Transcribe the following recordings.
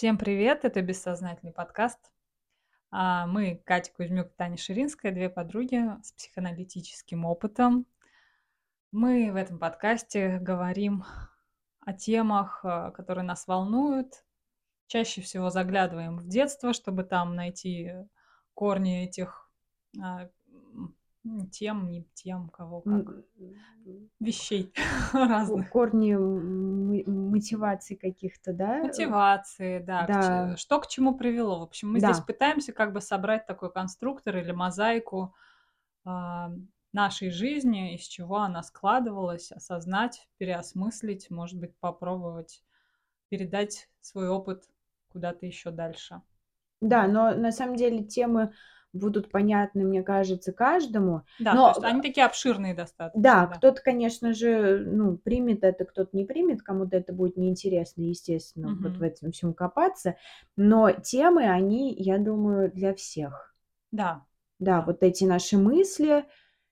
Всем привет! Это «Бессознательный подкаст». А, Мы, Катя Кузьмюк и Таня Ширинская, две подруги с психоаналитическим опытом. Мы в этом подкасте говорим о темах, а, которые нас волнуют. Чаще всего заглядываем в детство, чтобы там найти корни этих а, тем, не тем, кого как, вещей разных. корни мотивации каких-то, да? Мотивации, да. Да. Что к чему привело. В общем, мы здесь Да. пытаемся как бы собрать такой конструктор или мозаику а, нашей жизни, из чего она складывалась, осознать, переосмыслить, может быть, попробовать передать свой опыт куда-то еще дальше. Да, но на самом деле темы будут понятны, мне кажется, каждому. Да, то Но, есть они такие обширные достаточно. да, Да. кто-то, конечно же, ну, примет это, кто-то не примет, кому-то это будет неинтересно, естественно, вот в этом всем копаться. Но темы, они, я думаю, для всех. Да. Да, Да. вот эти наши мысли,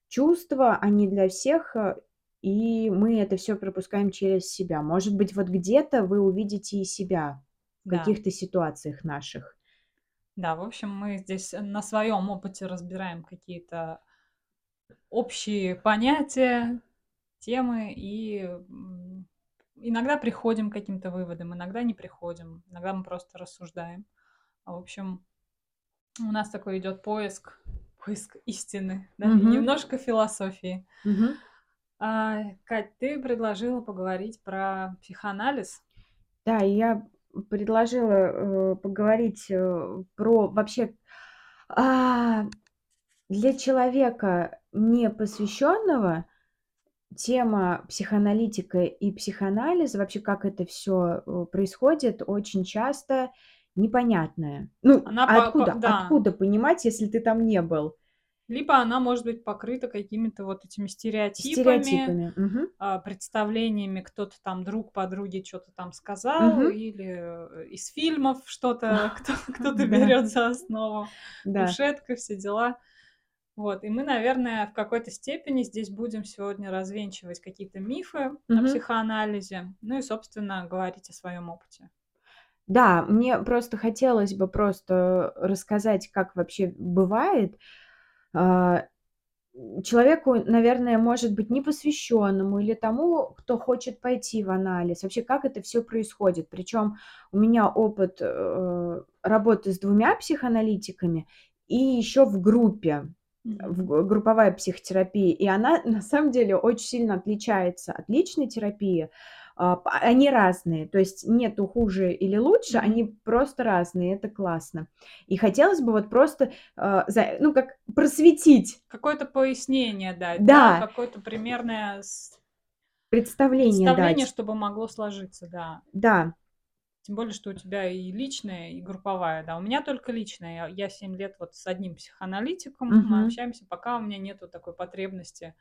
чувства, они для всех, э, и мы это все пропускаем через себя. Может быть, вот где-то вы увидите и себя в Да. каких-то ситуациях наших. Да, в общем, мы здесь на своем опыте разбираем какие-то общие понятия, темы и иногда приходим к каким-то выводам, иногда не приходим, иногда мы просто рассуждаем. А, В общем, у нас такой идет поиск, поиск истины, да, Мгм. немножко философии. Мгм. А, Кать, ты предложила поговорить про психоанализ. Да, я предложила, э, поговорить, э, про вообще, а, для человека непосвященного тема психоаналитика и психоанализа, вообще как это все происходит, очень часто непонятная. Ну, Она а по- откуда да. откуда понимать, если ты там не был? Либо она может быть покрыта какими-то вот этими стереотипами, Стереотипами. А, представлениями, кто-то там друг подруге что-то там сказал, Мгм. или э, из фильмов что-то кто- кто-то берет за основу, кушетка, все дела. Вот, и мы, наверное, в какой-то степени здесь будем сегодня развенчивать какие-то мифы о Мгм. психоанализе, ну и, собственно, говорить о своем опыте. Да, мне просто хотелось бы просто рассказать, как вообще бывает. А, человеку, наверное, может быть непосвященному или тому, кто хочет пойти в анализ. Вообще, как это все происходит. Причем у меня опыт э, работы с двумя психоаналитиками и еще в группе, в групповая психотерапия. И она на самом деле очень сильно отличается от личной терапии. А, Они разные, то есть нету хуже или лучше, они просто разные, это классно. И хотелось бы вот просто, а, ну, как просветить Какое-то пояснение дать, Да. какое-то примерное представление представление, дать. чтобы могло сложиться, да. Да, Тем более, что у тебя и личная, и групповая, да. У меня только личная. Я 7 лет вот с одним психоаналитиком, мы Мгм. общаемся, пока у меня нету такой потребности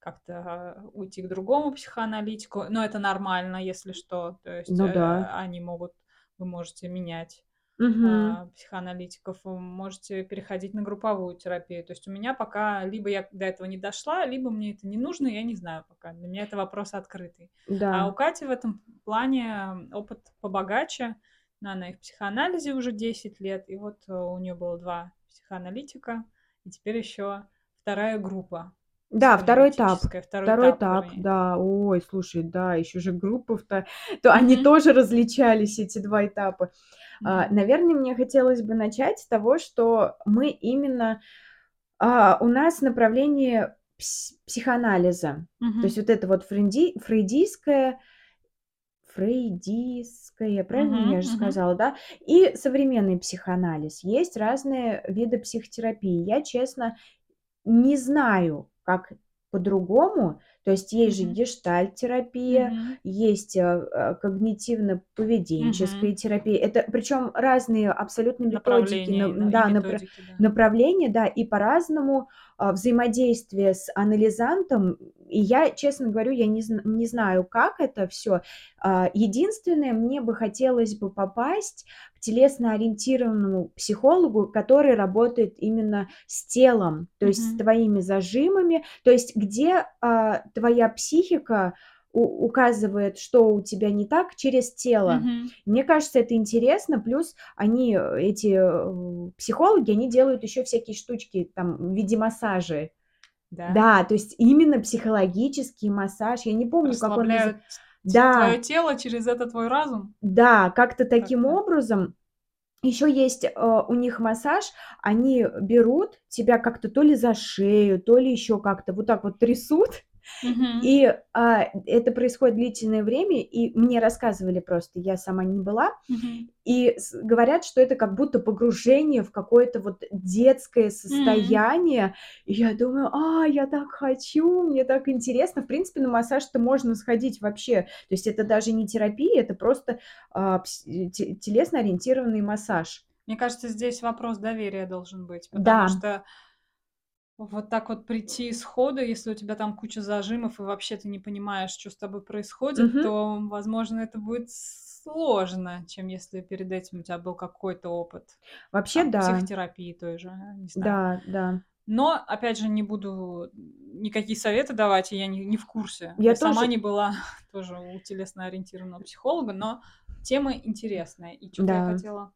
как-то а, уйти к другому психоаналитику. Но это нормально, если что. То есть ну э, да. они могут, вы можете менять а, психоаналитиков, вы можете переходить на групповую терапию. То есть у меня пока либо я до этого не дошла, либо мне это не нужно, я не знаю пока. Для меня это вопрос открытый. А у Да. Кати в этом плане опыт побогаче. Но Она и в психоанализе уже 10 лет, и вот э, у нее было два психоаналитика, и теперь еще вторая группа Да, второй этап. второй, Второй этап, этап, да. Ой, слушай, да, еще же группа-то, то они тоже различались, эти два этапа. А, наверное, мне хотелось бы начать с того, что мы именно а, у нас направление пс- психоанализа. То есть вот это вот фрейди, фрейдийское, фрейдистское, правильно Мгм, я же мгм. сказала, да? И современный психоанализ. Есть разные виды психотерапии. Я, честно, не знаю, как по-другому. То есть есть же гештальт-терапия, Мгм. есть э, э, когнитивно-поведенческая Мгм. терапия. Это причем разные абсолютно методики, Направления, на- да, и да, напра- методики, да. направления, да, и по-разному а, взаимодействие с анализантом. И я, честно говорю, я не, не знаю, как это все. Единственное, мне бы хотелось бы попасть к телесно-ориентированному психологу, который работает именно с телом, то есть с Мгм. твоими зажимами, то есть где а, твоя психика у- указывает, что у тебя не так через тело. Мгм. Мне кажется, это интересно. Плюс они, э, эти э, психологи, они делают еще всякие штучки там в виде массажей. Да. Да, то есть именно психологический массаж. Я не помню, как он называется. Да, твое тело через это твой разум. да, как-то таким Как-то. образом. Еще есть э, у них массаж, они берут тебя как-то то ли за шею, то ли еще как-то вот так вот трясут, Мгм. и а, это происходит длительное время, и мне рассказывали просто, я сама не была, Мгм. и говорят, что это как будто погружение в какое-то вот детское состояние. И я думаю, а, я так хочу, мне так интересно. В принципе, на массаж-то можно сходить вообще. То есть это даже не терапия, это просто а, пс- те- телесно-ориентированный массаж. Мне кажется, здесь вопрос доверия должен быть, потому Да. что вот так вот прийти сходу, если у тебя там куча зажимов и вообще ты не понимаешь, что с тобой происходит, Мгм. то, возможно, это будет сложно, чем если перед этим у тебя был какой-то опыт Вообще, там, да, психотерапии той же, не знаю. да, да. Но, опять же, не буду никакие советы давать, я не, не в курсе. Я Я сама тоже, не была тоже у телесно-ориентированного психолога, но тема интересная. И что-то я да, хотела...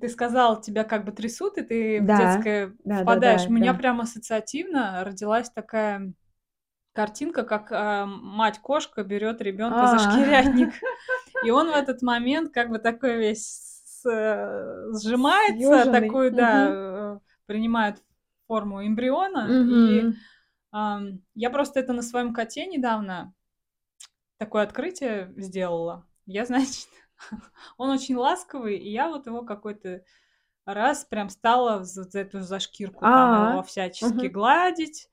Ты сказал, тебя как бы трясут, и ты в да, детское да, да, впадаешь. да, У меня да. прям ассоциативно родилась такая картинка, как а, мать-кошка берет ребенка за А, шкирятник. И он в этот момент как бы такой весь с- э, сжимается, съеженный. такой, да, э, принимает форму эмбриона. И Мгм. ам, я просто это на своем коте недавно такое открытие сделала. Я, значит, он очень ласковый, и я вот его какой-то раз прям стала за, за эту за шкирку там его А, всячески мгм. гладить.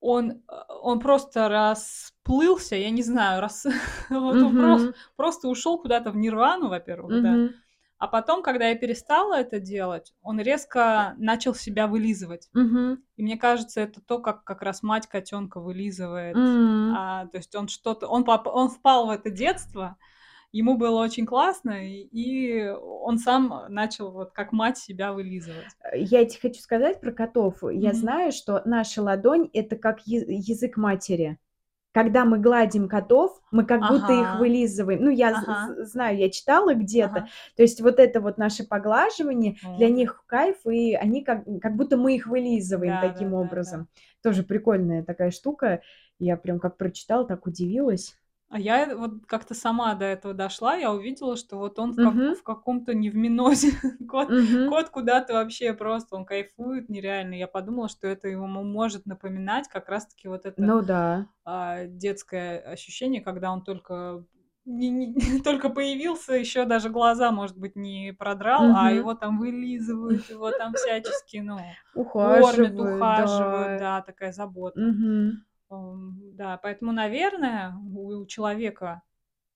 Он, э, он просто расплылся, я не знаю, рас... вот он просто, просто ушел куда-то в нирвану, во-первых, да. А потом, когда я перестала это делать, он резко начал себя вылизывать. Мгм. И мне кажется, это то, как как раз мать котенка вылизывает. М. А, то есть он что-то, он, он впал в это детство, ему было очень классно, и, он сам начал вот как мать себя вылизывать. Я тебе хочу сказать про котов. Я Мгм. знаю, что наша ладонь это как я- язык матери. Когда мы гладим котов, мы как будто их Ага, вылизываем. Ну, я ага, знаю, я читала где-то. ага. То есть вот это вот наше поглаживание для Вот. них кайф, и они как, как будто мы их вылизываем Да, да, таким да, да. образом. Тоже прикольная такая штука. Я прям как прочитала, так удивилась. А я вот как-то сама до этого дошла, я увидела, что вот он в, как- в каком-то невминозе. Кот, угу. кот куда-то вообще просто, он кайфует нереально. Я подумала, что это ему может напоминать как раз-таки вот это Ну да. а, детское ощущение, когда он только не- не- только появился, еще даже глаза, может быть, не продрал, а Угу. его там вылизывают, его там всячески, ну, кормят, Ухаживают, ухаживают, да. да, такая забота. Угу. Да, поэтому, наверное, у человека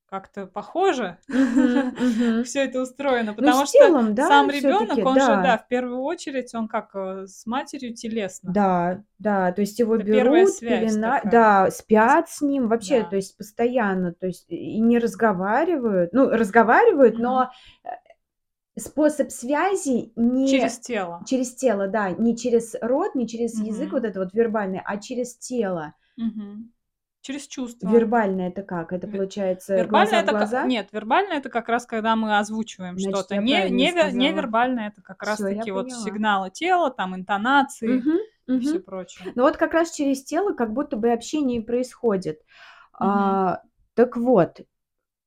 как-то похоже все это устроено, Ну, потому что телом, да, сам ребенок, он же, да, в первую очередь, он как э, с матерью телесно. Да, да, то есть его Это берут, пелена, да, спят с ним вообще, то есть постоянно, то есть и не разговаривают, ну, разговаривают, но э, способ связи не Через тело. через тело, да, не через рот, не через язык Мгм. вот это вот вербальный, а через тело. Мгм. Через чувства. Вербальное это как? Это Ве- получается Вербально глаза в это глаза? нет, вербально это как раз когда мы озвучиваем Значит, что-то. я Не, правильно не, ве- сказала. невербально это как Все, я таки вот поняла. сигналы тела, там интонации Мгм, и все мгм. прочее. Ну вот как раз через тело как будто бы общение и происходит. А, так вот,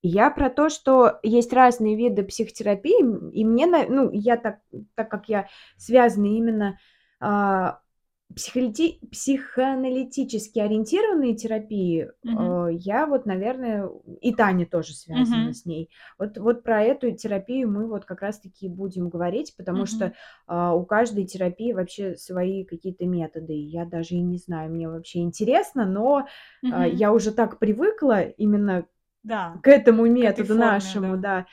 я про то, что есть разные виды психотерапии, м, и мне, на- ну, я так, так как я связана именно а, психолити- психоаналитически ориентированные терапии, Мгм. э, я вот, наверное, и Таня тоже связана Мгм. с ней. Вот, вот про эту терапию мы вот как раз-таки будем говорить, потому что Мгм. а, у каждой терапии вообще свои какие-то методы. Я даже и не знаю, мне вообще интересно, но а, Мгм. я уже так привыкла именно Да, к этому к методу форме, нашему, да. да, э,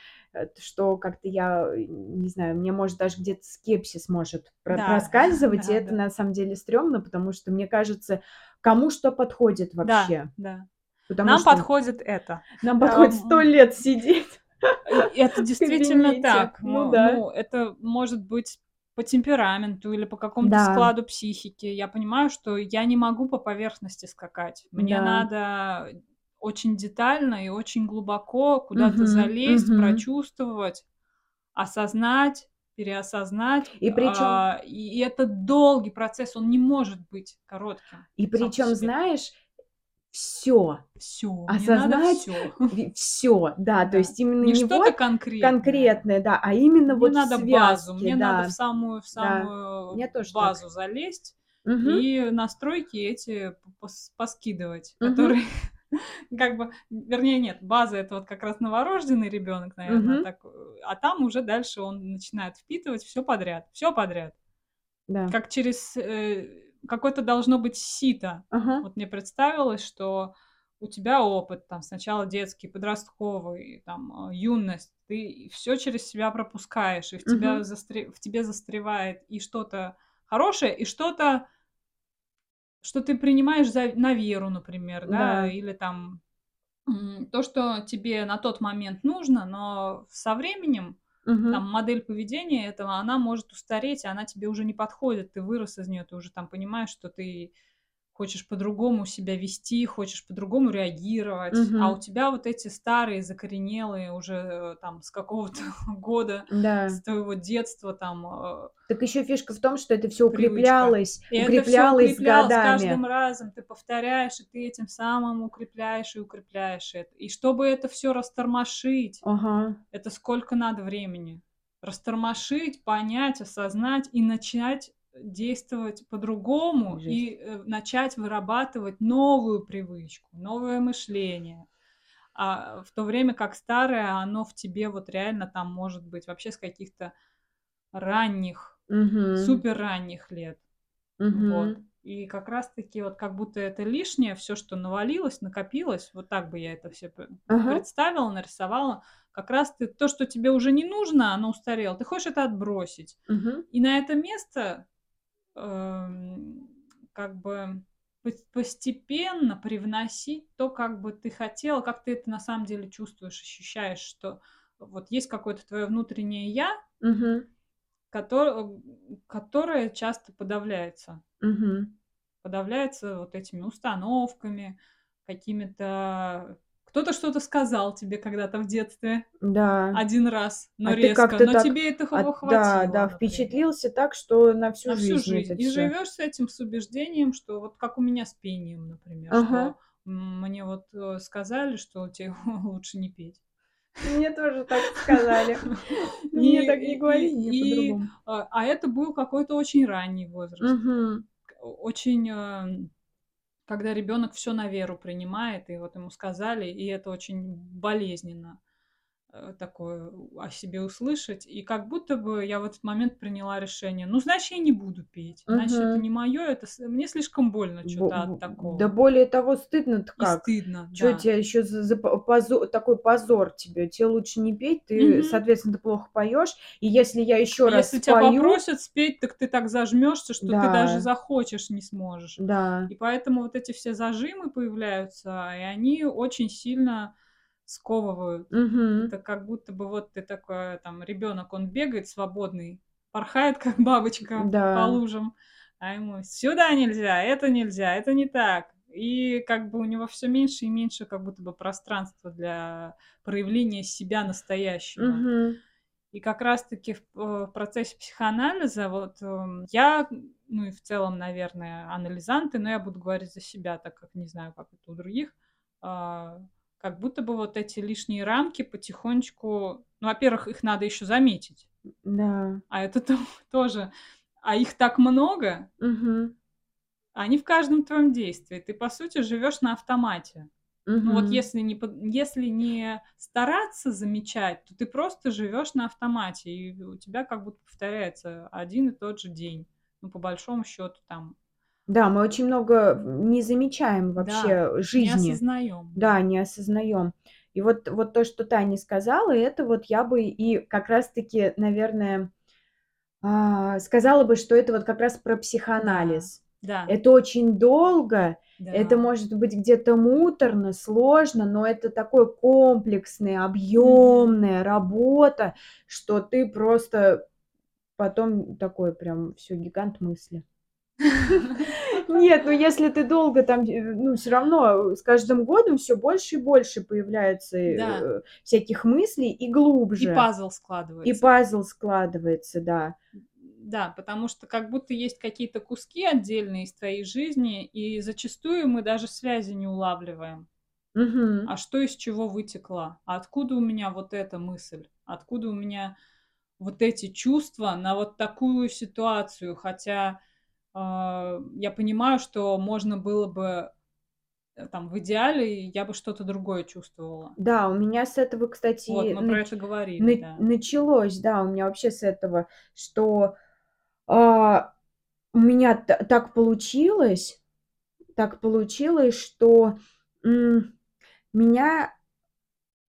что как-то я, э, не знаю, мне может даже где-то скепсис может Да, проскальзывать, и да, это да. на самом деле стрёмно, потому что мне кажется, кому что подходит Да, вообще. да. Потому Нам что подходит это. нам подходит сто лет сидеть и Это действительно так. Ну Мо- да. Ну, это может быть по темпераменту или по какому-то Да. складу психики. Я понимаю, что я не могу по поверхности скакать. Мне Да. надо очень детально и очень глубоко куда-то Мгм, залезть, мгм. прочувствовать, осознать, переосознать. И причем А, и это долгий процесс, он не может быть коротким И причем, знаешь, мне надо Осознать всё, да, то Да. есть именно Не не что-то вот конкретное. конкретное, да, а именно Мне вот надо базу, связке, мне да. надо в самую в Да. самую Мне тоже так. базу залезть Мгм. и настройки эти пос поскидывать, Мгм. которые как бы, вернее, нет, база- это вот как раз новорожденный ребенок, наверно, Мгм. так, э, а там уже дальше он начинает впитывать всё подряд, всё подряд. Да. Как через, э, какое-то должно быть сито. Ага. Вот мне представилось, что у тебя опыт там сначала детский, подростковый, там, э, юность, ты всё через себя пропускаешь, и в тебя Мгм. застре в тебе застревает и что-то хорошее, и что-то что ты принимаешь за на веру, например, да, Да. или там, то, что тебе на тот момент нужно, но со временем Мгм. там модель поведения этого, она может устареть, она тебе уже не подходит. Ты вырос из неё, ты уже там понимаешь, что ты хочешь по-другому себя вести, хочешь по-другому реагировать, а у тебя вот эти старые, закоренелые уже, э, там с какого-то года, Да. с твоего детства там, э Так ещё фишка в том, что это привычка. укреплялось, И это укреплялось с укреплялось с годами. каждым разом. Ты повторяешь, и ты этим самым укрепляешь и укрепляешь это. И чтобы это всё растормошить, Ага. это сколько надо времени? Растормошить, понять, осознать и начать действовать по-другому, и, э, начать вырабатывать новую привычку, новое мышление. А в то время как старое, оно в тебе вот реально там может быть вообще с каких-то ранних, Мгм. супер ранних лет. Вот. Мгм. И как раз таки вот как будто это лишнее, всё, что навалилось, накопилось, вот так бы я это всё п Ага. представила, нарисовала. Как раз ты то, что тебе уже не нужно, оно устарело, ты хочешь это отбросить. Мгм. И на это место, как бы пос постепенно привносить то, как бы ты хотела, как ты это на самом деле чувствуешь, ощущаешь, что вот есть какое-то твоё внутреннее "я" Мгм. кото которое часто подавляется. Мгм. Подавляется вот этими установками, какими-то Кто-то что-то сказал тебе когда-то в детстве Да. 1 раз, но А ты резко, как-то но так тебе этого от хватило, да, да, например. впечатлился так, что на всю На всю жизнь жизнь. это И всё. живёшь с этим, с убеждением, что вот как у меня с пением, например, Ага. что, мне вот, э, сказали, что те лучше не петь. Мне тоже так сказали. И Мне так не и говори, мне и, по-другому. а, а это был какой-то очень ранний возраст. Очень, э, когда ребёнок всё на веру принимает, и вот ему сказали, и это очень болезненно, такое о себе услышать. И как будто бы я в этот момент приняла решение: ну, значит, я не буду петь, значит, это Мгм. не моё, это мне слишком больно Бо чё-то от бо да такого. более того, стыдно-то И как. стыдно, Чё да. те ещё за за по позо такой позор тебе? Те лучше не петь, ты, Мгм. соответственно, ты плохо поёшь. И если я ещё А раз если тя спою попросят спеть, так ты так зажмёшься, что ты даже Да. захочешь, не сможешь. Да. И поэтому вот эти все зажимы появляются, и они очень сильно сковывают. Мгм. Это как будто бы вот ты такой, там, ребёнок, он бегает свободный, порхает, как бабочка по Да. лужам, а ему: сюда нельзя, это нельзя, это не так. И как бы у него всё меньше и меньше как будто бы пространства для проявления себя настоящего. Мгм. И как раз таки в п в процессе психоанализа вот, эм, я, ну и в целом, наверное, анализанты, но я буду говорить за себя, так как не знаю, как это у других, а, как будто бы вот эти лишние рамки потихонечку ну, во-первых, их надо ещё заметить. Да. А это то тоже, а их так много. Мгм. Они в каждом твоём действии. Ты, по сути, живёшь на автомате. Ну, вот если не если не стараться замечать, то ты просто живёшь на автомате, и у тебя как будто повторяется один и тот же день. Ну, по большому счёту, там Да, мы очень много не замечаем Да, вообще не жизни. осознаём, Да, да. не осознаём. И вот вот то, что Таня сказала, это вот я бы и как раз таки, наверное, а, сказала бы, что это вот как раз про Да, психоанализ. да. Это очень долго, это Да. может быть где-то муторно, сложно, но это такой комплексный, Мгм. объёмная работа, что ты просто потом такой прям все гигант мысли. Нет, ну если ты долго там, э, ну все равно с каждым годом все больше и больше появляется Да. э, всяких мыслей и глубже. И пазл И складывается. пазл складывается, да. Да, потому что как будто есть какие-то куски отдельные из твоей жизни, и зачастую мы даже связи не улавливаем. Мгм. А что из чего вытекло? А откуда у меня вот эта мысль? Откуда у меня вот эти чувства на вот такую ситуацию? Хотя я понимаю, что можно было бы э, там в идеале я бы что-то другое чувствовала. Да, у меня с этого, Вот, кстати, мы про нач- это говорили, на- да. началось, да, у меня вообще с этого, что а, у меня так получилось, так получилось, что меня,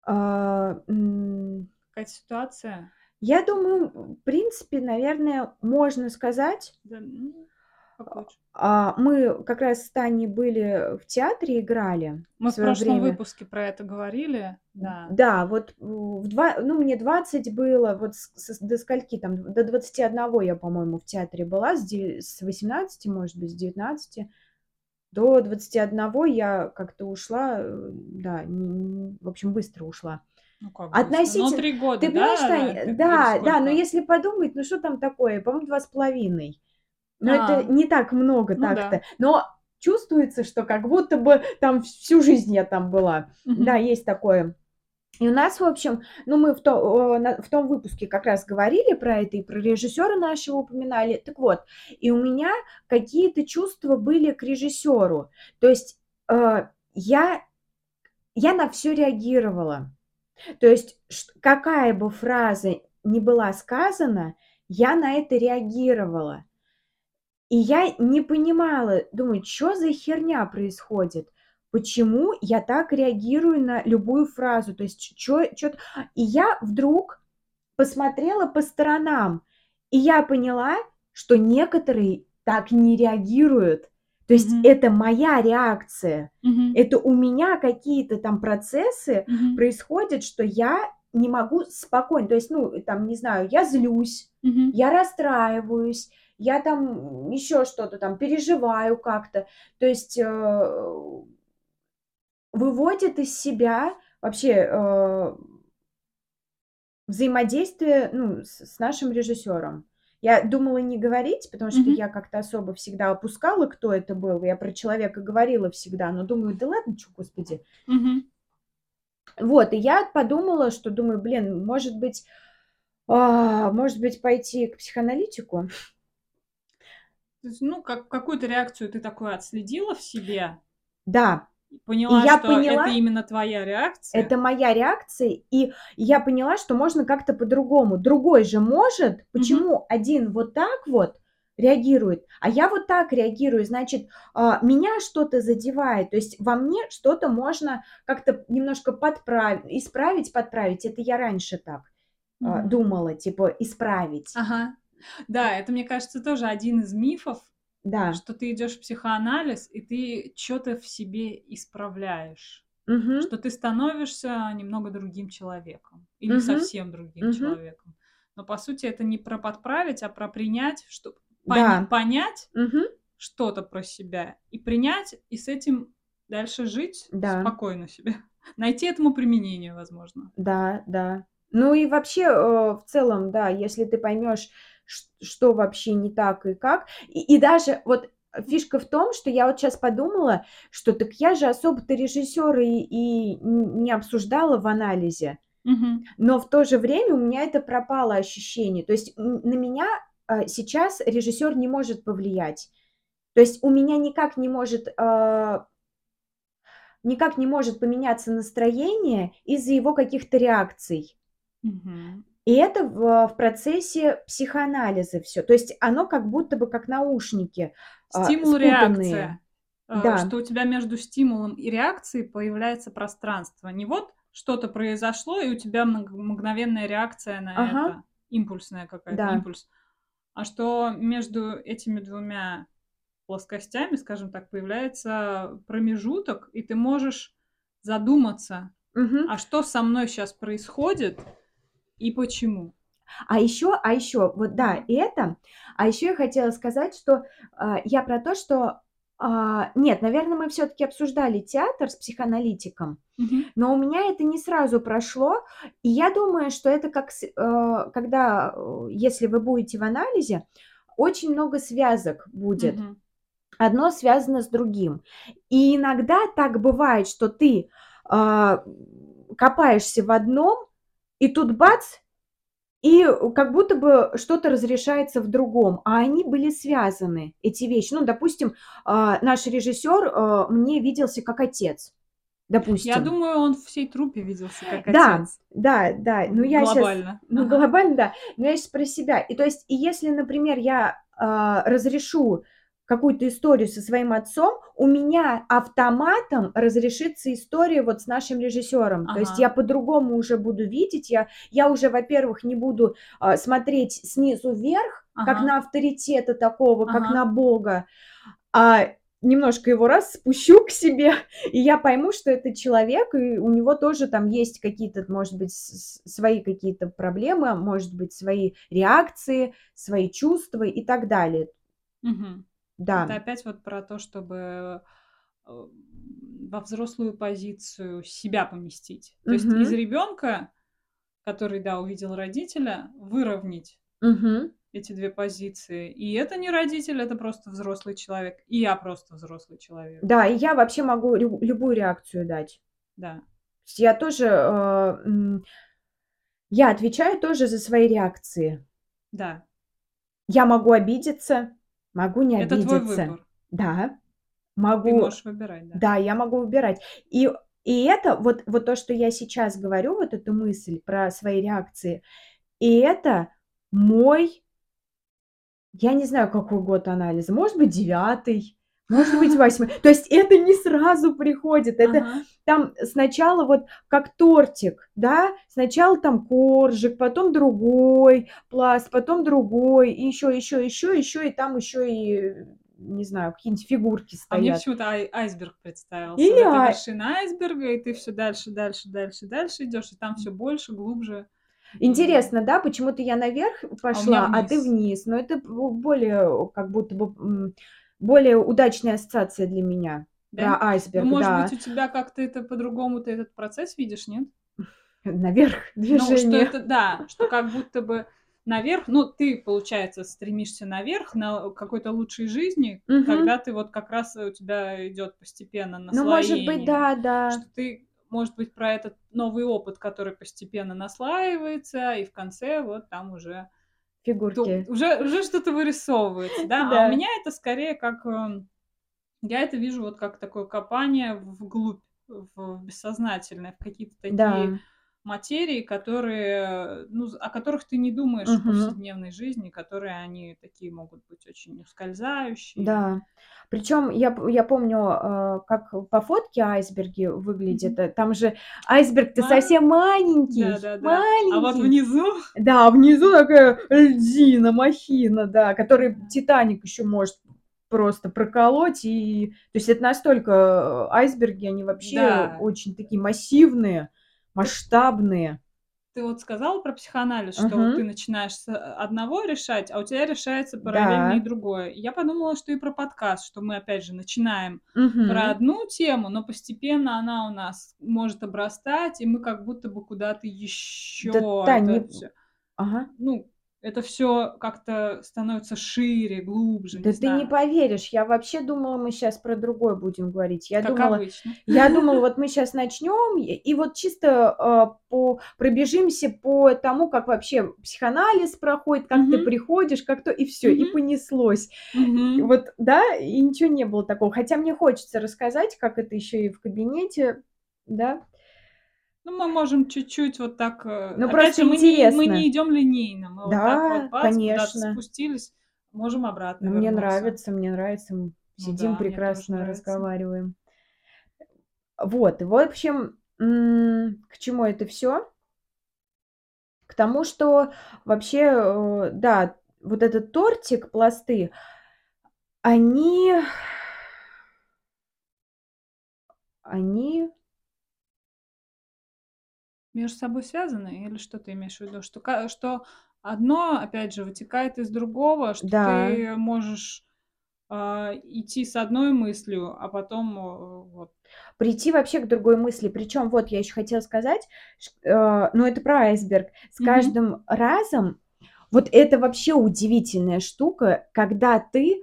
а, м, Какая-то ситуация. я думаю, в принципе, наверное, можно сказать, Да, ну. А, мы как раз с Таней были в театре, играли Мы в в прошлом время. выпуске про это говорили, да. Да, вот в два, ну, мне 20 было, вот с- до скольки там, до 21 я, по-моему, в театре была, с, де- с 18, может быть, с 19. До 21 я как-то ушла, э, да, не- в общем, быстро ушла. Ну как? Относительно... Ну, три года, Ты да? понимаешь, да, или да, да, но если подумать, ну что там такое, по-моему, два с половиной. Но А, это не так много ну так-то. да. Но чувствуется, что как будто бы там всю жизнь я там была. Да, Мгм. есть такое. И у нас, в общем, ну, мы в, то- в том выпуске как раз говорили про это, и про режиссера нашего упоминали. Так вот, и у меня какие-то чувства были к режиссеру. То есть э, я, я на все реагировала. То есть какая бы фраза ни была сказана, я на это реагировала. И я не понимала, думаю, что за херня происходит? Почему я так реагирую на любую фразу? То есть, что... И я вдруг посмотрела по сторонам, и я поняла, что некоторые так не реагируют. То есть Мгм. это моя реакция. Мгм. Это у меня какие-то там процессы Мгм. происходят, что я не могу спокойно. То есть, ну, там, не знаю, я злюсь, Мгм. я расстраиваюсь, я там еще что-то там переживаю как-то. То есть э, выводит из себя вообще э, взаимодействие ну, с, с нашим режиссером. Я думала не говорить, потому что Мгм. я как-то особо всегда опускала, кто это был. Я про человека говорила всегда, но думаю, да ладно, что, господи. Мгм. Вот, и я подумала, что думаю, блин, может быть, а, может быть, пойти к психоаналитику. То есть, ну, как, какую-то реакцию ты такую отследила в себе, Да, и поняла, я что поняла- это именно твоя реакция. это моя реакция, и я поняла, что можно как-то по-другому. Другой же может, почему один вот так вот реагирует, а я вот так реагирую, значит, а, меня что-то задевает, то есть во мне что-то можно как-то немножко подправить, исправить, подправить. Это я раньше так Мгм. думала, типа исправить. Ага. Да, это, мне кажется, тоже один из мифов, Да. что ты идешь в психоанализ, и ты что-то в себе исправляешь. Мгм. Что ты становишься немного другим человеком. Или Мгм. совсем другим Мгм. человеком. Но по сути это не про подправить, а про принять, что Да. понять Мгм. что-то про себя и принять, и с этим дальше жить Да. спокойно себе. Найти этому применение, возможно. Да, да. Ну и вообще, э, в целом, да, если ты поймешь, что вообще не так и как. И, и даже вот фишка в том, что я вот сейчас подумала, что так я же особо-то режиссер и, и не обсуждала в анализе. Мгм. Но в то же время у меня это пропало ощущение. То есть на меня э, сейчас режиссер не может повлиять. То есть у меня никак не может э, никак не может поменяться настроение из-за его каких-то реакций. Мгм. И это в, в процессе психоанализа все. То есть оно как будто бы как наушники. а, Стимул, спутанные. реакция. Э, Да. Что у тебя между стимулом и реакцией появляется пространство. Не вот что-то произошло, и у тебя мг- мгновенная реакция на Ага. это, импульсная какая-то, Да. импульс. А что между этими двумя плоскостями, скажем так, появляется промежуток, и ты можешь задуматься, Мгм. а что со мной сейчас происходит и почему. А еще, а еще, вот да, это. А еще я хотела сказать, что а, я про то, что а, нет, наверное, мы все-таки обсуждали театр с психоаналитиком, Мгм. но у меня это не сразу прошло, и я думаю, что это как, э, когда, э, если вы будете в анализе, очень много связок будет. Мгм. Одно связано с другим. И иногда так бывает, что ты а, копаешься в одном, и тут бац, и как будто бы что-то разрешается в другом, а они были связаны, эти вещи. Ну, допустим, а, наш режиссер а, мне виделся как отец, Я допустим. думаю, он всей трупе виделся как Да, отец. да, да. Ну, я сейчас... Глобально. Ну, Ага. глобально, да. Но я сейчас про себя. И то есть, и если, например, я а, разрешу какую-то историю со своим отцом, у меня автоматом разрешится история вот с нашим режиссером. То есть Ага. я по-другому уже буду видеть, я, я уже, во-первых, не буду а, смотреть снизу вверх, как Ага. на авторитета такого, как Ага. на Бога, а немножко его раз спущу к себе, и я пойму, что это человек, и у него тоже там есть какие-то, может быть, свои какие-то проблемы, может быть, свои реакции, свои чувства и так далее. Мгм. Да. Это опять вот про то, чтобы э, во взрослую позицию себя поместить. То есть из ребенка, который, да, увидел родителя, выровнять Мгм. эти две позиции. И это не родитель, это просто взрослый человек. И я просто взрослый человек. Да, и я вообще могу лю- любую реакцию дать. Да. Я тоже, э, я отвечаю тоже за свои реакции. Да. Я могу обидеться, могу не Это твой выбор. Да, Ты могу, можешь выбирать, да. да, я могу выбирать. И, и это, вот, вот то, что я сейчас говорю, вот эту мысль про свои реакции, и это мой, я не знаю, какой год анализа, может быть, девятый, может быть, восьмой. То есть это не сразу приходит, это Ага. там сначала вот как тортик, да, сначала там коржик, потом другой пласт, потом другой, и еще, еще, еще, еще, и там еще и, не знаю, какие-нибудь фигурки А мне стоят. почему-то ай- айсберг представился. Или это ай- вершина айсберга, и ты все дальше, дальше, дальше, дальше идешь, и там все больше, глубже. Интересно, да, почему-то я наверх А пошла, а ты вниз. Но это более, как будто бы, более удачная ассоциация для меня Да? про Ну, айсберг, может да. быть, у тебя как-то это по-другому ты этот процесс видишь, нет? Наверх Ну, что движение. это, да, что как будто бы наверх, ну, ты, получается, стремишься наверх, на какой-то лучшей жизни, когда ты вот как раз у тебя идет постепенно Ну, может быть, наслоение. да, да. Что ты, может быть, про этот новый опыт, который постепенно наслаивается, и в конце вот там уже то- Фигурки. уже, уже что-то вырисовывается, да? А Да. у меня это скорее как... эм, Я это вижу вот как такое копание вглубь, в бессознательное, в какие-то такие Да. Материи, которые, ну, о которых ты не думаешь в Мгм. повседневной жизни, которые они такие могут быть очень ускользающие. Да. Причем я, я помню, э, как по фотке айсберги выглядят. Э, Там же айсберг-то Ма- совсем маленький. Да, да, да. А вот Маленький. внизу, Да, а внизу такая льдина, махина, да, который Титаник еще может просто проколоть. И... То есть это настолько э, айсберги, они вообще Да. очень такие массивные, масштабные. ты вот сказала про психоанализ, что Мгм. ты начинаешь с одного решать, а у тебя решается параллельно и Да. другое. И Я подумала, что и про подкаст, что мы опять же начинаем Мгм. про одну тему, но постепенно она у нас может обрастать, и мы как будто бы куда-то еще Да, это не- Ага. ну, это все как-то становится шире, глубже, Да не ты не знаю, поверишь, я вообще думала, мы сейчас про другое будем говорить. Я как думала, обычно. я думала, вот мы сейчас начнем и, и вот чисто э, по пробежимся по тому, как вообще психоанализ проходит, как ты Мгм. приходишь, как то и все, и Мгм. понеслось. Мгм. Вот, да, и ничего не было такого. Хотя мне хочется рассказать, как это еще и в кабинете, да. Ну, мы можем чуть-чуть вот так... э, Ну, Опять просто же, мы не, мы интересно. не идем линейно. Мы вот так Да, вот бац, конечно. спустились, можем обратно Но мне нравится, мне нравится. Мы сидим, да, мне тоже прекрасно разговариваем. Вот, в общем, к чему это все? К тому, что вообще, э, да, вот этот тортик, пласты, они, они, Между собой связаны или что ты имеешь в виду? Что, что одно, опять же, вытекает из другого, что Да. ты можешь, а, идти с одной мыслью, а потом, э, вот Прийти вообще к другой мысли. Причем вот я еще хотела сказать, э, ну, это про айсберг. С Мгм. каждым разом вот это вообще удивительная штука, когда ты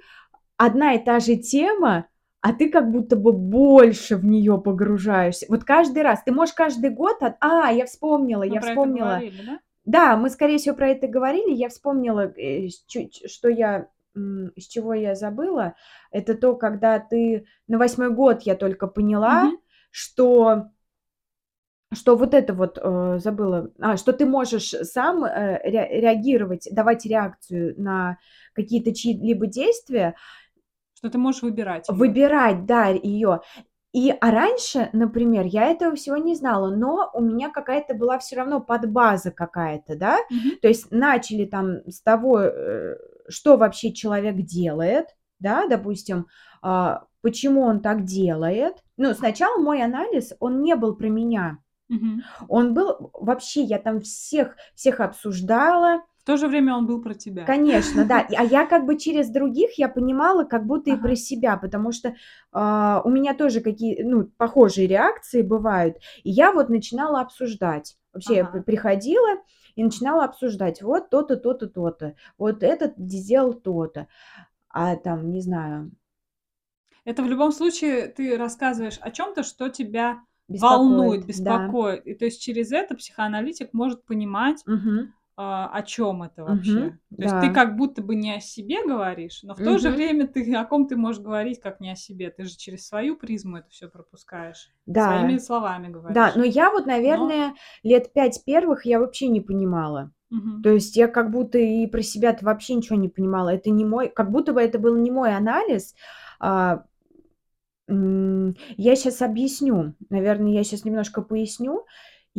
одна и та же тема, а ты как будто бы больше в нее погружаешься. Вот каждый раз. Ты можешь каждый год от А, я вспомнила, Мы я вспомнила. говорили, да? Да, мы, скорее всего, про это говорили. Я вспомнила, э, что я, с чего я забыла. Это то, когда ты на 8 год я только поняла, Мгм. что что вот это вот, э, забыла, а, что ты можешь сам, э, ре реагировать, давать реакцию на какие-то чьи-либо действия. Что ты можешь выбирать её. Выбирать, да, ее. И, а раньше, например, я этого всего не знала, но у меня какая-то была все равно подбаза какая-то, да. Мгм. То есть начали там с того, э, что вообще человек делает, да, допустим, а, почему он так делает. Ну, сначала мой анализ, он не был про меня. Мгм. Он был вообще, я там всех всех обсуждала. То же время он был про тебя. Конечно, да. И, а я как бы через других я понимала как будто и Ага. про себя, потому что, а, у меня тоже какие, ну, похожие реакции бывают. И я вот начинала обсуждать. Вообще я Ага. приходила и начинала обсуждать: вот то-то, то-то, то-то, вот этот сделал то-то. А там, не знаю Это в любом случае ты рассказываешь о чём-то, что тебя волнует, Беспокоит, да. беспокоит. И то есть через это психоаналитик может понимать, Мгм. А, о чём это вообще. То есть ты Да. как будто бы не о себе говоришь, но в то же время ты о ком ты можешь говорить, как не о себе? Ты же через свою призму это всё пропускаешь, Да. своими словами Да, говоришь. но я вот, Но наверное, лет 5 первых я вообще не понимала. Мгм. То есть я как будто и про себя-то вообще ничего не понимала. Это не мой как будто бы это был не мой анализ. А, я щас объясню. Наверно, я щас немножко поясню.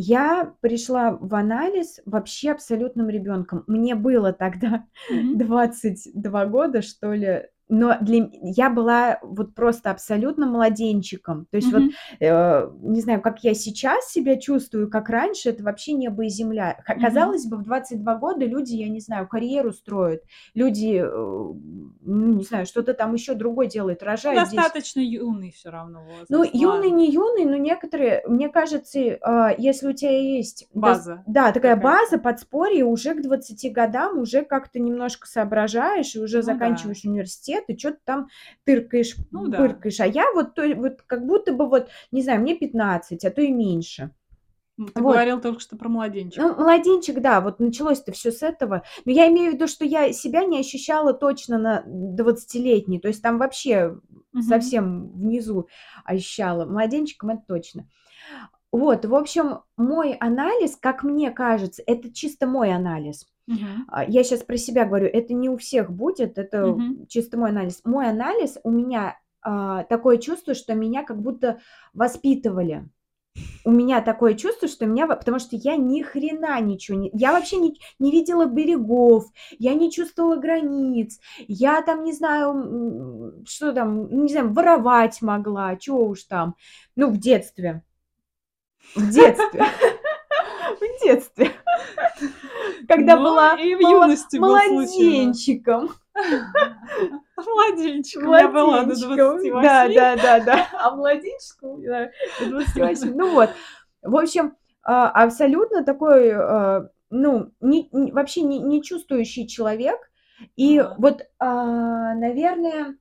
Я пришла в анализ вообще абсолютным ребёнком. Мне было тогда Мгм. 22 года, что ли, но для я была вот просто абсолютно младенчиком. То есть вот, Мгм. э, не знаю, как я сейчас себя чувствую, как раньше- это вообще небо и земля. Ка Мгм. казалось бы, в 22 года люди, я не знаю, карьеру строят, люди, э, ну, не знаю, что-то там ещё другое делают, рожают здесь. Достаточно юный всё равно Ну, возраст, юный, ладно. не юный, но некоторые, мне кажется, а, если у тя есть База да, такая какая-то. база, подспорье, уже к 20 годам уже как-то немножко соображаешь и уже Ну да. заканчиваешь университет, и чё-то там тыркаешь, Ну да. пыркаешь. А я вот, то вот как будто бы вот, не знаю, мне 15, а то и меньше. Ну, ты Вот. говорил только что про младенчика. Ну, младенчик, да, вот началось-то всё с этого. Но я имею в виду, что я себя не ощущала точно на двадцатилетней. То есть там вообще Мгм. совсем внизу ощущала. Младенчиком- это точно. Вот, в общем, мой анализ, как мне кажется, это чисто мой анализ. А, я щас про себя говорю, это не у всех будет, это Мгм. чисто мой анализ. Мой анализ, у меня, а, такое чувство, что меня как будто воспитывали. У меня такое чувство, что меня потому что я ни хрена ничего не я вообще не не видела берегов, я не чувствовала границ, я там не знаю, что там, не знаю, воровать могла, чё уж там. Ну, в детстве. В детстве. В детстве. Когда Ну, была и в юности младенчиком. Младенчиком я была до Младенчиком. 28. Да, да, да, да. А младенчиком, да, до 28. Ну вот. В общем, а, абсолютно такой, а, ну, не не вообще не не чувствующий человек. И вот, а, наверное,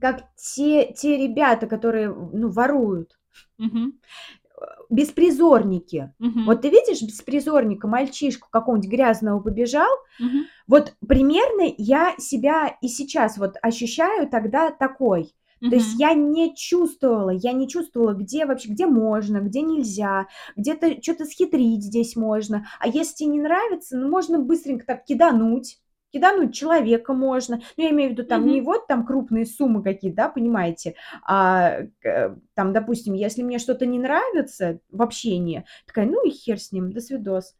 как те те ребята, которые, ну, воруют. Мгм. Беспризорники. Мгм. Вот ты видишь беспризорника, мальчишку какого-нибудь грязного побежал, Мгм. вот примерно я себя и сейчас вот ощущаю тогда такой. То есть я не чувствовала, я не чувствовала, где вообще, где можно, где нельзя, где-то чё-то схитрить здесь можно. А если те не нравится, ну, можно быстренько так кидануть. Кидануть человека можно. Ну, я имею в виду там не Мгм. вот там крупные суммы какие-то, да, понимаете, а, к там, допустим, если мне что-то не нравится в общении, такая: "Ну и хер с ним, до свидос".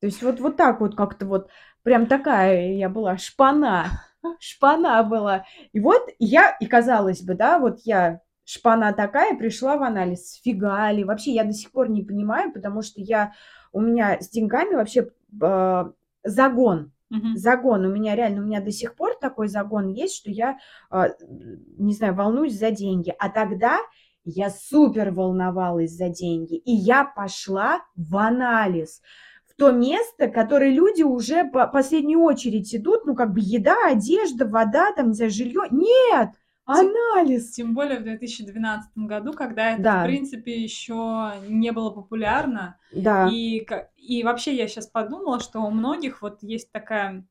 То есть вот вот так вот как-то вот, прям такая я была шпана, шпана была. И вот я, и казалось бы, да, вот я шпана такая, пришла в анализ. Сфига ли? Вообще я до сих пор не понимаю, потому что я у меня с деньгами вообще, а, загон. Мгм. Загон. У меня реально, у меня до сих пор такой загон есть, что я, а, не знаю, волнуюсь за деньги. А тогда я супер волновалась за деньги. И я пошла в анализ. В то место, которое люди уже по последнюю очередь идут, ну, как бы еда, одежда, вода, там, не знаю, жилье. Нет! Анализ! Тем более в 2012 году, когда это, в Да, принципе, еще не было популярно. да. И, и вообще я сейчас подумала, что у многих вот есть такая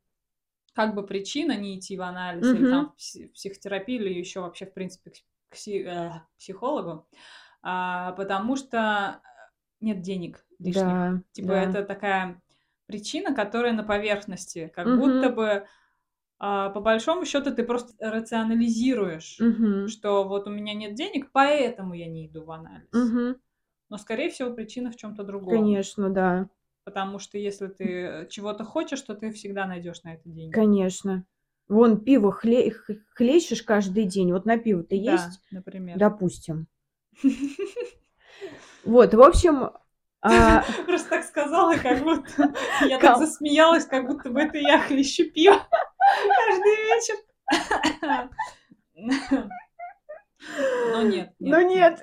как бы причина не идти в анализ или там в пси- психотерапию или еще вообще, в принципе, к пси- э, психологу, а, потому что нет денег лишних. Да, Типа да. это такая причина, которая на поверхности, как будто Мгм. бы а, по большому счету ты просто рационализируешь, Мгм. что вот у меня нет денег, поэтому я не иду в анализ. Мгм. Но, скорее всего, причина в чем-то другом. Конечно, да. Потому что если ты чего-то хочешь, то ты всегда найдешь на это деньги. Конечно. Вон пиво хле хлещешь каждый день. Вот на пиво-то Да, есть? например. Допустим. Вот, в общем, а, Просто так сказала, как будто я так засмеялась, как будто бы это я хлещу пиво каждый вечер. Но нет, ну нет.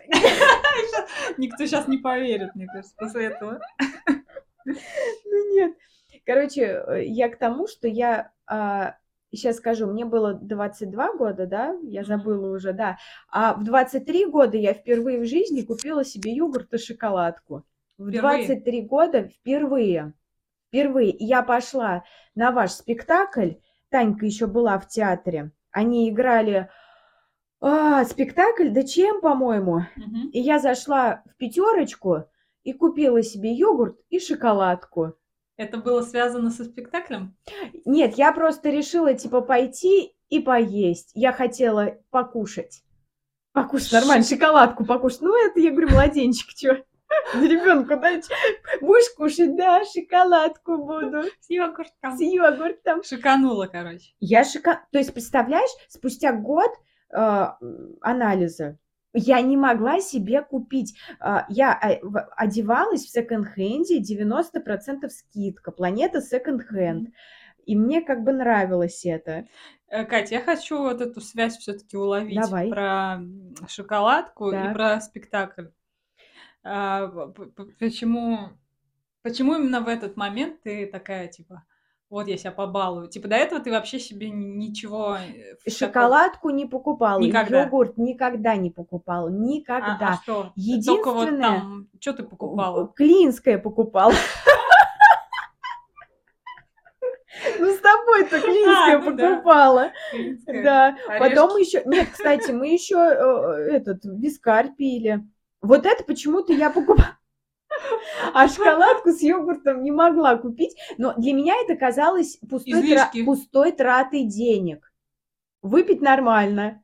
Никто сейчас не поверит, мне кажется, после этого. Ну нет. Короче, я к тому, что я, сейчас скажу, мне было 22 года, да, я забыла уже, да. А в 23 года я впервые в жизни купила себе йогурт и шоколадку. В Впервые? 23 года впервые. Впервые. И я пошла на ваш спектакль. Танька еще была в театре. Они играли а, спектакль, да чем, по-моему. Мгм. И я зашла в пятерочку и купила себе йогурт и шоколадку. Это было связано со спектаклем? Нет, я просто решила, типа, пойти и поесть. Я хотела покушать. Покушать нормально, шоколадку покушать. Ну, это, я говорю, младенчик, чё? Ребенку дать. Будешь кушать? Да, шоколадку буду. С йогуртом. С йогуртом. Шиканула, короче. Я шока... То есть, представляешь, спустя год э, анализа я не могла себе купить. А, Я в- одевалась в секонд-хенде, 90% скидка, планета секонд-хенд. И мне как бы нравилось это. Э, Кать, я хочу вот эту связь все-таки уловить Давай. про шоколадку и Так. про спектакль. А, почему, почему именно в этот момент ты такая, типа, вот я себя побалую? Типа, до этого ты вообще себе ничего... э, Шоколадку не покупала, Никогда. йогурт никогда не покупала, А, никогда. а что? Только вот Единственное- там... Что ты покупала? Клинское покупала. Ну, с тобой-то клинское ну да. покупала. Клинское? Да. Потом еще... Нет, кстати, мы еще этот вискарь пили. Вот это почему-то я покупала. А шоколадку с йогуртом не могла купить. Но для меня это казалось пустой, тра- пустой тратой денег. Выпить нормально.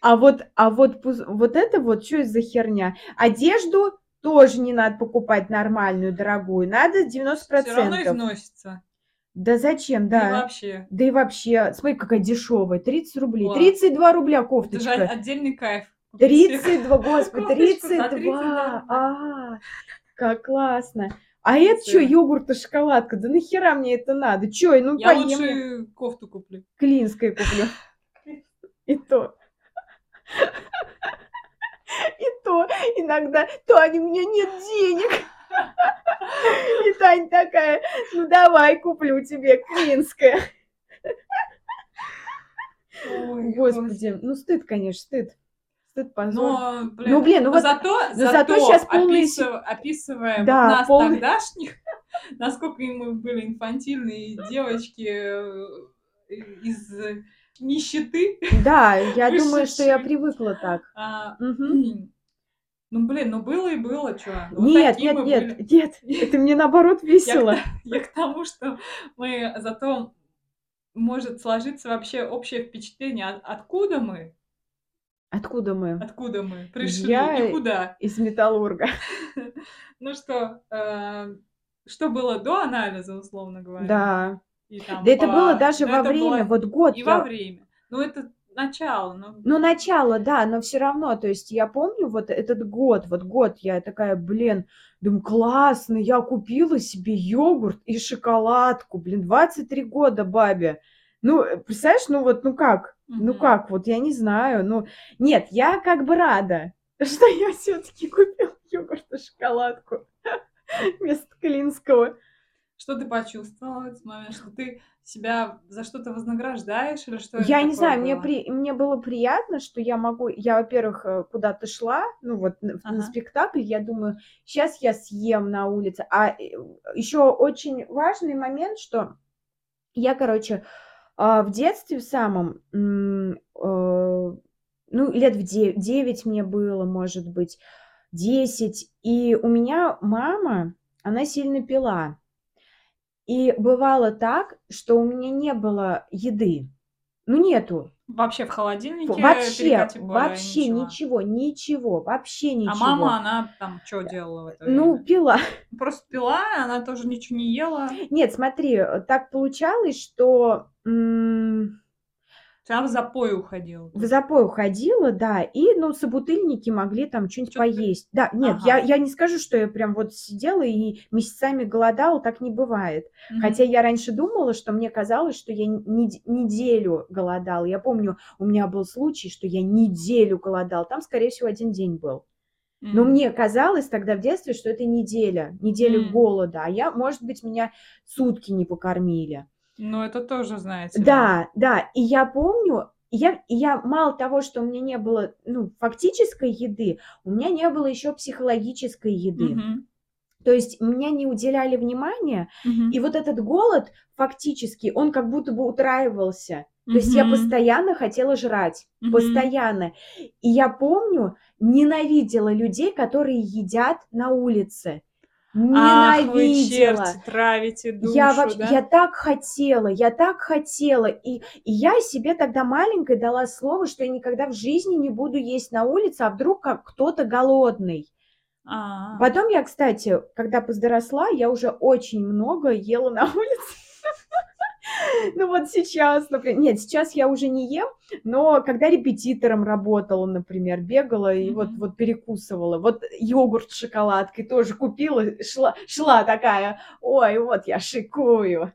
А вот, а вот, вот это вот, что за херня? Одежду тоже не надо покупать нормальную, дорогую. Надо 90%. Все равно износится. Да зачем, Да. И вообще. Да и вообще, смотри, какая дешевая. 30 рублей. О. 32 рубля Это же кофточка. отдельный кайф. Купить себе 32, господи, кофточку за 32. 32. А, как классно. А это что, йогурт и шоколадка? Да нахера мне это надо? Чё, ну Я поем лучше кофту куплю. клинское куплю. И то. И то иногда, Таня, у меня нет денег. И Таня такая, ну давай куплю тебе клинское. Ой, Господи, ну стыд, конечно, стыд. Стыд, позор. Но, блин, Ну, блин, ну вот- зато, но зато щас полный с- описыв- описывая Да, нас полный- тогдашних, насколько мы были инфантильные девочки э, из нищеты. Да, я думаю, что я привыкла так. А. Ну, блин, ну было и было, что. Нет, нет, нет, нет, это мне наоборот весело. Я к тому, что мы зато может сложиться вообще общее впечатление, от- откуда мы, Откуда мы? откуда мы пришли Я- и куда. Из металлурга. Ну что, э, что было до анализа, условно говоря? Да. Да это было даже ну, во время, вот год. И во время. Ну, это начало, ну, Ну, начало, да, но все равно, то есть я помню вот этот год, вот год я такая, блин, думаю, классно, я купила себе йогурт и шоколадку, блин, 23 года бабе. Ну, э, представляешь, ну вот, ну как, ну как, вот я не знаю, ну, нет, я как бы рада, что я все-таки купила йогурт и шоколадку вместо Клинского. Что ты почувствовала в этот момент? Что ты себя за что-то вознаграждаешь или что Я не знаю, мне, было? при... мне было приятно, что я могу... Я, во-первых, э, куда-то шла, ну вот на, на Ага. спектакль, я думаю, сейчас я съем на улице. А еще очень важный момент, что я, короче, в детстве в самом, э, ну, лет в 9 мне было, может быть, 10, и у меня мама, она сильно пила. И бывало так, что у меня не было еды. Ну, нету. Вообще в холодильнике Вообще, вообще ничего. ничего, ничего, вообще А ничего. мама, она там что делала в это Ну, время? пила. Просто пила, она тоже ничего не ела. Нет, смотри, э, так получалось, что м, Она в запой уходила. в запой уходила, да, и, ну, собутыльники могли там что-нибудь Чё-то поесть. Да, нет, я, Ага. я не скажу, что я прям вот сидела и месяцами голодала, так не бывает. Мгм. Хотя я раньше думала, что мне казалось, что я нед- неделю голодала. Я помню, у меня был случай, что я неделю голодал. Там, скорее всего, один день был. Но М. мне казалось тогда в детстве, что это неделя, неделя М. голода. А я, может быть, меня сутки не покормили. Ну, это тоже, знаете ли. Да, да. И я помню, я, я мало того, что у меня не было ну, фактической еды, у меня не было еще психологической еды. Мгм. То есть меня не уделяли внимания, Мгм. и вот этот голод фактически, он как будто бы утраивался. То есть я постоянно хотела жрать, Мгм. постоянно. И я помню, ненавидела людей, которые едят на улице. Ах, вы Ненавидела. черти, травите душу, Я вообще, да? я так хотела, я так хотела. И, и я себе тогда маленькой дала слово, что я никогда в жизни не буду есть на улице, а вдруг как кто-то голодный. А, Потом я, кстати, когда подросла, я уже очень много ела на улице. Ну вот сейчас, например, нет, сейчас я уже не ем, но когда репетитором работала, например, бегала и вот, Мгм. вот перекусывала, вот йогурт с шоколадкой тоже купила, шла, шла такая, ой, вот я шикую.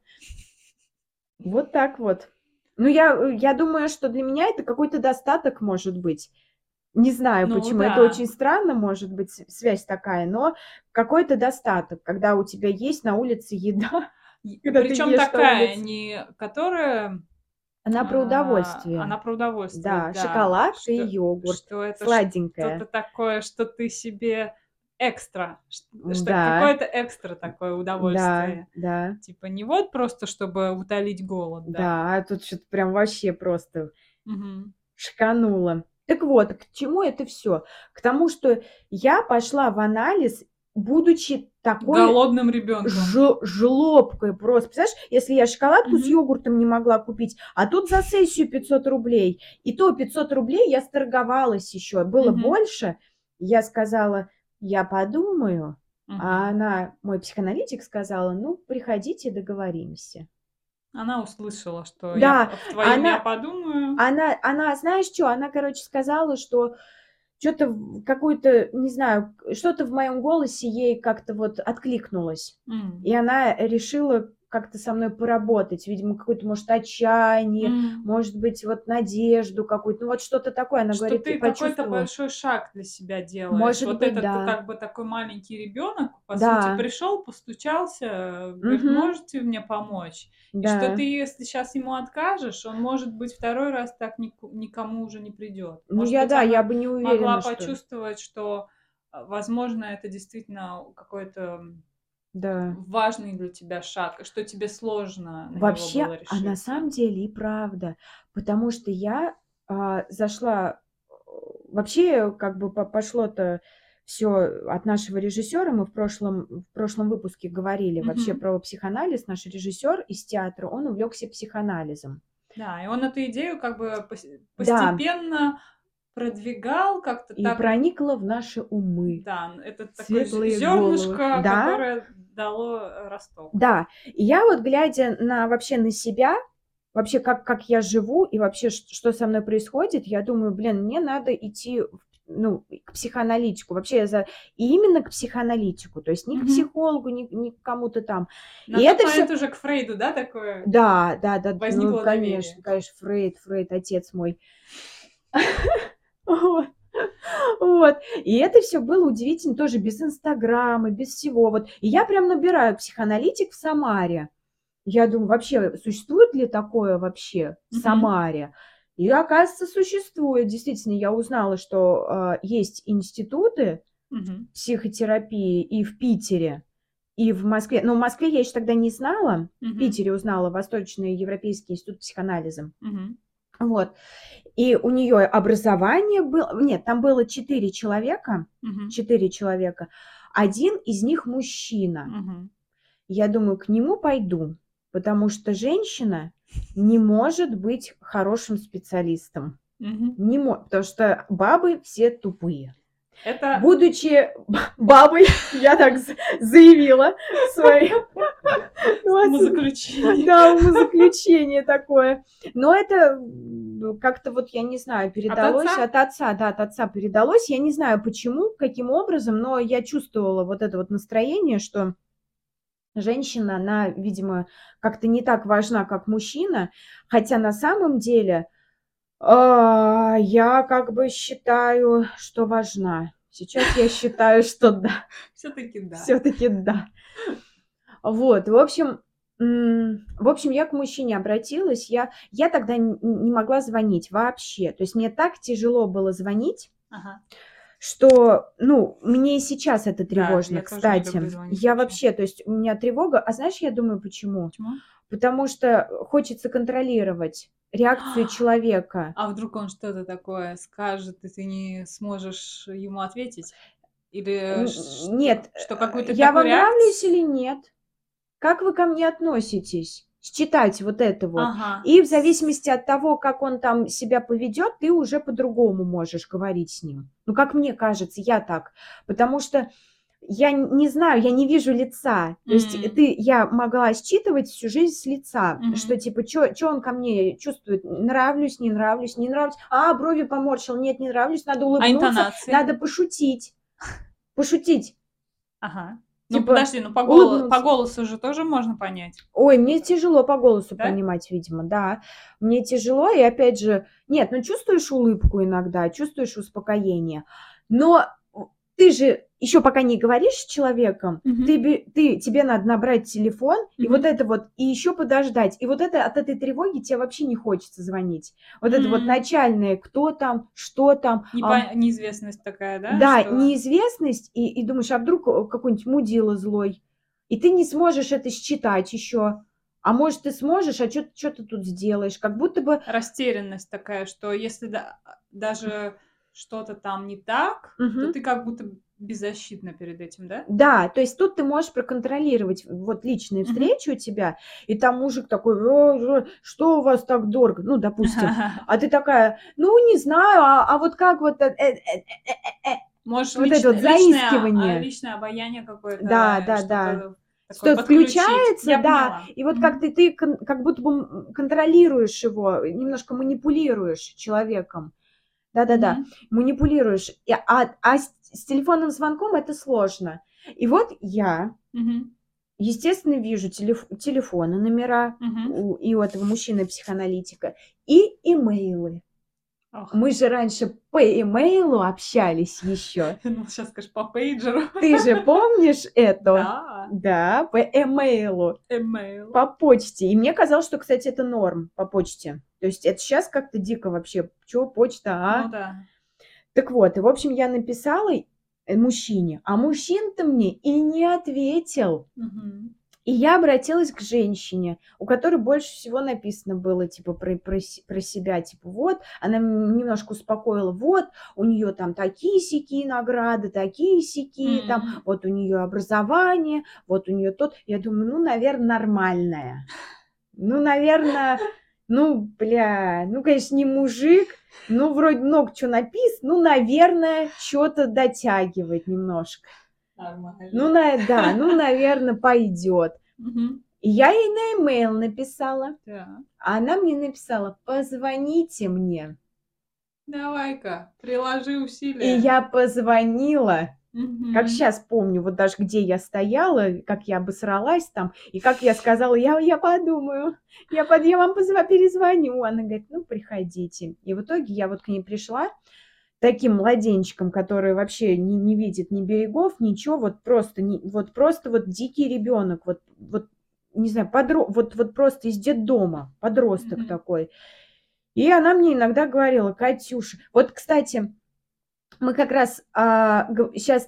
Вот так вот. Ну, я, я думаю, что для меня это какой-то достаток может быть. Не знаю Ну почему, это да. очень странно, может быть, связь такая, но какой-то достаток, когда у тебя есть на улице еда, когда Причем такая, не которая... Она про а, удовольствие. Она про удовольствие, Да, да. шоколадка и Что- йогурт, Что это сладенькое. что-то такое, что ты себе экстра, что Да. какое-то экстра такое Да, удовольствие. да, Типа не вот просто, чтобы утолить голод, да. да, а тут что-то прям вообще просто Мгм. шикануло. Так вот, к чему это все? К тому, что я пошла в анализ, будучи такой Голодным ребенком. ж- жлобкой просто. Представляешь, если я шоколадку с Мгм. йогуртом не могла купить, а тут за сессию 500 рублей, и то 500 рублей я сторговалась еще, было Мгм. больше, я сказала, я подумаю, Мгм. а она, мой психоаналитик сказала, ну, приходите, договоримся. Она услышала, что Да, я в твоем она- я подумаю. Она, она, знаешь что, она, короче, сказала, что что-то какую-то, не знаю, что-то в моем голосе ей как-то вот откликнулось. М. И она решила как-то со мной поработать. Видимо, какое-то, может, отчаяние, М. может быть, вот надежду какую-то. Ну, вот что-то такое. Она Что говорит, ты ты какой-то большой шаг для себя делаешь. Может вот быть, этот да. как бы такой маленький ребенок, по Да. сути, пришел, постучался, говорит, Мгм. можете мне помочь? И Да. что ты, если сейчас ему откажешь, он, может быть, второй раз так никому уже не придет. Ну, я, быть, да, я бы не могла уверена, что... почувствовать, что, возможно, это действительно какой-то Да. важный для тебя шаг, что тебе сложно на него Вообще, было а на решиться. самом деле и правда. Потому что я а, зашла... Вообще, как бы по- пошло-то все от нашего режиссера. Мы в прошлом, в прошлом выпуске говорили вообще Мгм. про психоанализ. Наш режиссер из театра, он увлекся психоанализом. Да, и он эту идею как бы пос- Да. постепенно продвигал как-то И так. проникла в наши умы. Да, это такое Светлые зернышко, головы. Да. которое дало э, росток. Да, и я вот глядя на вообще на себя, вообще, как, как я живу и вообще, что со мной происходит, я думаю, блин, мне надо идти в- ну, к психоаналитику. Вообще я за... И именно к психоаналитику, то есть не к Мгм. психологу, не, не к кому-то там. На И это момент уже к Фрейду, да, такое? Да, да, да, Возникло ну, конечно, доверие. конечно, Фрейд, Фрейд, отец мой. Вот. Вот. И это все было удивительно, тоже без Инстаграма, без всего. Вот. И я прям набираю психоаналитик в Самаре. Я думаю, вообще, существует ли такое вообще в. Самаре? И оказывается, существует. Действительно, я узнала, что а, есть институты Мгм. психотерапии и в Питере, и в Москве. Но в Москве я еще тогда не знала. В Мгм. Питере узнала Восточный Европейский институт психоанализа. Мгм. Вот. И у нее образование было... Нет, там было четыре человека. Четыре человека. Один из них мужчина. Мгм. Я думаю, к нему пойду, потому что женщина не может быть хорошим специалистом. Мгм. Не мо... Потому что бабы все тупые. Это Будучи бабой, я так заявила свои... умозаключение. Да, умозаключение такое. Но это как-то вот, я не знаю, передалось отца? от отца, да, от отца передалось. Я не знаю почему, каким образом, но я чувствовала вот это вот настроение, что женщина, она, видимо, как-то не так важна, как мужчина, хотя на самом деле я как бы считаю, что важна. Сейчас я считаю, что да. Все-таки да. Все-таки да. Вот, в общем, в общем, я к мужчине обратилась. Я, я тогда не могла звонить вообще. То есть мне так тяжело было звонить, Ага. что, ну, мне и сейчас это Да, тревожно, я тоже не кстати. Я вообще, то есть у меня тревога. А знаешь, я думаю, почему? Почему? Потому что хочется контролировать реакцию человека. А вдруг он что-то такое скажет, и ты не сможешь ему ответить? Или Н- что? Нет, Что какую-то я вам нравлюсь реакцию? или нет? Как вы ко мне относитесь? Считать вот это вот. Ага. И в зависимости от того, как он там себя поведет, ты уже по-другому можешь говорить с ним. Ну, как мне кажется, я так. Потому что я не знаю, я не вижу лица. То есть ты, я могла считывать всю жизнь с лица, Мгм. что типа, что он ко мне чувствует, нравлюсь, не нравлюсь, не нравлюсь. А, брови поморщил, нет, не нравлюсь, надо А улыбнуться, интонации? надо пошутить. Пошутить. Ага. Ну, Типа, подожди, ну по, голо- улыбнуться. по голосу же тоже можно понять. Ой, мне тяжело по голосу Да? понимать, видимо, да. Мне тяжело, и опять же, нет, ну чувствуешь улыбку иногда, чувствуешь успокоение. Но ты же еще пока не говоришь с человеком, Мгм. ты, ты, тебе надо набрать телефон, и Мгм. вот это вот, и еще подождать. И вот это от этой тревоги тебе вообще не хочется звонить. Вот это вот начальное, кто там, что там. а, Непо- Неизвестность такая, да? да, что- неизвестность, и, и думаешь, а вдруг э, какой-нибудь мудила злой, и ты не сможешь это считать еще. А может, ты сможешь, а что ты тут сделаешь? Как будто бы... Растерянность такая, что если да- даже что-то там не так, то Мгм. ты как будто беззащитна перед этим, да? Да, то есть тут ты можешь проконтролировать вот личные встречи у тебя, и там мужик такой, «Э, э, что у вас так дорого? Ну, допустим. А ты такая, ну, не знаю, а, а вот как вот... э, э, э, э, э». Можешь Вот лично- это вот личное, заискивание. а, личное обаяние какое-то. Да, да, да. Что включается, Я да, поняла. и вот Мгм. как ты, ты как будто бы контролируешь его, немножко манипулируешь человеком. Да-да-да, манипулируешь. А а с, с телефонным звонком это сложно. И вот я, Мгм. естественно, вижу телеф- телефоны, номера Мгм. у, и у этого мужчины-психоаналитика, и имейлы. Ох. Мы же раньше по имейлу общались еще. Ну, сейчас скажешь по пейджеру. Ты же помнишь это? Да, Да, по имейлу. По почте. И мне казалось, что, кстати, это норм по почте. То есть это сейчас как-то дико вообще. Чего почта, а? Ну да. Так вот, и, в общем, я написала э, мужчине, а мужчина-то мне и не ответил. Мгм. И я обратилась к женщине, у которой больше всего написано было, типа, про, про, про себя, типа, вот, она немножко успокоила, вот, у нее там такие-сякие награды, такие-сякие, там, М. вот у нее образование, вот у нее тот. Я думаю, ну, наверное, нормальная. Ну, наверное, ну, бля, ну, конечно, не мужик, ну, вроде много чего написано, ну, наверное, что-то дотягивает немножко. Нормально. Ну, на, да, ну, наверное, пойдет. Мгм. И я ей на e-mail написала, Так. а она мне написала, позвоните мне. Давай-ка, приложи И усилия. я позвонила, как Мгм. сейчас помню, вот даже где я стояла, как я обосралась там, и как я сказала, я, я подумаю, я, под, я вам позва, перезвоню. Она говорит, ну, приходите. И в итоге я вот к ней пришла, таким младенчиком, который вообще не, не видит ни берегов, ничего, вот просто, не, вот просто вот дикий ребенок, вот, вот не знаю, подро, вот, вот просто из детдома, подросток Мгм. такой. И она мне иногда говорила, Катюша, вот, кстати, мы как раз сейчас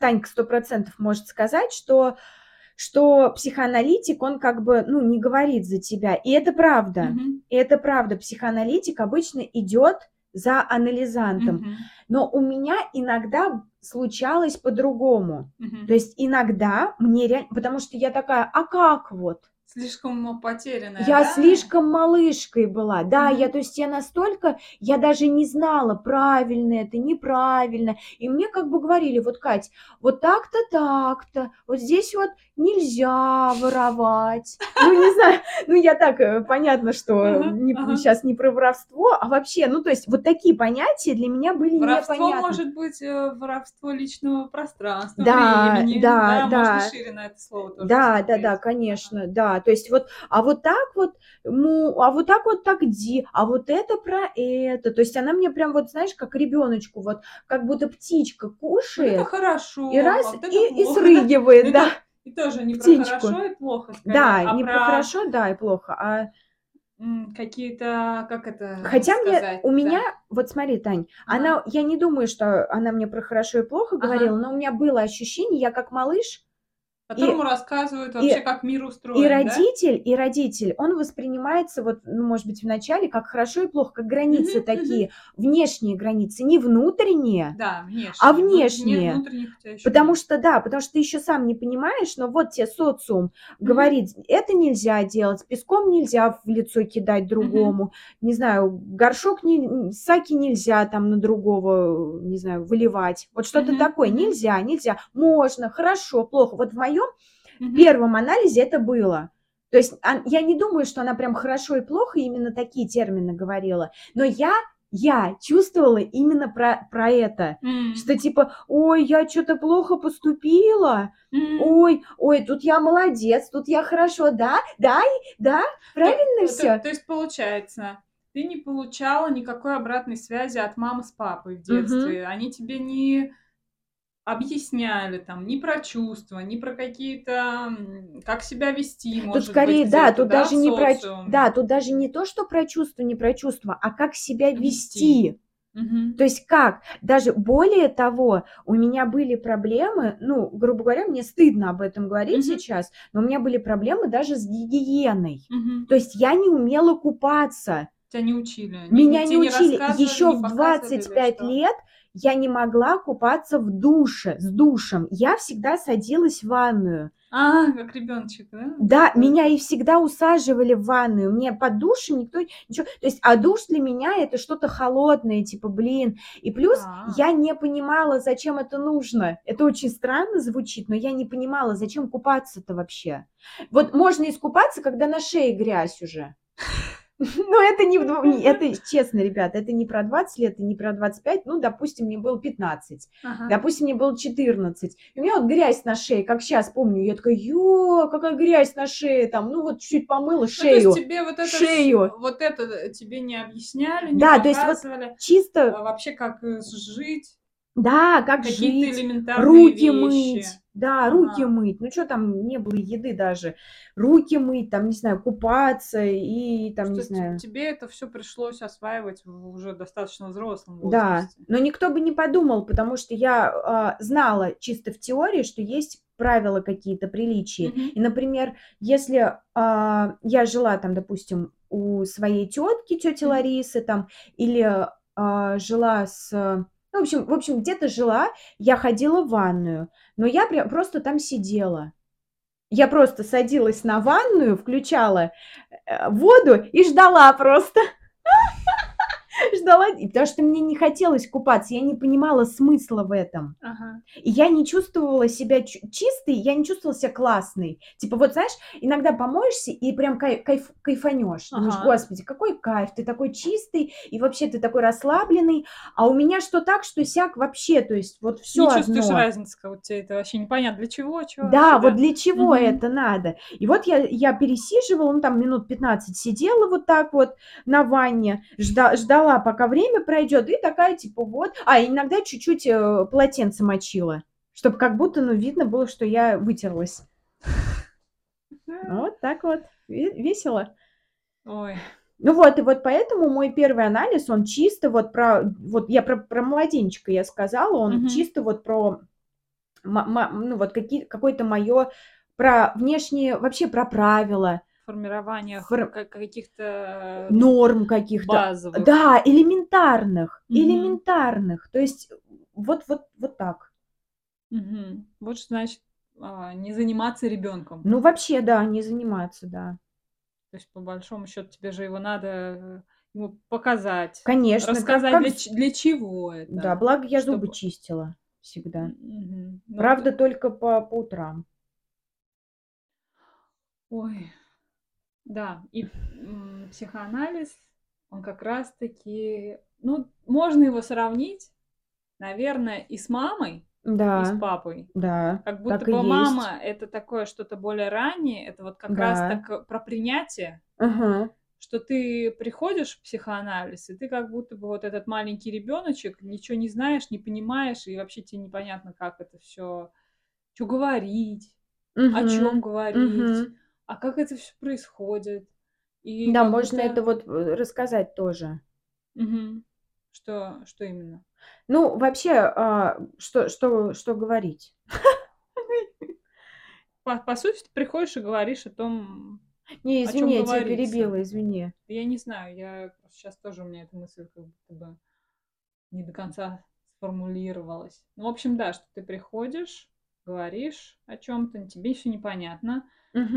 Танька сто процентов может сказать, что что психоаналитик, он как бы, ну, не говорит за тебя. И это правда. Мгм. И это правда. Психоаналитик обычно идет за анализантом. Мгм. Но у меня иногда случалось по-другому. Мгм. То есть иногда мне реально... Потому что я такая, а как вот? Слишком ну, потерянная, Я да? слишком малышкой была. Да, я, Мгм. то есть я настолько, я даже не знала, правильно это, неправильно. И мне как бы говорили, вот, Кать, вот так-то, так-то, вот здесь вот нельзя воровать. Ну, не знаю, ну, я так, э, понятно, что не, сейчас не про воровство, а вообще, ну, то есть вот такие понятия для меня были Воровство непонятны. может быть э, воровство личного пространства, Да, времени. да, да. Можно шире на это слово тоже Да, да, да, конечно, да. То есть вот, а вот так вот, ну, а вот так вот так ди, а вот это про это. То есть она мне прям вот, знаешь, как ребеночку, вот, как будто птичка Вот это кушает хорошо, и раз, а вот и, и срыгивает, да. И тоже не про птичку. хорошо и плохо, скорее, Да, а не про хорошо, да, и плохо, а какие-то, как это хотя мне, сказать, у да. меня, вот смотри, Тань, Ага. она, я не думаю, что она мне про хорошо и плохо Ага. говорила, но у меня было ощущение, я как малыш, Которому рассказывают и- вообще, как мир устроен, И да? родитель, и родитель, он воспринимается, вот, ну, может быть, вначале как хорошо и плохо, как границы Мгм, такие, внешние границы, не внутренние. Да, внешне. А внешние? ещё Потому что, да, потому что ты еще сам не понимаешь, но вот тебе социум Мгм. говорит, это нельзя делать, песком нельзя в лицо кидать другому, не знаю, горшок, не, саки нельзя там на другого, не знаю, выливать. Вот что-то Мгм, такое, нельзя, нельзя, можно, хорошо, плохо. Вот в моем Мгм. первом анализе это было. То есть я не думаю, что она прям хорошо и плохо именно такие термины говорила, но я, я чувствовала именно про, про это. М. Что типа, ой, я что-то плохо поступила, М. ой, ой, тут я молодец, тут я хорошо, да, да, и- да, правильно То- то- все. То есть получается, ты не получала никакой обратной связи от мамы с папой в детстве. Они тебе не объясняли там ни про чувства, ни про какие-то, как себя вести, Тут может скорее, быть, да, тут да, даже не про, да, тут даже не то, что про чувства, не про чувства, а как себя Вести. вести. Мгм. То есть как? Даже более того, у меня были проблемы, ну, грубо говоря, мне стыдно об этом говорить Мгм. сейчас, но у меня были проблемы даже с гигиеной. Мгм. То есть я не умела купаться. Тебя не учили. Меня тебе не учили. Еще не в показывали, 25 что? лет я не могла купаться в душе, с душем. Я всегда садилась в ванную. А, как ребеночек, да? Да, меня и всегда усаживали в ванную. Мне под душем никто ничего. То есть, а душ для меня это что-то холодное, типа, блин. И плюс А. я не понимала, зачем это нужно. Это очень странно звучит, но я не понимала, зачем купаться-то вообще. Вот можно искупаться, когда на шее грязь уже. Но это не, не- это честно, ребята, это не про 20 лет, и не про 25, ну, допустим, мне было 15, Ага. допустим, мне было 14, и у меня вот грязь на шее, как сейчас помню, я такая, ё, какая грязь на шее, там, ну, вот чуть помыла Ну, шею, то есть тебе вот это, шею. вот это тебе не объясняли, не Да, то есть вот чисто, а вообще как э, жить, да, как какие-то жить, руки вещи. мыть, да, руки Ага. мыть, ну, что там, не было еды даже, руки мыть, там, не знаю, купаться и, там, Что не знаю. тебе это все пришлось осваивать в уже достаточно взрослом Да, возрасте. но никто бы не подумал, потому что я а, знала чисто в теории, что есть правила какие-то приличия. Мгм. И, например, если а, я жила там, допустим, у своей тетки, тети Мгм. Ларисы, там, или а, жила с... Ну, в общем, в общем, где-то жила, я ходила в ванную, но я прям просто там сидела. Я просто садилась на ванную, включала э, воду и ждала просто. ждала, потому что мне не хотелось купаться, я не понимала смысла в этом. Ага. И я не чувствовала себя чистой, я не чувствовала себя классной. Типа вот, знаешь, иногда помоешься и прям кай- кайф, кайфанешь. Думаешь, Ага. господи, какой кайф, ты такой чистый, и вообще ты такой расслабленный. А у меня что так, что сяк вообще, то есть вот все Не чувствуешь разницы, как вот тебе это вообще непонятно, для чего, чего Да, вообще, вот для чего Мгм. это надо? И вот я, я пересиживала, ну там минут 15 сидела вот так вот на ванне, жда- ждала, пока время пройдет, и такая типа вот, а иногда чуть-чуть э, полотенце мочила, чтобы как будто, ну, видно было, что я вытерлась. Вот так вот, Ве- весело. Ой, Ну вот, и вот поэтому мой первый анализ, он чисто вот про, вот я про, про младенчика я сказала, он Мгм. чисто вот про, ну вот какие, какое-то мое, про внешние, вообще про правила, формирование Фор- ка- каких-то норм каких-то. базовых. Да, элементарных, Мгм. элементарных. То есть вот, вот, вот так. Мгм. Вот что значит а, не заниматься ребенком. Ну вообще, да, не заниматься, да. То есть, по большому счету, тебе же его надо э, ему показать, Конечно, рассказать, как для, для чего это. Да, благо я зубы чтобы- чистила всегда. Ну, Правда, т- только по, по утрам. Ой, да, и м, психоанализ, он как раз-таки, ну, можно его сравнить, наверное, и с мамой, и с Да, папой. да, Как будто так бы мама это такое что-то более раннее, это вот как раз Да. так э, про принятие, Ага. что ты приходишь в психоанализ, и ты как будто бы вот этот маленький ребеночек, ничего не знаешь, не понимаешь, и вообще тебе непонятно, как это все, что говорить, о чем говорить, Мгм. А как это все происходит. И Да, можно будто- это вот э, рассказать тоже. Мгм. Что, что именно? Ну, вообще, а, что, что, что говорить? По, по сути, ты приходишь и говоришь о том, Не, извини, я тебя перебила, извини. я не знаю, я сейчас тоже у меня эта мысль как будто бы не до конца сформулировалась. Ну, в общем, да, что ты приходишь, говоришь о чем-то, тебе все непонятно.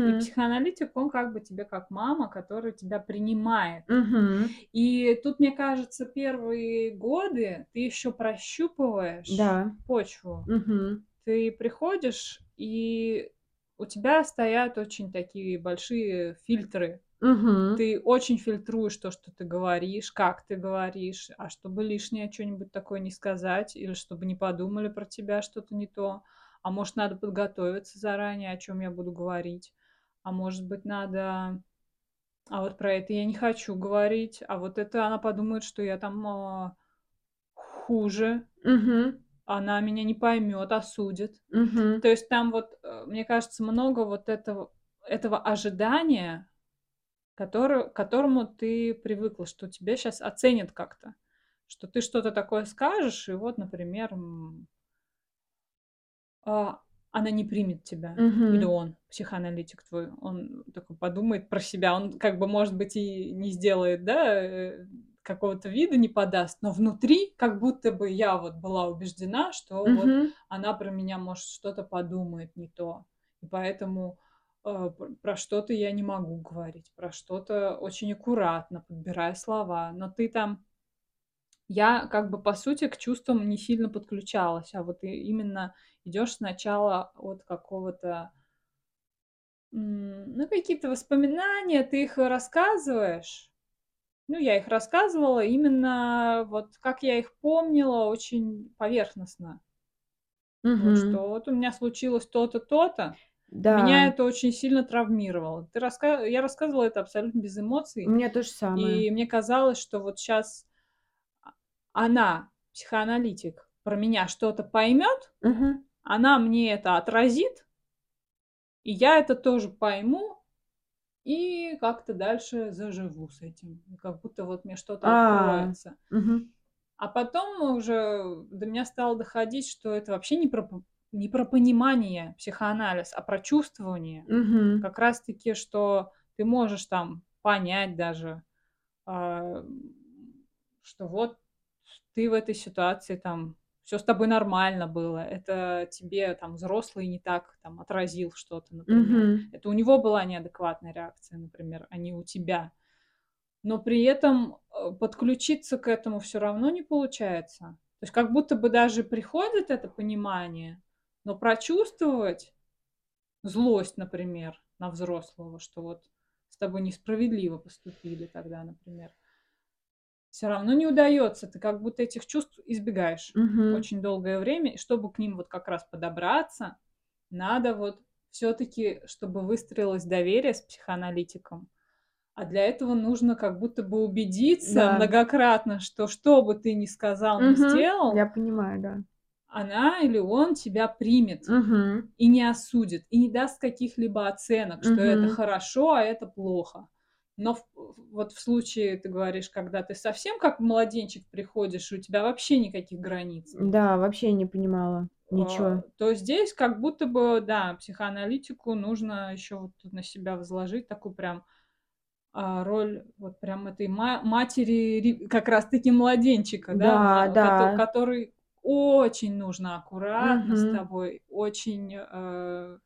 И Мгм. психоаналитик, он как бы тебе как мама, которая тебя принимает. Мгм. И тут, мне кажется, первые годы ты еще прощупываешь Да. почву. Мгм. Ты приходишь, и у тебя стоят очень такие большие фильтры. Мгм. Ты очень фильтруешь то, что ты говоришь, как ты говоришь, а чтобы лишнее что-нибудь такое не сказать, или чтобы не подумали про тебя что-то не то. А может, надо подготовиться заранее, о чем я буду говорить. А может быть, надо... А вот про это я не хочу говорить. А вот это она подумает, что я там а, хуже. Мгм. Она меня не поймет, осудит. Мгм. То есть там вот, э, мне кажется, много вот этого, этого ожидания, который, к которому ты привыкла, что тебя сейчас оценят как-то. Что ты что-то такое скажешь, и вот, например, она не примет тебя. Или Мгм. он, психоаналитик твой, он такой подумает про себя. Он как бы, может быть, и не сделает, да, э, какого-то вида не подаст, но внутри как будто бы я вот была убеждена, что вот Мгм. она про меня, может, что-то подумает не то. И поэтому э, пр- про что-то я не могу говорить, про что-то очень аккуратно, подбирая слова. Но ты там... Я как бы, по сути, к чувствам не сильно подключалась, а вот именно идешь сначала от какого-то... Ну, какие-то воспоминания, ты их рассказываешь. Ну, я их рассказывала именно вот как я их помнила, очень поверхностно. Вот Мгм. что вот у меня случилось то-то, то-то, Да. меня это очень сильно травмировало. Ты раска... Я рассказывала это абсолютно без У эмоций, меня то же самое. и мне казалось, что вот сейчас она, психоаналитик, про меня что-то поймет, Мгм. она мне это отразит, и я это тоже пойму, и как-то дальше заживу с этим. Как будто вот мне что-то А. откроется. Мгм. А потом уже до меня стало доходить, что это вообще не про, не про понимание психоанализ, а про чувствование. Мгм. Как раз-таки, что ты можешь там понять даже, а, что вот ты в этой ситуации там все с тобой нормально было, это тебе там взрослый не так там отразил что-то, например. Мгм. Это у него была неадекватная реакция, например, а не у тебя. но при этом э, подключиться к этому все равно не получается. То есть как будто бы даже приходит это понимание, но прочувствовать злость, например, на взрослого, что вот с тобой несправедливо поступили тогда, например, все равно не удается. Ты как будто этих чувств избегаешь Мгм. очень долгое время. И чтобы к ним вот как раз подобраться, надо вот все-таки, чтобы выстроилось доверие с психоаналитиком. А для этого нужно как будто бы убедиться Да. многократно, что что бы ты ни сказал, ни Мгм. сделал, Я понимаю, да. она или он тебя примет Мгм. и не осудит, и не даст каких-либо оценок, что это Мгм. хорошо, а это плохо. Но в- вот в случае, ты говоришь, когда ты совсем как младенчик приходишь, у тебя вообще никаких границ Да, вообще не понимала ничего. а, то здесь как будто бы, да, психоаналитику нужно еще вот тут на себя возложить такую прям а, роль вот прям этой ма- матери, ри- как раз-таки младенчика, да, Да, кото- да. который очень нужно аккуратно с Мгм. тобой, очень э,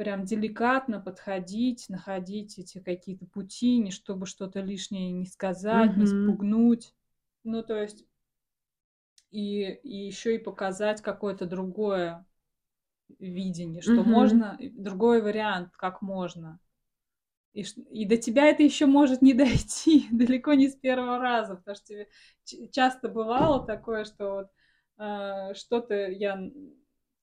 прям деликатно подходить, находить эти какие-то пути, не чтобы что-то лишнее не сказать, не Мгм. спугнуть. Ну, то есть, и, и еще и показать какое-то другое видение, что Мгм. можно, другой вариант, как можно. И, и до тебя это еще может не дойти, далеко не с первого раза, потому что тебе часто бывало такое, что вот э, что-то я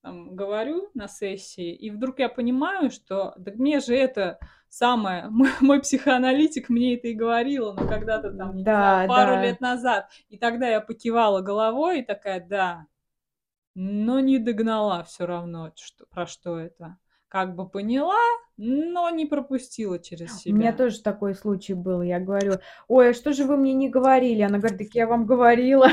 там говорю на сессии, и вдруг я понимаю, что да мне же это самое, мой, мой психоаналитик мне это и говорила, но когда-то там, Да, знаю, пару да. лет назад, и тогда я покивала головой и такая, да, но не догнала все равно, что, про что это. Как бы поняла, но не пропустила через У меня себя. тоже такой случай был. Я говорю, ой, а что же вы мне не говорили? Она говорит, так я вам говорила.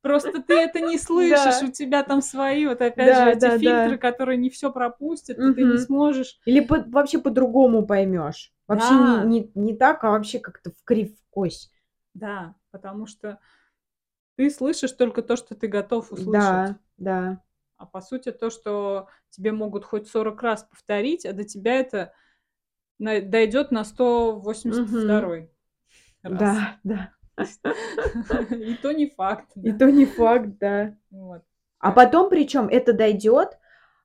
Просто ты это не слышишь, Да. у тебя там свои, вот опять Да, же, эти да, фильтры, которые не все пропустят, ты не сможешь. Или по- вообще по-другому поймешь. Вообще не, не, не так, а вообще как-то в кривь в кость. Да, потому что ты слышишь только то, что ты готов услышать. Да, да. А по сути то, что тебе могут хоть 40 раз повторить, а до тебя это на- дойдет на 182 раз. Да, да. И то не факт. И то не факт, да. А потом, причем, это дойдет,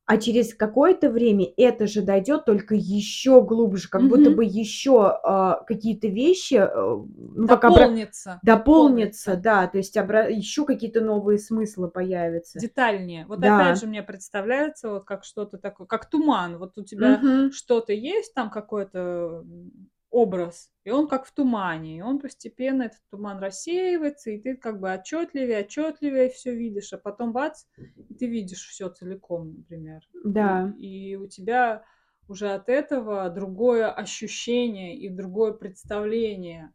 а через какое-то время это же дойдет только еще глубже, как будто бы еще какие-то вещи э, ну, как обра- Дополнится. дополнятся, да, то есть еще какие-то новые смыслы появятся. Детальнее. Вот Да. опять же мне представляется вот как что-то такое, как туман. Вот у тебя что-то есть, там какой-то м, образ, и он как в тумане, и он постепенно, этот туман рассеивается, и ты как бы отчетливее, отчетливее все видишь, а потом бац, и ты видишь все целиком, например. Да. И, и у тебя уже от этого другое ощущение и другое представление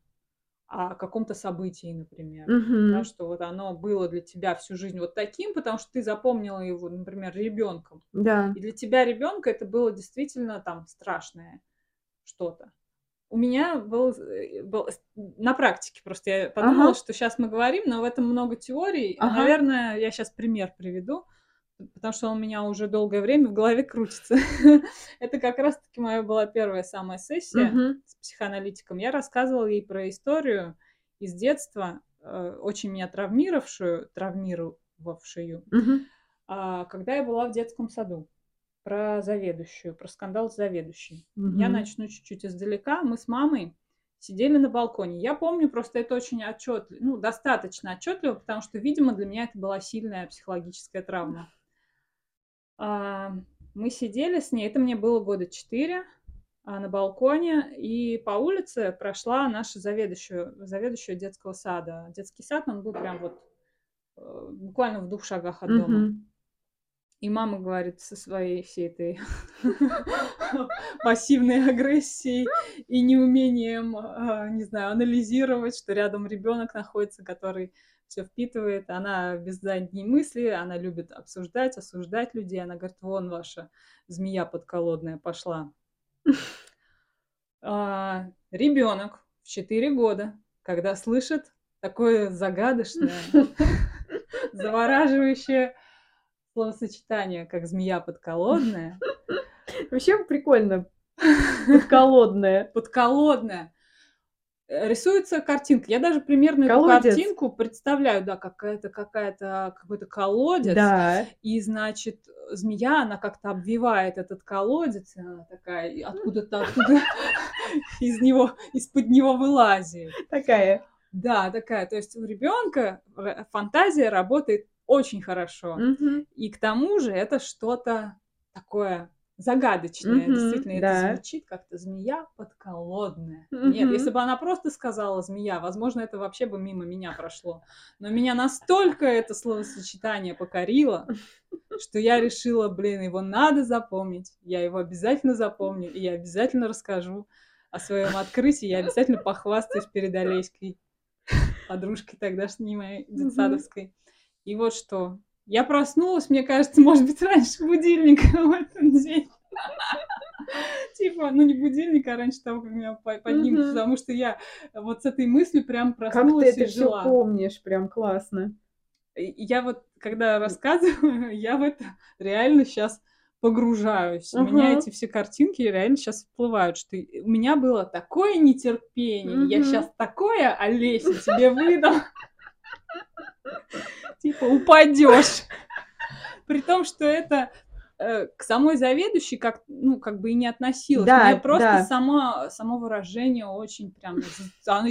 о каком-то событии, например. Да, Мгм. что вот оно было для тебя всю жизнь вот таким, потому что ты запомнила его, например, ребенком. Да. И для тебя ребенка это было действительно там страшное что-то. У меня был, э, был на практике просто я подумала, Ага. что сейчас мы говорим, но в этом много теорий. Ага. Наверное, я сейчас пример приведу, потому что он у меня уже долгое время в голове крутится. Это как раз-таки моя была первая самая сессия с психоаналитиком. Я рассказывала ей про историю из детства, э, очень меня травмировавшую, травмировавшую, когда я была в детском саду. Про заведующую, про скандал с заведующей. Я Мгм. начну чуть-чуть издалека. Мы с мамой сидели на балконе. Я помню просто это очень отчетливо, ну, достаточно отчетливо, потому что, видимо, для меня это была сильная психологическая травма. А, Мы сидели с ней, это мне было года четыре, а, на балконе, и по улице прошла наша заведующая, заведующая детского сада. Детский сад, он был прям вот э, буквально в двух шагах от дома. Мгм. И мама говорит со своей всей этой пассивной агрессией и неумением, а, не знаю, анализировать, что рядом ребенок находится, который все впитывает. Она без задней мысли, она любит обсуждать, осуждать людей. Она говорит, вон ваша змея подколодная пошла. А, ребенок в 4 года, когда слышит такое загадочное, завораживающее словосочетание, как змея подколодная, Вообще прикольно. Подколодная. подколодная, рисуется картинка. Я даже примерно Колодец. эту картинку представляю, да, какая-то какая-то какой-то колодец. Да. И, значит, змея, она как-то обвивает этот колодец, и она такая откуда-то оттуда из него, из-под него вылазит. Такая. Да, такая. То есть у ребенка фантазия работает очень хорошо. Мгм. И к тому же это что-то такое загадочное. Мгм, Действительно, да. это звучит как-то змея подколодная. Нет, Мгм. если бы она просто сказала змея, возможно, это вообще бы мимо меня прошло. Но меня настолько это словосочетание покорило, что я решила, блин, его надо запомнить. Я его обязательно запомню, и я обязательно расскажу о своем открытии. Я обязательно похвастаюсь перед Олеськой, подружкой тогдашней моей детсадовской. И вот что. Я проснулась, мне кажется, может быть, раньше будильника в этот день. Типа, ну не будильник, а раньше того, как меня по- поднимут, потому что я вот с этой мыслью прям Как ты проснулась это все помнишь? Прям классно. Я вот, когда рассказываю, я в это реально сейчас погружаюсь. У меня эти все картинки реально сейчас всплывают, что у меня было такое нетерпение, я Мгм. сейчас такое, Олеся, тебе выдам. Типа, упадешь. При том, что это э, к самой заведующей как, ну, как бы и не относилось. Да, Мне просто да. сама, само выражение очень прям... Оно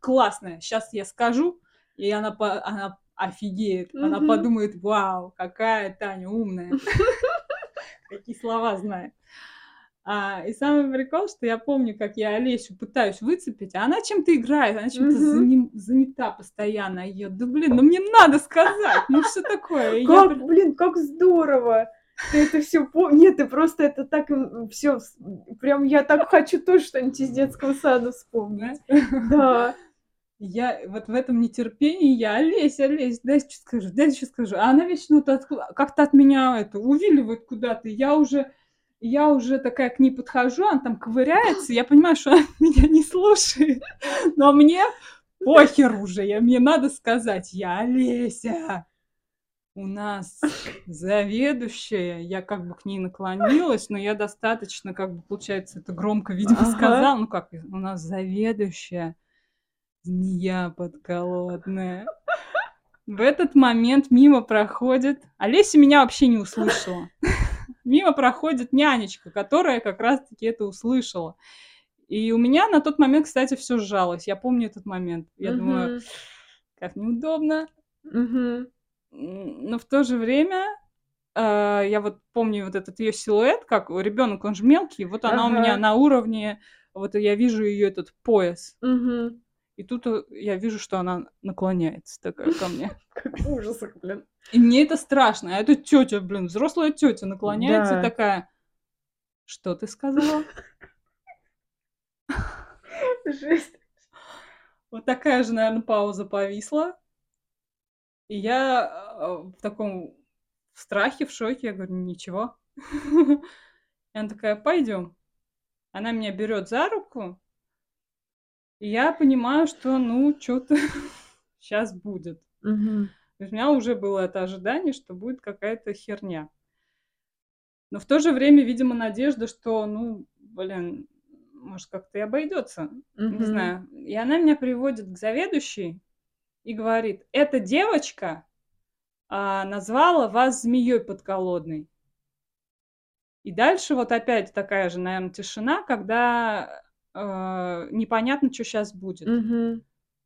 классное. Сейчас я скажу, и она, по- она офигеет. Она Мгм. подумает, вау, какая Таня умная. Какие слова знает. А, и самый прикол, что я помню, как я Олесю пытаюсь выцепить, а она чем-то играет, она чем-то Мгм. заним- занята постоянно. Ее, да блин, ну мне надо сказать, ну что такое? Я Как, при- блин, как здорово! Ты это все помнишь? Нет, ты просто это так все... Прям я так хочу тоже что-нибудь из детского сада вспомнить. Да. Я вот в этом нетерпении, я, Олесь, Олесь, дай что скажу, дай что скажу. А она вечно как-то от меня это увиливает куда-то. Я уже, я уже такая к ней подхожу, она там ковыряется, я понимаю, что она меня не слушает. Но мне похер уже, я, мне надо сказать, я Олеся. У нас заведующая, я как бы к ней наклонилась, но я достаточно, как бы, получается, это громко, видимо, Ага. сказала. Ну как, у нас заведующая змея подколодная. В этот момент мимо проходит... Олеся меня вообще не услышала. Мимо проходит нянечка, которая как раз-таки это услышала. И у меня на тот момент, кстати, все сжалось. Я помню этот момент. Я думаю, Мгм. как неудобно. М, Но в то же время э, я вот помню вот этот ее силуэт, как ребенок, он же мелкий, вот она у меня Ага. на уровне, вот я вижу ее этот пояс, Мгм. И тут э, я вижу, что она наклоняется такая ко мне. Как ужас, блин. И мне это страшно. А эта тетя, блин, взрослая тетя наклоняется такая, что ты сказала? Жесть. Вот такая же, наверное, пауза повисла. И я э, в таком страхе, в шоке. Я говорю, ничего. И она такая, пойдем. Она меня берет за руку. И я понимаю, что, ну, что-то сейчас будет. Есть у меня уже было это ожидание, что будет какая-то херня. Но в то же время, видимо, надежда, что, ну, блин, может, как-то и обойдется. Не Мгм. знаю. И она меня приводит к заведующей и говорит, эта девочка а, назвала вас змеей подколодной. И дальше вот опять такая же, наверное, тишина, когда э, непонятно, что сейчас будет. Мгм.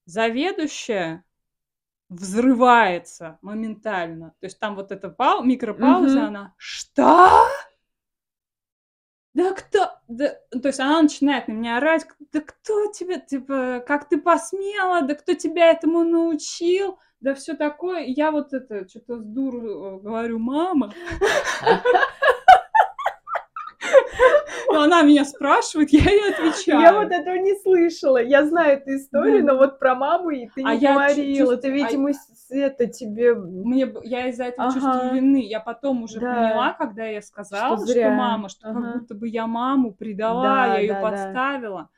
Заведующая взрывается моментально. То есть там вот эта пау- микропауза, Мгм. она «Что? Да кто?» да, То есть она начинает на меня орать, да кто тебя, типа, как ты посмела, да кто тебя этому научил, да все такое. И я вот это, что-то с дуру э, говорю, мама. Но она меня спрашивает, я ей отвечаю. Я вот этого не слышала. Я знаю эту историю, но вот про маму и ты А не чу- говорила. Ты, а видимо, это тебе... Мне, я из-за этого чувствую вины. Я потом уже Да. поняла, когда я сказала, что, зря. мама, что Ага. как будто бы я маму предала, Да, я ее да, подставила.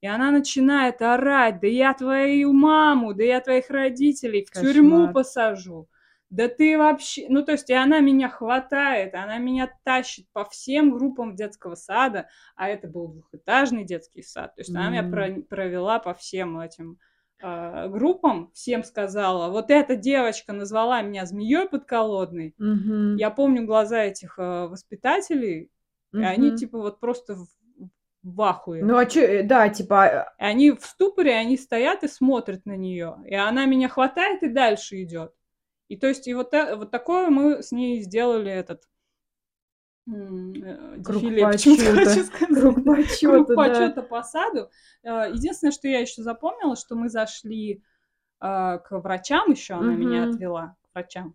И она начинает орать, да я твою маму, да я твоих родителей в тюрьму посажу. Да ты вообще... Ну, то есть, и она меня хватает, она меня тащит по всем группам детского сада, а это был двухэтажный детский сад. То есть, она меня про- провела по всем этим э, группам, всем сказала, вот эта девочка назвала меня змеей подколодной. Мгм. Я помню глаза этих э, воспитателей, и они типа вот просто в, в ахуе. Ну, а чё, да, типа, а, И они в ступоре, они стоят и смотрят на нее. И она меня хватает и дальше идет. И то есть, и вот, та- вот такое мы с ней сделали этот э, Круг дефиле, сказать. круг почета, да. почета по саду. Э, Единственное, что я еще запомнила, что мы зашли э, к врачам еще, она меня отвела к врачам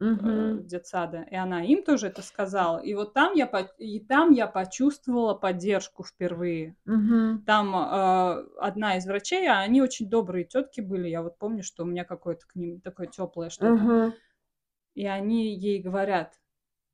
Мгм. детсада, и она им тоже это сказала. И вот там я, и там я почувствовала поддержку впервые. Мгм. Там э, одна из врачей, а они очень добрые тетки были. Я вот помню, что у меня какое-то к ним такое теплое что-то. Мгм. И они ей говорят,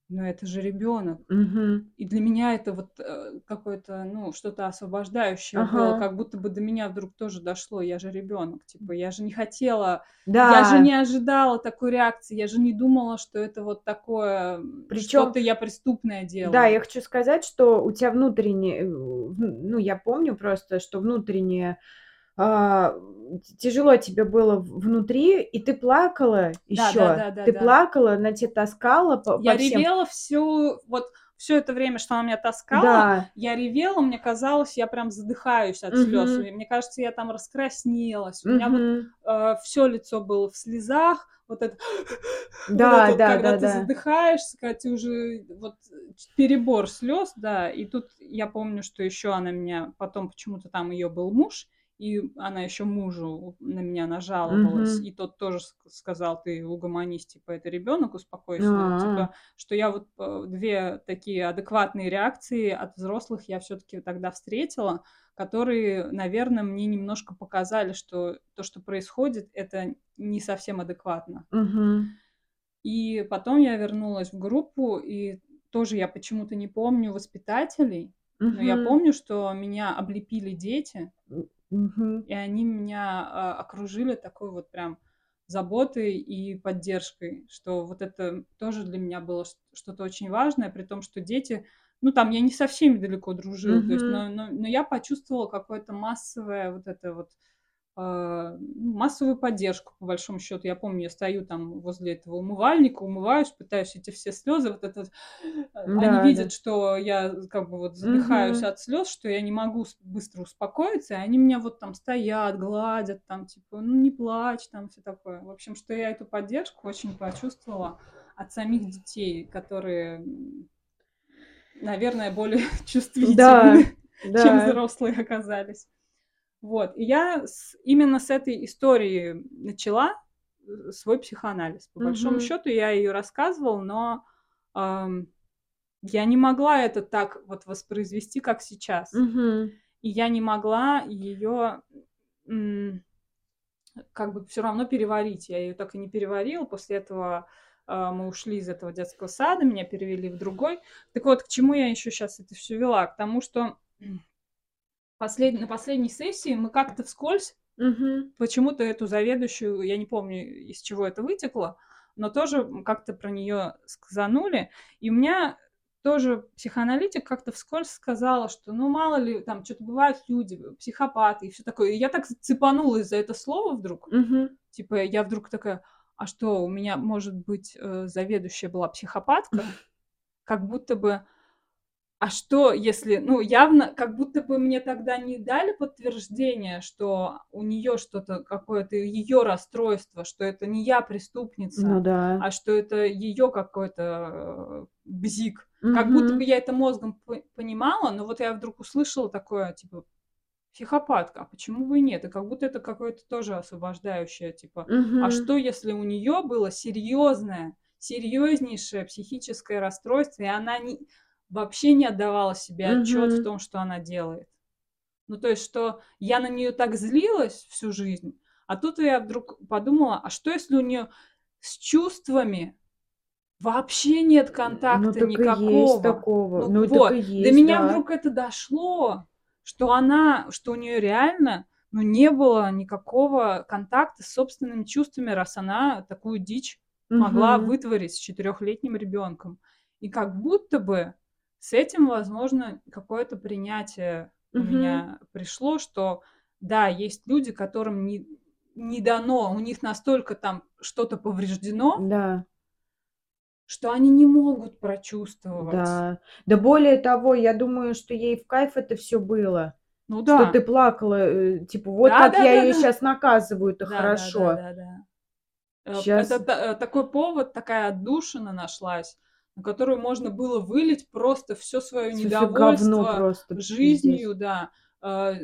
ну это же ребенок. Мгм. И для меня это вот э, какое-то, ну, что-то освобождающее было, Ага. как будто бы до меня вдруг тоже дошло. Я же ребенок, типа, я же не хотела, я же Да, не ожидала такой реакции, я же не думала, что это вот такое, м, Причём- что-то я преступное делаю. да, я хочу сказать, что у тебя внутренне, э, ну, я помню просто, что внутренне а, тяжело тебе было внутри, и ты плакала Да, еще. да, да, да, Ты да. плакала, она тебя таскала по, Я по всем. ревела всю, вот все это время, что она меня таскала, Да. я ревела, мне казалось, я прям задыхаюсь от слез. И мне кажется, я там раскраснелась. У меня вот Мгм. все лицо было в слезах. Вот это, вот Да, вот, да, когда да, ты да. задыхаешься, когда ты уже вот перебор слез, да. И тут я помню, что еще она меня потом почему-то там ее был муж, и она еще мужу на меня нажаловалась, Мгм. и тот тоже ск- сказал, ты угомонись, типа, это ребенок, успокойся, А. типа, что я вот э, две такие адекватные реакции от взрослых я все-таки тогда встретила, которые, наверное, мне немножко показали, что то, что происходит, это не совсем адекватно. Мгм. И потом я вернулась в группу, и тоже я почему-то не помню воспитателей, но я Мгм. помню, что меня облепили дети, Мгм. и они меня а, окружили такой вот прям заботой и поддержкой, что вот это тоже для меня было ш- что-то очень важное, при том, что дети, ну там я не со всеми далеко дружила, то есть, Мгм. но, но, но я почувствовала какое-то массовое вот это вот массовую поддержку, по большому счету. Я помню, я стою там возле этого умывальника, умываюсь, пытаюсь эти все слезы, вот это, вот, э, они Да, видят, да. что я как бы вот задыхаюсь Мгм. от слез, что я не могу быстро успокоиться, и они меня вот там стоят, гладят, там типа, ну не плачь, там все такое. В общем, что я эту поддержку очень почувствовала от самих детей, которые, наверное, более Да, чувствительны, чем да. взрослые оказались. Вот. И я с- именно с этой истории начала э, свой психоанализ. По большому Мгм. счету я ее рассказывала, но ам, я не могла это так вот воспроизвести, как сейчас. Мгм. И я не могла ее как бы все равно переварить. Я ее так и не переварила. После этого а, мы ушли из этого детского сада, меня перевели в другой. Так вот, к чему я еще сейчас это все вела? К тому, что послед... на последней сессии мы как-то вскользь Мгм. почему-то эту заведующую, я не помню, из чего это вытекло, но тоже как-то про нее сказанули. И у меня тоже психоаналитик как-то вскользь сказала, что ну мало ли, там что-то бывают люди, психопаты и все такое. И я так цепанулась за это слово вдруг. Мгм. Типа я вдруг такая, а что, у меня, может быть, э, заведующая была психопатка? Как будто бы а что, если, ну, явно, как будто бы мне тогда не дали подтверждение, что у нее что-то какое-то ее расстройство, что это не я преступница, Ну да. а что это ее какой-то э, бзик. Как будто бы я это мозгом по- понимала, но вот я вдруг услышала такое, типа, психопатка, а почему бы и нет? И как будто это какое-то тоже освобождающее, типа, а Мгм. что, если у нее было серьезное, серьезнейшее психическое расстройство, и она не, вообще не отдавала себе отчет в Мгм. том, что она делает? Ну, то есть, что я на нее так злилась всю жизнь, а тут я вдруг подумала, а что, если у нее с чувствами вообще нет Ну контакта так и есть никакого? такого. Ну, Ну вот, и до есть, меня да. вдруг это дошло, что она, что у нее реально, ну, не было никакого контакта с собственными чувствами, раз она такую дичь могла Мгм. вытворить с четырехлетним ребенком. И как будто бы с этим, возможно, какое-то принятие у Мгм. меня пришло, что да, есть люди, которым не, не дано, у них настолько там что-то повреждено, Да. что они не могут прочувствовать. Да. Да более того, я думаю, что ей в кайф это все было. Ну Что да. ты плакала, э, типа, вот Да, как да, я да, ее да. сейчас наказываю, это Да, да, хорошо. да, да, да. Э, Щас- Это э, такой повод, такая отдушина нашлась, на которую можно было вылить просто все свое недовольство просто. жизнью, да, э,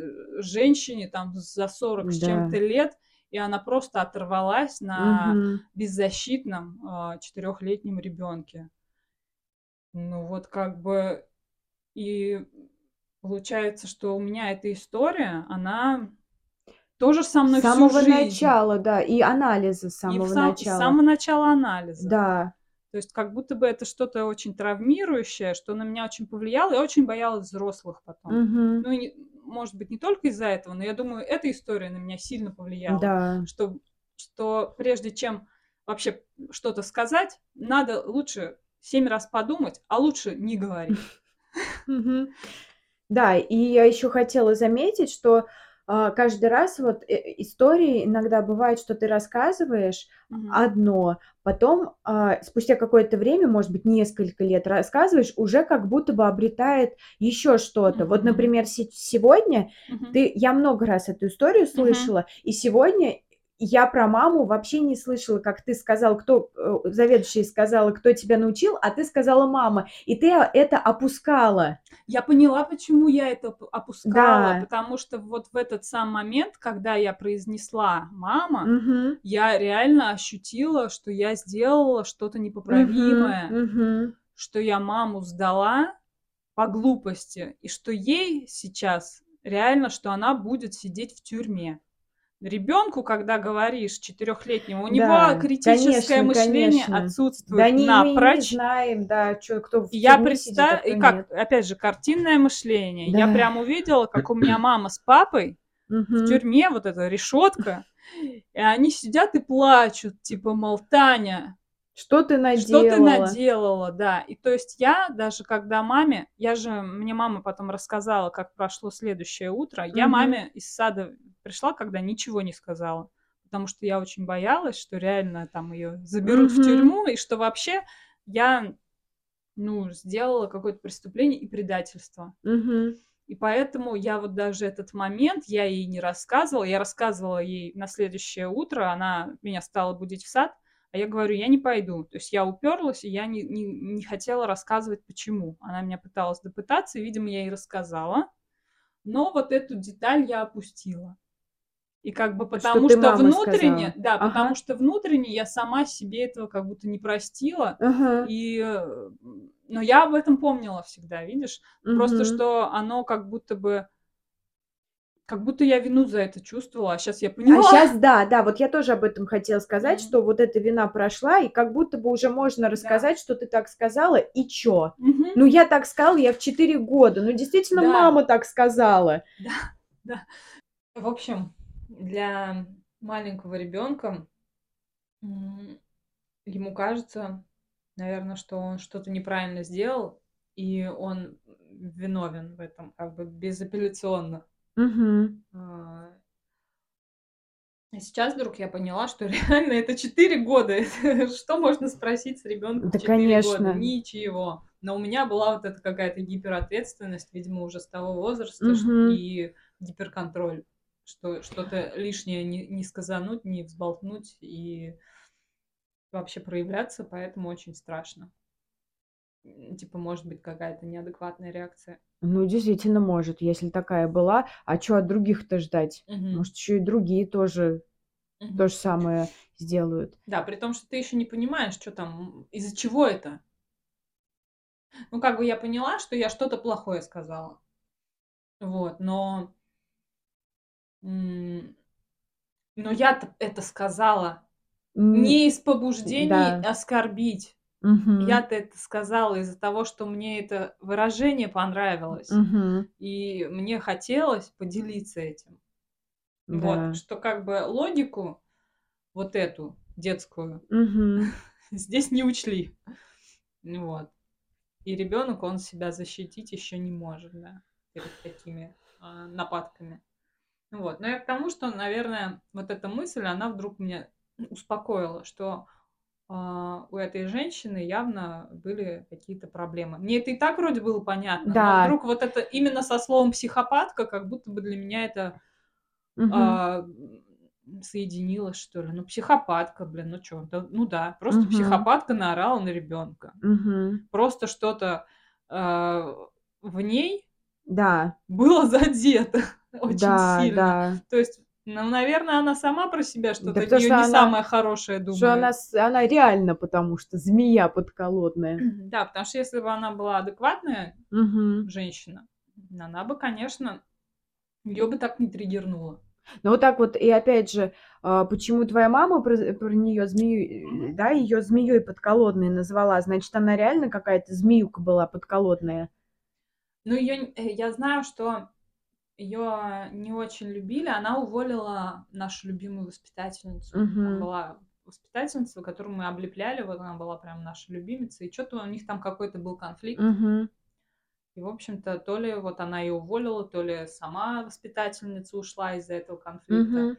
женщине там за 40 с Да. чем-то лет, и она просто оторвалась на Мгм. беззащитном четырехлетнем ребенке. Ну вот как бы и получается, что у меня эта история, она тоже со мной С самого всю жизнь. начала, да, и анализа с И в самого сам- с начала. самого начала анализа. Да. То есть как будто бы это что-то очень травмирующее, что на меня очень повлияло. Я очень боялась взрослых потом. Мгм. Ну, не- может быть, не только из-за этого, но я думаю, эта история на меня сильно повлияла. Да. Что, что прежде чем вообще что-то сказать, надо лучше семь раз подумать, а лучше не говорить. Да, и я еще хотела заметить, что каждый раз вот э, истории иногда бывает, что ты рассказываешь Мгм. одно, потом а, спустя какое-то время, может быть, несколько лет рассказываешь, уже как будто бы обретает еще что-то. Вот, Мгм. например, се- сегодня Мгм. ты, я много раз эту историю слышала, и сегодня я про маму вообще не слышала, как ты сказал, кто э, заведующая сказала, кто тебя научил, а ты сказала мама, и ты это опускала. Я поняла, почему я это оп- опускала, Да. потому что вот в этот сам момент, когда я произнесла «мама», Мгм. я реально ощутила, что я сделала что-то непоправимое, Мгм. что я маму сдала по глупости, и что ей сейчас реально, что она будет сидеть в тюрьме. Ребенку, когда говоришь четырехлетнему, у Да, него критическое конечно, мышление конечно. отсутствует Да не, мы и не напрочь. знаем, да, чё, кто в я тюрьме сидит, а как, нет. опять же, картинное мышление. Я Да. прям увидела, как у меня мама с папой в тюрьме, вот эта решетка, и они сидят и плачут, типа, мол, Таня, Что ты что ты наделала? наделала, да. И то есть я даже когда маме, я же, мне мама потом рассказала, как прошло следующее утро, я Мгм. маме из сада пришла, когда ничего не сказала, потому что я очень боялась, что реально там ее заберут в Мгм. тюрьму, и что вообще я, ну, сделала какое-то преступление и предательство. Мгм. И поэтому я вот даже этот момент, я ей не рассказывала, я рассказывала ей на следующее утро, она меня стала будить в сад, а я говорю, я не пойду. То есть я уперлась, и я не, не, не хотела рассказывать, почему. Она меня пыталась допытаться, и, видимо, я ей рассказала. Но вот эту деталь я опустила. И как бы потому что, мама внутренне, сказала. да, Ага. потому что внутренне я сама себе этого как будто не простила. Ага. И, э, но я об этом помнила всегда, видишь? Просто Мгм. что оно как будто бы, как будто я вину за это чувствовала, а сейчас я А поняла. сейчас, да, да, вот я тоже об этом хотела сказать, Мгм. что вот эта вина прошла, и как будто бы уже можно рассказать, что ты так сказала, и чё? Мгм. Ну, я так сказала, я в 4 года. Ну, действительно, Да. мама так сказала. В общем, для маленького ребенка ему кажется, наверное, что он что-то неправильно сделал, и он виновен в этом, как бы безапелляционно. Мгм. А, и сейчас вдруг я поняла, что реально это 4 года. Что можно спросить с ребенком Да, 4 года? конечно. Ничего. Но у меня была вот эта какая-то гиперответственность, видимо, уже с того возраста, ш- Мгм. и гиперконтроль, что что-то лишнее не, не сказануть, не взболтнуть и вообще проявляться, поэтому очень страшно. М, Типа, может быть, какая-то неадекватная реакция. Ну, действительно, может, если такая была. А чё от других-то ждать? Мгм. Может, еще и другие тоже Мгм. то же самое сделают. Да, при том, что ты еще не понимаешь, что там, из-за чего это. Ну, как бы я поняла, что я что-то плохое сказала. Вот, но... Но я это сказала не из побуждений да. оскорбить. Мгм, Я-то это сказала из-за того, что мне это выражение понравилось. мгм, И мне хотелось поделиться этим. да. Вот, что как бы логику вот эту детскую Мгм. здесь не учли. Вот. И ребенок, он себя защитить еще не может, да, перед такими э, нападками. Вот. Но я к тому, что, наверное, вот эта мысль, она вдруг меня успокоила, что у этой женщины явно были какие-то проблемы. Мне это и так вроде было понятно, Да. но вдруг вот это именно со словом психопатка, как будто бы для меня это Мгм. а, соединилось, что ли. Ну, психопатка, блин, ну что, ну да, просто Мгм. психопатка наорала на ребенка. Мгм. Просто что-то а, в ней Да, было задето очень да, сильно. да. То есть, ну, наверное, она сама про себя что-то Да да, потому не что она- самое хорошее думает. Что она, она реально, потому что змея подколодная. Да, потому что если бы она была адекватная Мгм. женщина, она бы, конечно, ее бы так не триггернула. Ну вот так вот, и опять же, а, почему твоя мама про, нее змею, э, да, ее змеей подколодной назвала, значит, она реально какая-то змеюка была подколодная. Ну, ее, я знаю, что ее не очень любили. Она уволила нашу любимую воспитательницу. Там Мгм. была воспитательница, которую мы облепляли, вот она была прям наша любимица, и что-то у них там какой-то был конфликт. Мгм. И, в общем-то, то ли вот она ее уволила, то ли сама воспитательница ушла из-за этого конфликта. Мгм.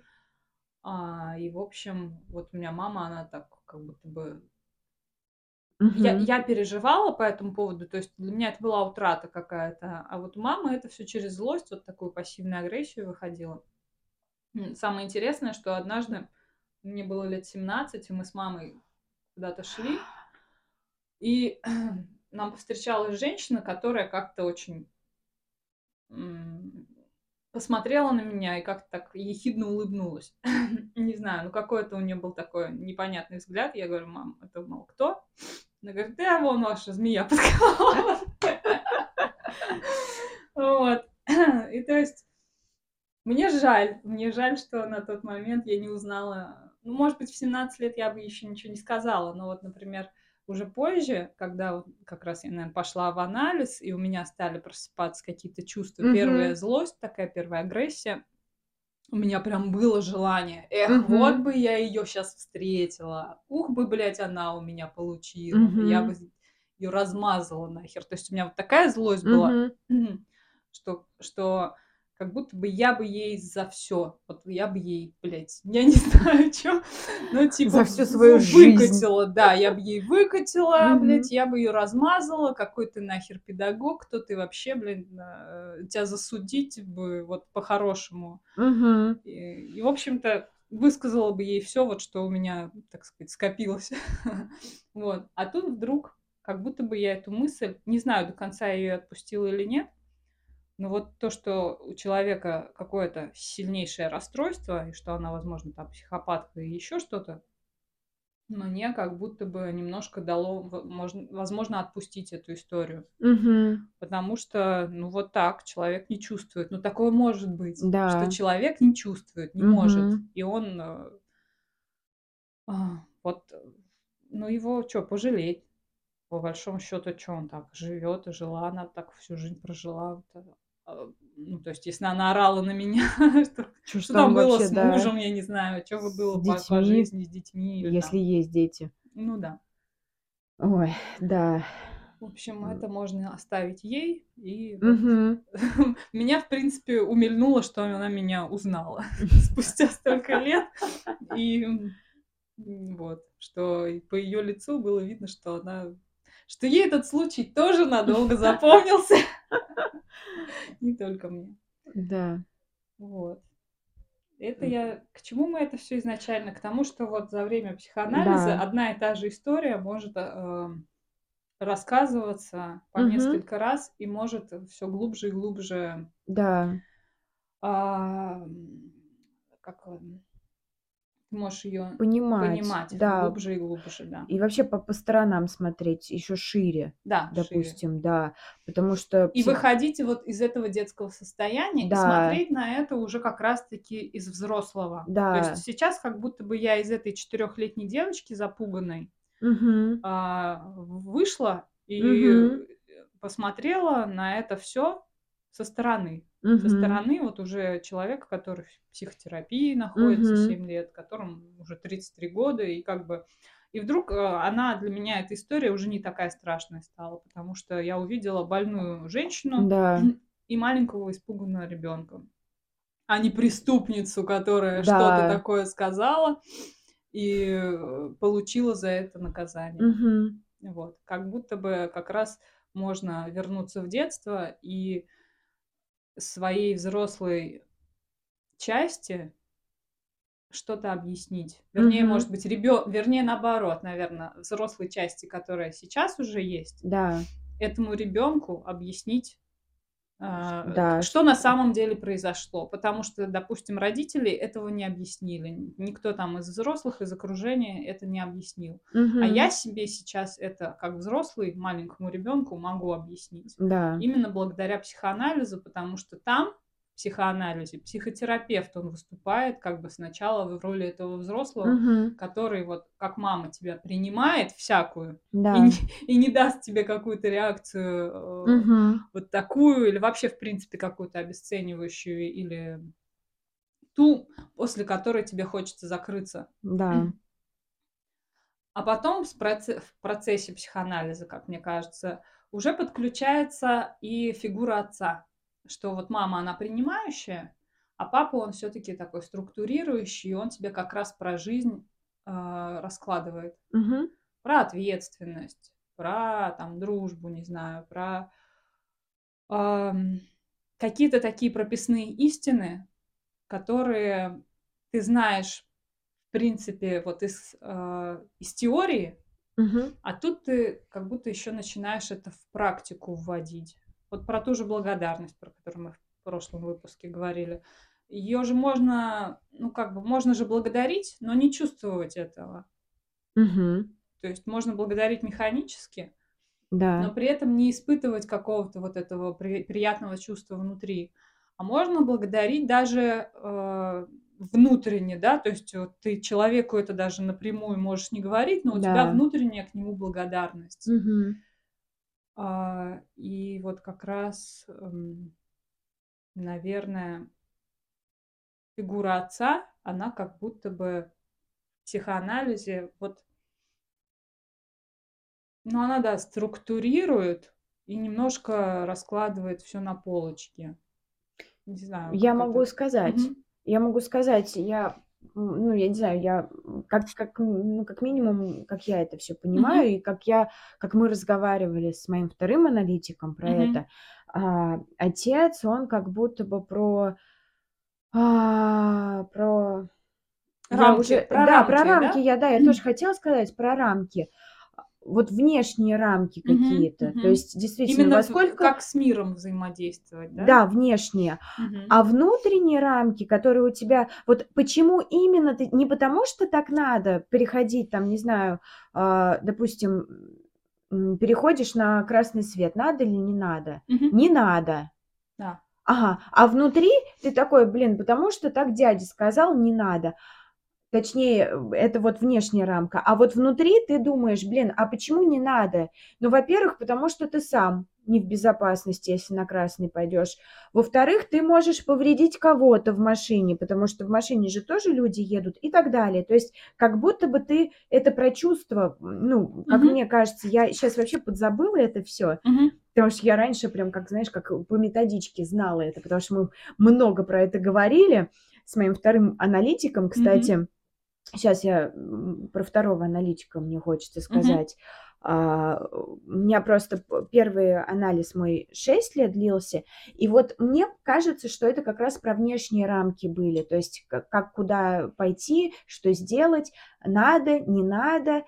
А, и, в общем, вот у меня мама, она так как будто бы... Я, Мгм. я переживала по этому поводу, то есть для меня это была утрата какая-то, а вот у мамы это все через злость, вот такую пассивную агрессию выходило. М, Самое интересное, что однажды мне было лет 17, и мы с мамой куда-то шли, и нам повстречалась женщина, которая как-то очень м, посмотрела на меня и как-то так ехидно улыбнулась. Не знаю, ну какой-то у нее был такой непонятный взгляд. Я говорю, мам, это, мол, кто? Она говорит, да, вон ваша змея подколола. Вот. И то есть мне жаль, мне жаль, что на тот момент я не узнала. Ну, может быть, в 17 лет я бы еще ничего не сказала, но вот, например, уже позже, когда как раз я, наверное, пошла в анализ, и у меня стали просыпаться какие-то чувства, Мгм. первая злость, такая первая агрессия, у меня прям было желание, эх, Мгм. вот бы я ее сейчас встретила, ух бы, блядь, она у меня получила, я бы ее размазала нахер. То есть у меня вот такая злость была, Мгм. что, что как будто бы я бы ей за все, вот я бы ей, блядь, я не знаю, что, ну, типа, За всю в- свою жизнь. выкатила, да, я бы ей выкатила, Мгм. блядь, я бы ее размазала, какой ты нахер педагог, кто ты вообще, блин, э, тебя засудить бы вот по-хорошему. Мгм. И, и, в общем-то, высказала бы ей все, вот что у меня, так сказать, скопилось. Вот. А тут вдруг, как будто бы я эту мысль, не знаю, до конца ее отпустила или нет, но вот то, что у человека какое-то сильнейшее расстройство, и что она, возможно, там психопатка и еще что-то, мне как будто бы немножко дало, возможно, отпустить эту историю. Мгм. Потому что, ну вот так, человек не чувствует. Ну такое может быть, Да. что человек не чувствует, не может. Мгм. И он э, а, вот, э, ну его что, пожалеть? По большому счету, что он так живет и жила, она так всю жизнь прожила. Вот, Ну, то есть, если она орала на меня, что, ж что там было вообще, с да, мужем, я не знаю, что бы было с по, по детьми, жизни с детьми. если там. есть дети. Ну да. Ой, да. В общем, это можно оставить ей. И вот Мгм. меня, в принципе, умильнуло, что она меня узнала спустя столько лет. И вот, что по ее лицу было видно, что она... Что ей этот случай тоже надолго запомнился. Не только мне. Да. Вот. Это я... К чему мы это все изначально? К тому, что вот за время психоанализа Да. одна и та же история может э, рассказываться по несколько раз и может все глубже и глубже Да. а, как ты можешь ее Понимать. понимать Да. глубже и глубже, да. И вообще по, по сторонам смотреть еще шире, Да, шире. допустим, да. Потому что И выходить вот из этого детского состояния и Да. смотреть на это уже как раз-таки из взрослого. То Да. есть сейчас как будто бы я из этой четырехлетней девочки запуганной Мгм. а, вышла и Мгм. посмотрела на это все со стороны. Со Мгм. стороны вот уже человека, который в психотерапии находится Мгм. 7 лет, которому уже 33 года, и как бы И вдруг э, она для меня, эта история уже не такая страшная стала, потому что я увидела больную женщину Да. и маленького испуганного ребенка, а не преступницу, которая Да. что-то такое сказала и э, получила за это наказание. Мгм. Вот. Как будто бы как раз можно вернуться в детство и своей взрослой части что-то объяснить. Вернее, Мгм. может быть, ребё... вернее, наоборот, наверное, взрослой части, которая сейчас уже есть, Да. этому ребенку объяснить, Да, что на самом деле произошло. Потому что, допустим, родители этого не объяснили. Никто там из взрослых, из окружения это не объяснил. А Мгм. я себе сейчас это, как взрослый, маленькому ребенку могу объяснить. Да. Именно благодаря психоанализу, потому что там, психоанализе, психотерапевт, он выступает как бы сначала в роли этого взрослого, Мгм. который вот как мама тебя принимает всякую и Да. не, и не даст тебе какую-то реакцию э, Мгм. вот такую или вообще в принципе какую-то обесценивающую или ту, после которой тебе хочется закрыться. Да. А потом в процессе психоанализа, как мне кажется, уже подключается и фигура отца, что вот мама, она принимающая, а папа, он все-таки такой структурирующий, и он тебе как раз про жизнь э, раскладывает. Мгм. Про ответственность, про там дружбу, не знаю, про ам, какие-то такие прописные истины, которые ты знаешь, в принципе, вот из, э, из теории, Мгм. а тут ты как будто еще начинаешь это в практику вводить. Вот про ту же благодарность, про которую мы в прошлом выпуске говорили. Ее же можно, ну как бы, можно же благодарить, но не чувствовать этого. Мгм. То есть можно благодарить механически, но Да. при этом не испытывать какого-то вот этого при- приятного чувства внутри. А можно благодарить даже э, внутренне, да, то есть вот ты человеку это даже напрямую можешь не говорить, но у тебя Да. внутренняя к нему благодарность. Мгм. А, и вот как раз, эм, наверное, фигура отца, она как будто бы в психоанализе вот Ну, она, да, структурирует и немножко раскладывает все на полочки. Не знаю, Я могу это. сказать. Мгм. Я могу сказать, я, ну, я не знаю, я как, как, ну, как минимум, как я это все понимаю, и как я, как мы разговаривали с моим вторым аналитиком про Мгм. это, а, отец, он как будто бы про, а, про, я Рамки, уже, про да, про рамки, рамки, да? я, да, я тоже хотела сказать про рамки. Вот внешние рамки Мгм, какие-то. То мгм. есть, действительно, Именно во сколько... как с миром взаимодействовать, да? Да, внешние. Мгм. А внутренние рамки, которые у тебя... Вот почему именно ты... Не потому что так надо переходить, там, не знаю, а, допустим, переходишь на красный свет. Надо или не надо? Мгм. Не надо. Да. Ага. А внутри ты такой, блин, потому что так дядя сказал, не надо. Точнее, э, это вот внешняя рамка. А вот внутри ты думаешь, блин, а почему не надо? Ну, во-первых, потому что ты сам не в безопасности, если на красный пойдешь. Во-вторых, ты можешь повредить кого-то в машине, потому что в машине же тоже люди едут и так далее. То есть как будто бы ты это прочувствовал, ну, как Мгм. мне кажется, я сейчас вообще подзабыла это все, Мгм. Потому что я раньше прям, как знаешь, как по методичке знала это, потому что мы много про это говорили с моим вторым аналитиком, кстати. Сейчас я про второго аналитика мне хочется сказать. А, у меня просто первый анализ мой 6 лет длился, и вот мне кажется, что это как раз про внешние рамки были, то есть как, как куда пойти, что сделать, надо, не надо.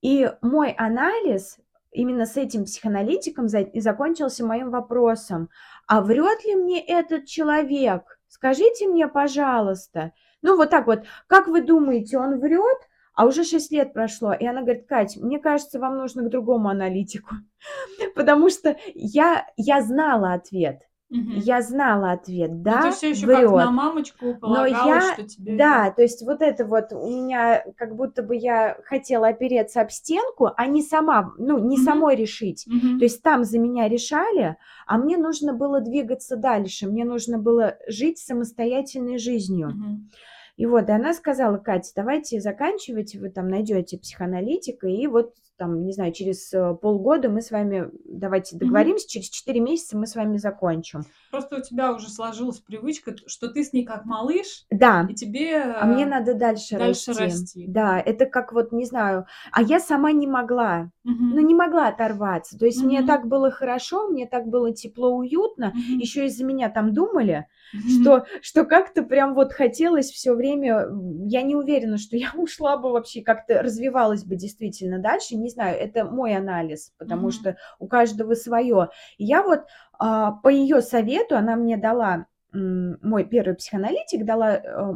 И мой анализ именно с этим психоаналитиком и закончился моим вопросом, а врет ли мне этот человек? Скажите мне, пожалуйста. Ну вот так вот, как вы думаете, он врет? А уже 6 лет прошло, и она говорит, Кать, мне кажется, вам нужно к другому аналитику, потому что я, я знала ответ, Мгм. я знала ответ, Но да, ты все еще как на врет. мамочку Но я, что тебе да, то есть вот это вот у меня как будто бы я хотела опереться об стенку, а не сама, ну, не Мгм. самой решить. Мгм. То есть там за меня решали, а мне нужно было двигаться дальше, мне нужно было жить самостоятельной жизнью. Мгм. И вот, и она сказала, Катя, давайте заканчивайте, вы там найдете психоаналитика, и вот там, не знаю, через э, полгода мы с вами, давайте договоримся, mm-hmm. через 4 месяца мы с вами закончим. Просто у тебя уже сложилась привычка, что ты с ней как малыш, да. и тебе А мне надо дальше, дальше расти. расти. Да, это как вот, не знаю, а я сама не могла, mm-hmm. ну не могла оторваться. То есть mm-hmm. мне так было хорошо, мне так было тепло, уютно, mm-hmm. еще из-за меня там думали, что, что как-то прям вот хотелось все время, я не уверена, что я ушла бы вообще, как-то развивалась бы действительно дальше, не знаю, это мой анализ, потому mm-hmm. что у каждого свое. я вот а, по ее совету, она мне дала, мой первый психоаналитик дала э,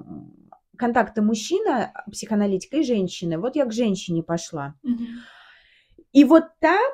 контакты мужчина, психоаналитика и женщины. Вот я к женщине пошла. Mm-hmm. И вот там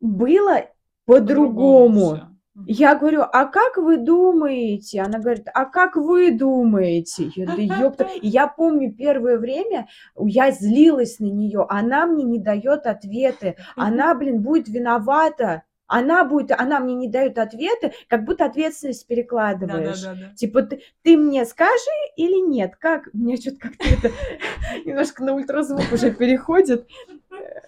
было по-другому. Я говорю, а как вы думаете? Она говорит, а как вы думаете? Я, да ёпта. Я помню первое время, я злилась на нее, она мне не дает ответы, она, блин, будет виновата. Она будет, она мне не дает ответы, как будто ответственность перекладываешь. Да, да, да, да. Типа ты, ты мне скажи или нет? Как? Мне что-то как-то это немножко на ультразвук уже переходит.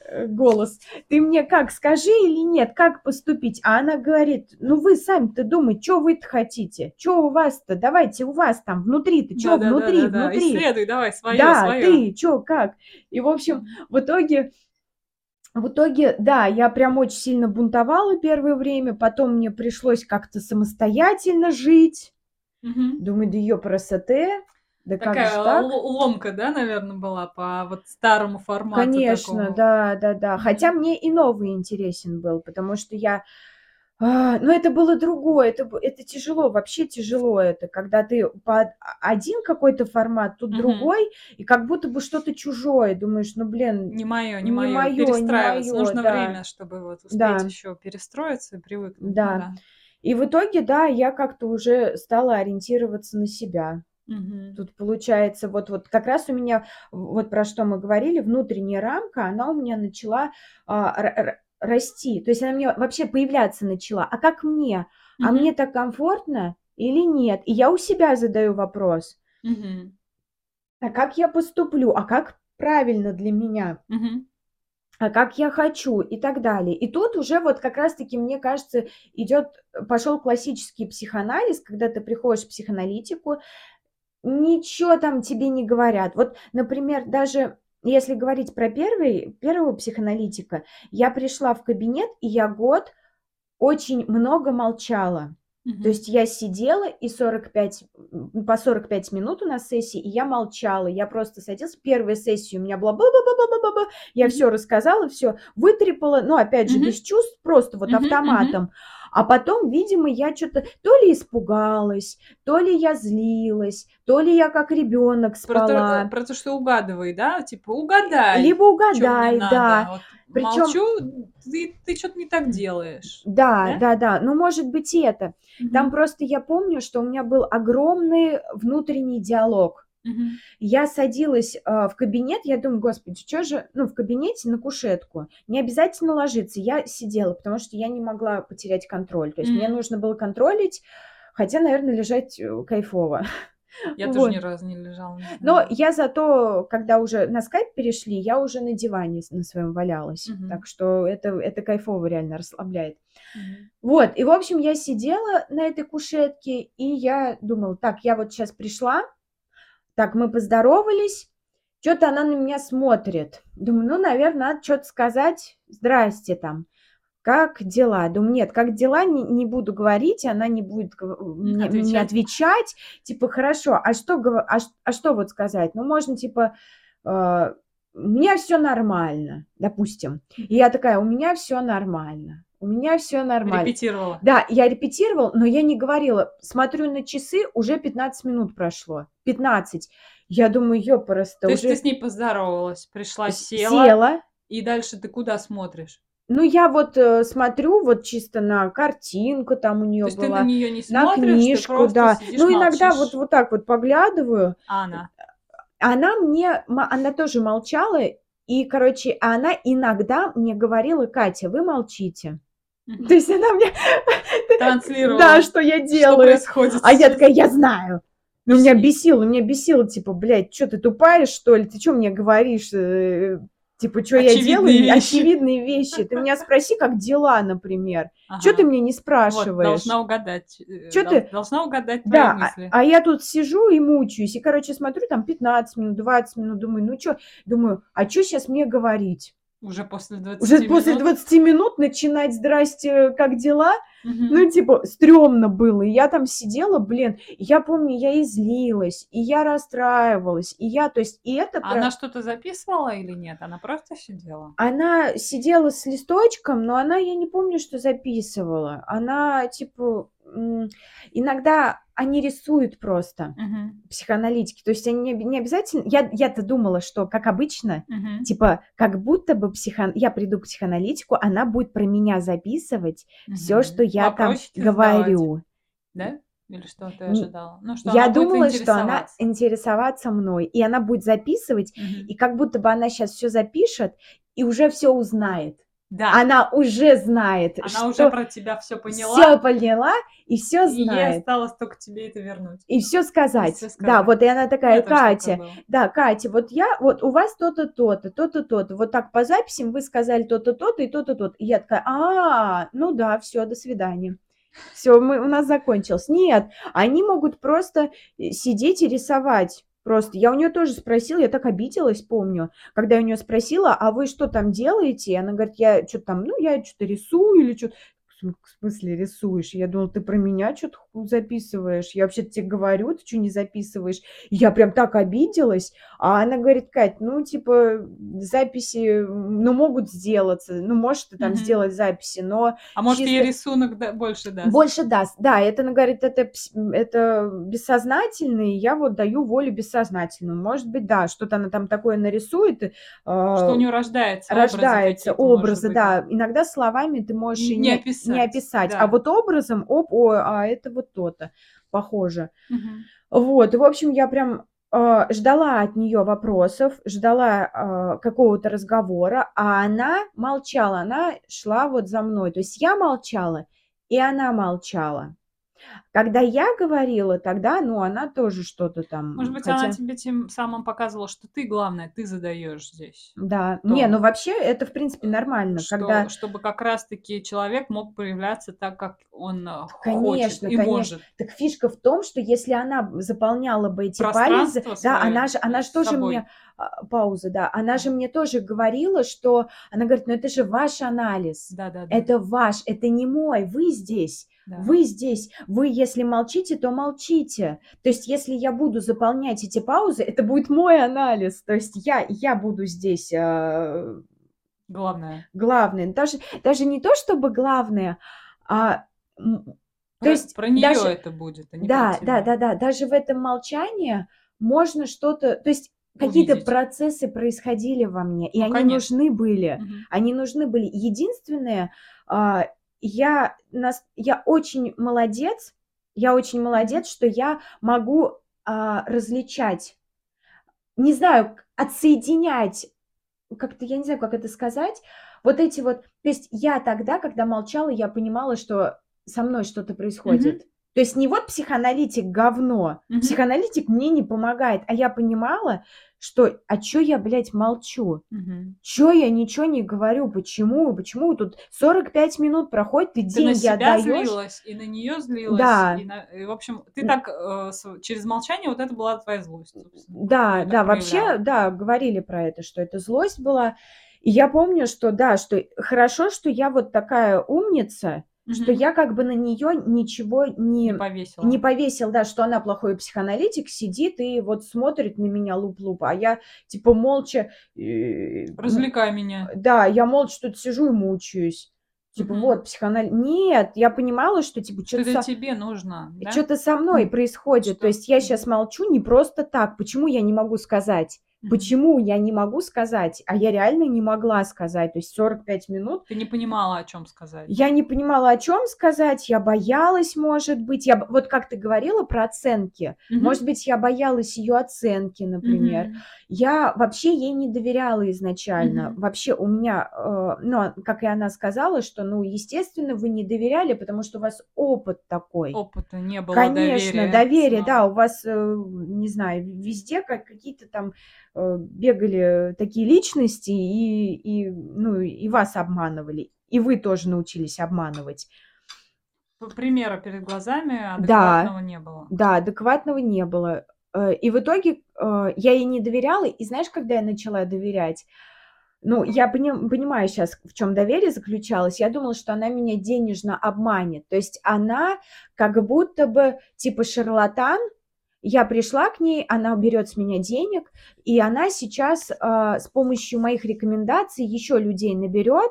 Э, голос. Ты мне как, скажи или нет, как поступить? А она говорит, ну вы сами-то думаете, что вы-то хотите? Что у вас-то? Давайте у вас там внутри-то, что да, внутри, да, да, внутри? Да. Исследуй, давай, свое, Да, свое. ты, что, как? И, в общем, в итоге... В итоге, да, я прям очень сильно бунтовала первое время, потом мне пришлось как-то самостоятельно жить. Угу. Думаю, да ее красоты. Да Такая как так? ломка, да, наверное, была по вот старому формату. Конечно, такому. да, да, да. Хотя мне и новый интересен был, потому что я... А, но это было другое, это, это тяжело, вообще тяжело это, когда ты под один какой-то формат, тут Мгм. другой, и как будто бы что-то чужое, думаешь, ну блин, Не мое, не Не мое, моё, не перестраиваться. моё, Нужно да. время, чтобы вот успеть Да. еще перестроиться и привыкнуть. Ну Да. И в итоге, да, я как-то уже стала ориентироваться на себя. Мгм. Тут получается, вот, вот как раз у меня, вот про что мы говорили, внутренняя рамка, она у меня начала а, расти. То есть она мне вообще появляться начала. А как мне? А Мгм. мне так комфортно или нет? И я у себя задаю вопрос. Мгм. А как я поступлю? А как правильно для меня? Мгм. а как я хочу и так далее. И тут уже вот как раз-таки, мне кажется, идет, пошел классический психоанализ, когда ты приходишь в психоаналитику, ничего там тебе не говорят. Вот, например, даже если говорить про первый, первого психоаналитика, я пришла в кабинет, и я год очень много молчала. Мгм. То есть я сидела и 45, м, по 45 минут у нас сессии, и я молчала. Я просто садилась. Первая сессия у меня была ба-ба-ба-ба-ба-ба. Я Мгм. все рассказала, все вытрепала. Ну, опять же, Мгм. без чувств, просто вот Мгм, мгм. А потом, видимо, я что-то то ли испугалась, то ли я злилась, то ли я как ребенок Про то, спала. про то, что угадывай, да? Типа угадай, Либо угадай, да. Вот Причем, молчу, ты, ты что-то не так делаешь. да, Да? да, да. Ну, может быть, и это. Там Мгм. просто я помню, что у меня был огромный внутренний диалог. Я садилась а, в кабинет, я думаю, господи, что же, ну, в кабинете на кушетку. Не обязательно ложиться. Я сидела, потому что я не могла потерять контроль. То есть мне М. нужно было контролить, хотя, наверное, лежать э, кайфово. Я тоже Вот. ни разу не лежала, не Но я зато, когда уже на скайп перешли, я уже на диване на своем валялась. Мгм. Так что это, это кайфово реально расслабляет. Мгм. Вот, и, в общем, я сидела на этой кушетке, и я думала, так, я вот сейчас пришла, так, мы поздоровались, что-то она на меня смотрит. Думаю, ну, наверное, надо что-то сказать. Здрасте там. Как дела? Думаю, нет, как дела, не, не буду говорить, она не будет мне, мне Отвечать. отвечать. Типа, хорошо, а что, а, а что вот сказать? Ну, можно, типа, э, у меня все нормально, допустим. И я такая, у меня все нормально. У меня все нормально. Репетировала. Да, я репетировал, но я не говорила. Смотрю на часы, уже 15 минут прошло. 15. Я думаю, ёпарасто, То есть уже ты с ней поздоровалась, пришла, села, села. и дальше ты куда смотришь? Ну, я вот э, смотрю вот чисто на картинку там у То нее есть ты была, на нее не на смотришь, ты книжку, просто да. сидишь, Ну, иногда молчишь. вот, вот так вот поглядываю. А она. Она мне, она тоже молчала, и, короче, она иногда мне говорила, Катя, вы молчите. То есть она мне, Транслировала, да, что я что делаю. происходит А я такая, я знаю. Ну, меня бесило, меня бесило, типа, блядь, что ты тупая, что ли? Ты что мне говоришь? Э, Типа, что я делаю? вещи. Очевидные вещи. Ты меня спроси, как дела, например. Что ты Ага. мне не Вот, спрашиваешь? должна угадать. э, Чё дол- ты- Должна угадать твои Да, а, мысли. а я тут сижу и мучаюсь. И, короче, смотрю, там 15 минут, 20 минут, думаю, ну что, думаю, а что сейчас мне говорить? Уже после 20 Уже после минут? 20 минут начинать, здрасте, как дела? Мгм. Ну, типа, стрёмно было. И я там сидела, блин, я помню, я и злилась, и я расстраивалась, и я, то есть, и это... А про- Она что-то записывала или нет? Она просто сидела? Она сидела с листочком, но она, я не помню, что записывала. Она, типа, иногда они рисуют просто, Мгм. психоаналитики. То есть они не, не обязательно... Я, я-то думала, что, как обычно, Мгм. типа, как будто бы психо... я приду к психоаналитику, она будет про меня записывать все, Мгм. что я там Вопросики задавать, говорю. Да? Или что ты ожидала? Ну, что Я она будет думала, что она интересоваться. мной, и она будет записывать, Мгм. и как будто бы она сейчас все запишет и уже все узнает. Да, Она уже знает, она что уже про тебя все поняла, все поняла и все и ей знает. осталось только тебе это вернуть. И все сказать. всё Да, сказать. вот и она такая, такое Катя, да, Катя, вот я, вот у вас то-то, то-то, то-то, то-то, вот так по записям вы сказали то-то, то-то и то-то, то-то. И я такая, а, ну да, все, до свидания. Все, мы, у нас закончилось. Нет, они могут просто э, сидеть и рисовать. Просто я у нее тоже спросила, я так обиделась, помню, когда я у нее спросила, а вы что там делаете? Она говорит, я что-то там, ну, я что-то рисую или что-то. В смысле рисуешь? Я думала, ты про меня что-то записываешь. Я вообще тебе говорю, ты что не записываешь? Я прям так обиделась. А она говорит, Кать, ну, типа, записи, ну, могут сделаться. Ну, можешь ты там Мгм. сделать записи, но А может, ей чисто- рисунок да- больше даст? больше даст. Да, это, она говорит, это, это бессознательно, и я вот даю волю бессознательному. Может быть, да, что-то она там такое нарисует. э, Что у нее рождается образы рождается может образы, быть. да. Иногда словами ты можешь Не- не не, описать, не описать. да. А вот образом, оп, о, а это вот то-то, похоже. Мгм. Вот, и, в общем, я прям э, ждала от нее вопросов, ждала э, какого-то разговора, а она молчала, она шла вот за мной. То есть я молчала, и она молчала. Когда я говорила, тогда, ну, она тоже что-то там... Может быть, хотя- она тебе тем самым показывала, что ты главное, ты задаешь здесь. Да, то- не, ну вообще это, в принципе, нормально, Что- когда... Чтобы как раз-таки человек мог проявляться так, как он э, Конечно, хочет и конечно. может. Так фишка в том, что если она заполняла бы эти палезы, да, она же, она же тоже собой. мне а, пауза, да, она же мне тоже говорила, что она говорит, ну это же ваш анализ, Да-да-да. это ваш, это не мой, вы здесь, да. вы здесь, вы если молчите, то молчите. То есть если я буду заполнять эти паузы, это будет мой анализ, то есть я я буду здесь а, Главное. главное, даже даже не то чтобы главное, а то Про- есть про нее даже- это будет, а не да, да, да, да. Даже в этом молчании можно что-то, то есть какие-то процессы происходили во мне, и Ну, они конечно. нужны были. Мгм. Они нужны были. Единственное, а, я, нас, я очень молодец, я очень молодец, что я могу а, различать, не знаю, отсоединять, как-то, я не знаю, как это сказать, вот эти вот, то есть я тогда, когда молчала, я понимала, что со мной что-то происходит. То есть не вот психоаналитик говно, Мгм. психоаналитик мне не помогает, а я понимала, что, а чё я, блядь, молчу? Мгм. Чё я ничего не говорю? Почему? Почему тут 45 минут проходит, ты Ты на деньги себя отдаешь? злилась, и на нее злилась. Да. И, на- и, в общем, ты так э, с- через молчание, вот это была твоя злость, собственно. Да, да, вообще, да, говорили про это, что это злость была. И я помню, что да, что хорошо, что я вот такая умница, что Мгм. я как бы на нее ничего не, не повесила. не повесил, да, что она плохой психоаналитик, сидит и вот смотрит на меня луп-луп, а я типа молча... э, Развлекай меня. Да, я молча тут сижу и мучаюсь. Типа, Мгм. вот, психоанализ... Нет, я понимала, что, типа, Что что-то это со... тебе нужно, да? что-то со мной М. происходит. Что- То есть я сейчас молчу не просто так. Почему я не могу сказать? Почему я не могу сказать? А я реально не могла сказать. То есть 45 минут Ты не понимала, о чем сказать. я не понимала, о чем сказать, я боялась, может быть. Я, вот как ты говорила про оценки, Мгм. может быть, я боялась ее оценки, например. Мгм. Я вообще ей не доверяла изначально. Мгм. Вообще у меня, э, ну, как и она сказала, что, ну, естественно, вы не доверяли, потому что у вас опыт такой. Опыта не было, Конечно, доверия доверие, да, у вас, э, не знаю, везде как какие-то там бегали такие личности и, и, ну, и вас обманывали, и вы тоже научились обманывать. Примера перед глазами Да. адекватного не было. Да, адекватного не было. Э, И в итоге э, я ей не доверяла, и знаешь, когда я начала доверять? Ну, я пони- понимаю сейчас, в чем доверие заключалось. Я думала, что она меня денежно обманет. То есть она как будто бы типа шарлатан. Я пришла к ней, она берет с меня денег, и она сейчас э, с помощью моих рекомендаций еще людей наберет,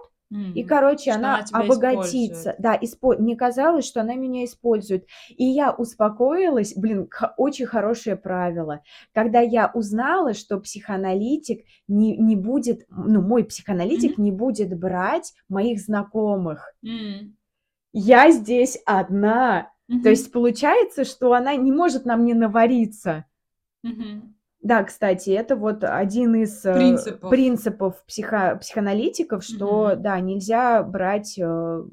и, короче, Что она, она обогатится. использует. Да, испо- мне казалось, что она меня использует. И я успокоилась, блин, очень хорошее правило. Когда я узнала, что психоаналитик не, не будет, ну, мой психоаналитик не будет брать моих знакомых. М. Я здесь одна. То Мгм. есть получается, что она не может на мне навариться. Мгм. Да, кстати, это вот один из э, Принципов. принципов психо- психоаналитиков, что, Мгм. да, нельзя брать э,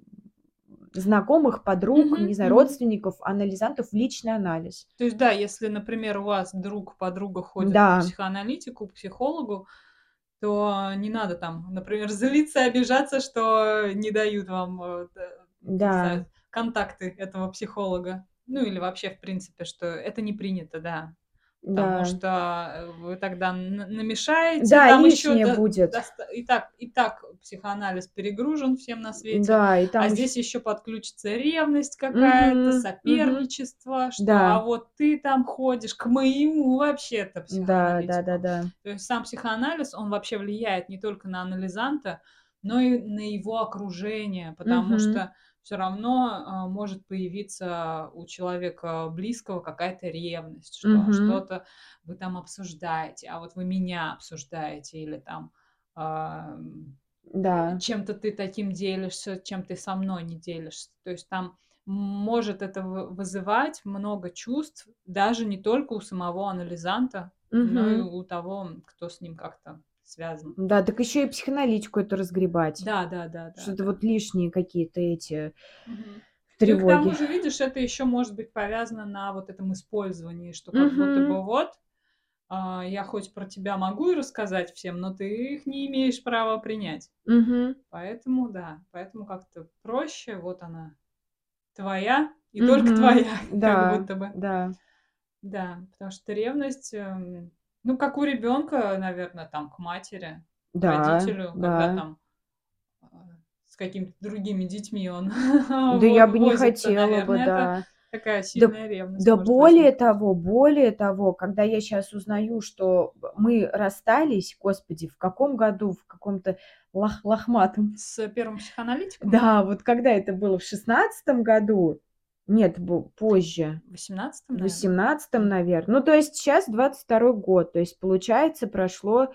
знакомых, подруг, Мгм, не знаю, родственников, анализантов в личный анализ. То есть, да, если, например, у вас друг, подруга ходит Да. к психоаналитику, к психологу, то не надо там, например, злиться, обижаться, что не дают вам э, не Да. Контакты этого психолога. Ну или вообще, в принципе, что это не принято, да. Потому Да. что э, вы тогда намешаете, Да, там еще лишнее будет. и так и так психоанализ перегружен всем на свете. Да, и там А ещё- здесь еще подключится ревность какая-то, мгм. соперничество, что Да. а вот ты там ходишь к моему вообще-то Да, да, да, да. То есть сам психоанализ, он вообще влияет не только на анализанта, но и на его окружение, потому Мгм. что все равно а, может появиться у человека близкого какая-то ревность, что Мгм. что-то вы там обсуждаете, а вот вы меня обсуждаете или там Да. чем-то ты таким делишься, чем ты со мной не делишься. То есть там может это вы- вызывать много чувств, даже не только у самого анализанта, но и у того, кто с ним как-то связан. Да, так еще и психоаналитику это разгребать. Да, да, да, да. Что-то да. вот лишние какие-то эти Мгм. Ну и к тому тревоги. же, видишь, это еще может быть повязано на вот этом использовании, что как будто Мгм. бы вот а, я хоть про тебя могу и рассказать всем, но ты их не имеешь права принять. Мгм. Поэтому, да, поэтому как-то проще, вот она твоя и только Мгм. твоя, Да, как будто бы. да. Да, потому что ревность, эм, ну, как у ребенка, наверное, там к матери, к Да, родителю, когда да. там а, с какими-то другими детьми он Да я бы не возится, хотела бы, наверное, это да. такая сильная ревность. Да может более возникнуть. того, более того, когда я сейчас узнаю, что мы расстались, господи, в каком году, в каком-то лох- лохматом. С первым психоаналитиком? Да, вот когда это было, в шестнадцатом году? Нет, позже. В 18 В наверное? восемнадцатом, наверное. Ну, то есть сейчас 22 год. То есть, получается, прошло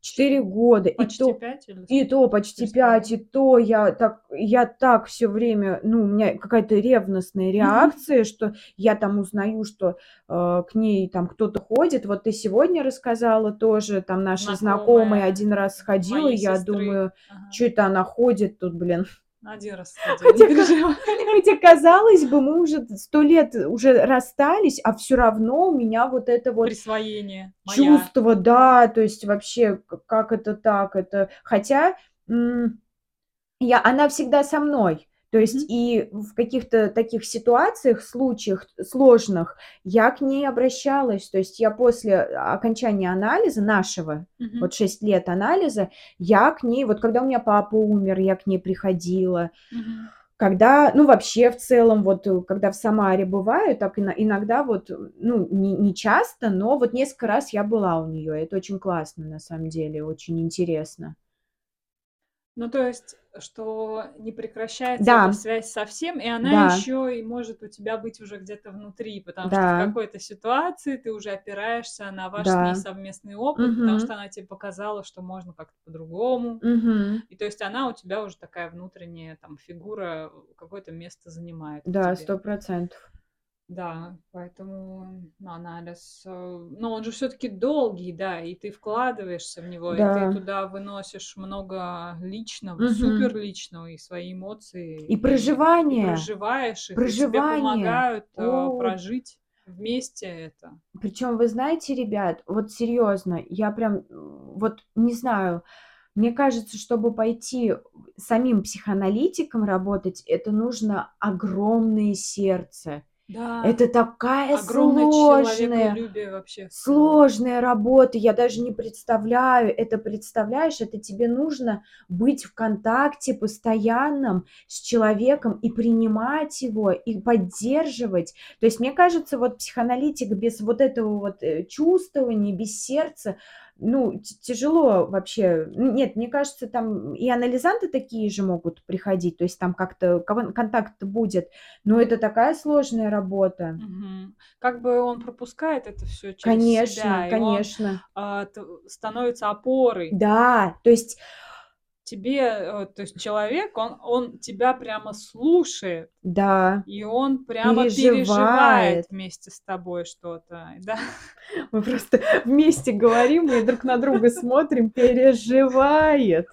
4 года. Почти и то, или и то почти Четыре с 5, и то я так, я так все время, ну, у меня какая-то ревностная реакция, что я там узнаю, что э, к ней там кто-то ходит. Вот ты сегодня рассказала тоже, там наша знакомая Знакомая один раз сходила, я сестры. думаю, Ага. что это она ходит тут, блин. Один раз Хотя, хотя, казалось бы, мы уже сто лет уже расстались, а все равно у меня вот это вот Присвоение. Моя. чувство, да, то есть вообще, как это так, это, хотя я, она всегда со мной, то есть Мгм. и в каких-то таких ситуациях, случаях сложных, я к ней обращалась, то есть я после окончания анализа нашего, Мгм. вот 6 лет анализа, я к ней, вот когда у меня папа умер, я к ней приходила, Мгм. когда, ну, вообще в целом, вот, э, когда в Самаре бываю, так ино- иногда вот, ну, не, не часто, но вот несколько раз я была у нее. Это очень классно, на самом деле, очень интересно. Ну, то есть, что не прекращается эта Да, связь совсем, и она да, еще и может у тебя быть уже где-то внутри, потому что в да, какой-то ситуации ты уже опираешься на ваш с ней да. совместный опыт, потому что она тебе показала, что можно как-то по-другому. мгм. И то есть она у тебя уже такая внутренняя там фигура, какое-то место занимает Да, сто процентов. Да, поэтому анализ, э, ну, он же все-таки долгий, да, и ты вкладываешься в него, и ты Да. туда выносишь много личного, Мгм. супер личного, и свои эмоции, И и, и проживание, проживаешь их, и тебе проживание. помогают э, О, прожить вместе это. причем вы знаете, ребят, вот серьезно, я прям, вот не знаю, мне кажется, чтобы пойти самим психоаналитиком работать, это нужно огромное сердце. Да, Это такая огромное сложная, вообще сложная работа. Я даже не представляю. Это представляешь, это тебе нужно быть в контакте постоянном с человеком и принимать его, и поддерживать. То есть мне кажется, вот психоаналитик без вот этого вот э, чувствования, без сердца, ну, тяжело вообще. Нет, мне кажется, там и анализанты такие же могут приходить, то есть там как-то кон- контакт будет, но это такая сложная работа. Мгм. Как бы он пропускает это все через Конечно, себя, он конечно. а, становится опорой. Да, то есть, тебе, э, то есть человек, он, он тебя прямо слушает, да, и он прямо переживает. переживает вместе с тобой что-то, да. Мы просто вместе говорим и друг на друга смотрим, переживает.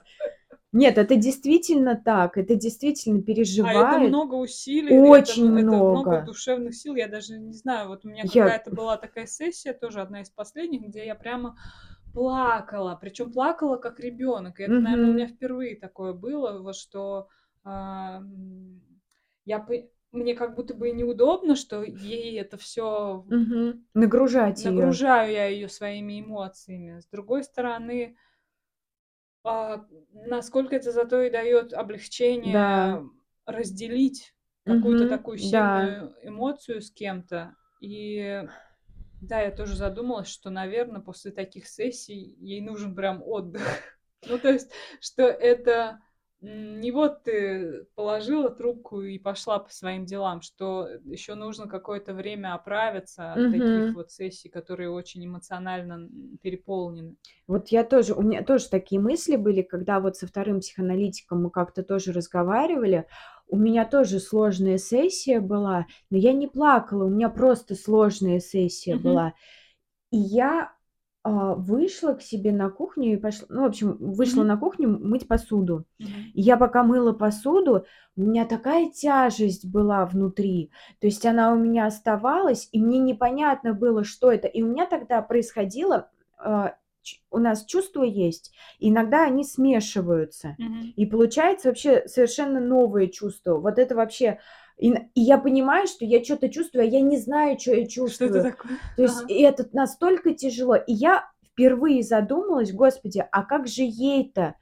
Нет, это действительно так, это действительно А это переживает. много усилий, это, Очень это много много. душевных сил, я даже не знаю, вот у меня Я, какая-то была такая сессия, тоже одна из последних, где я прямо плакала, причем плакала как ребенок, и это, наверное, у меня впервые такое было, вот что м, я, мне как будто бы неудобно, что ей это все мгм. Нагружать. Нагружаю я ее своими эмоциями. С другой стороны, а, насколько это зато и дает Да, облегчение разделить какую-то мгм, такую да, сильную эмоцию с кем-то. И да, я тоже задумалась, что, наверное, после таких сессий ей нужен прям отдых. Ну, то есть, что это не вот ты положила трубку и пошла по своим делам, что еще нужно какое-то время оправиться от таких мгм. вот сессий, которые очень эмоционально переполнены. Вот я тоже, у меня тоже такие мысли были, когда вот со вторым психоаналитиком мы как-то тоже разговаривали. У меня тоже сложная сессия была, но я не плакала, у меня просто сложная сессия Мгм. была. И я а, вышла к себе на кухню и пошла, ну, в общем, вышла Мгм. на кухню мыть посуду. Мгм. И я пока мыла посуду, у меня такая тяжесть была внутри. То есть она у меня оставалась, и мне непонятно было, что это. И у меня тогда происходило, а, у нас чувства есть, иногда они смешиваются. Мгм. И получается вообще совершенно новые чувства. Вот это вообще... И, и я понимаю, что я что-то чувствую, а я не знаю, что я Что это чувствую. такое? То есть Ага. и это настолько тяжело. И я впервые задумалась, господи, а как же ей-то?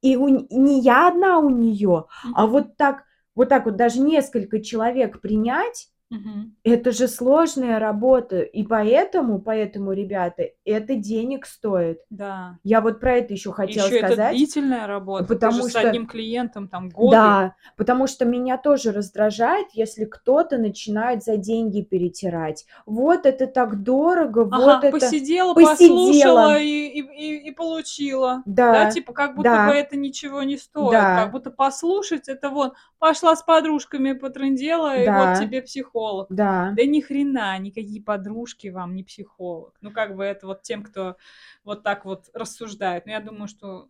И у не я одна у нее, а Мгм. вот так, вот так вот даже несколько человек принять, Мгм. это же сложная работа. И поэтому, поэтому, ребята, это денег стоит. Да. Я вот про это еще хотела Еще это сказать. длительная работа. Ты же Потому с что- одним клиентом там годы. Да, потому что меня тоже раздражает, если кто-то начинает за деньги перетирать. Вот это так дорого, Ага, вот это... посидела, посидела. послушала и, и, и, и получила. Да, типа как будто да. бы это ничего не стоит. Да. Как будто послушать это вот пошла с подружками потрындела, и Да. вот тебе психолог. Да, Да ни хрена, никакие подружки вам не психолог. Ну, как бы это вот тем, кто вот так вот рассуждает. Но я думаю, что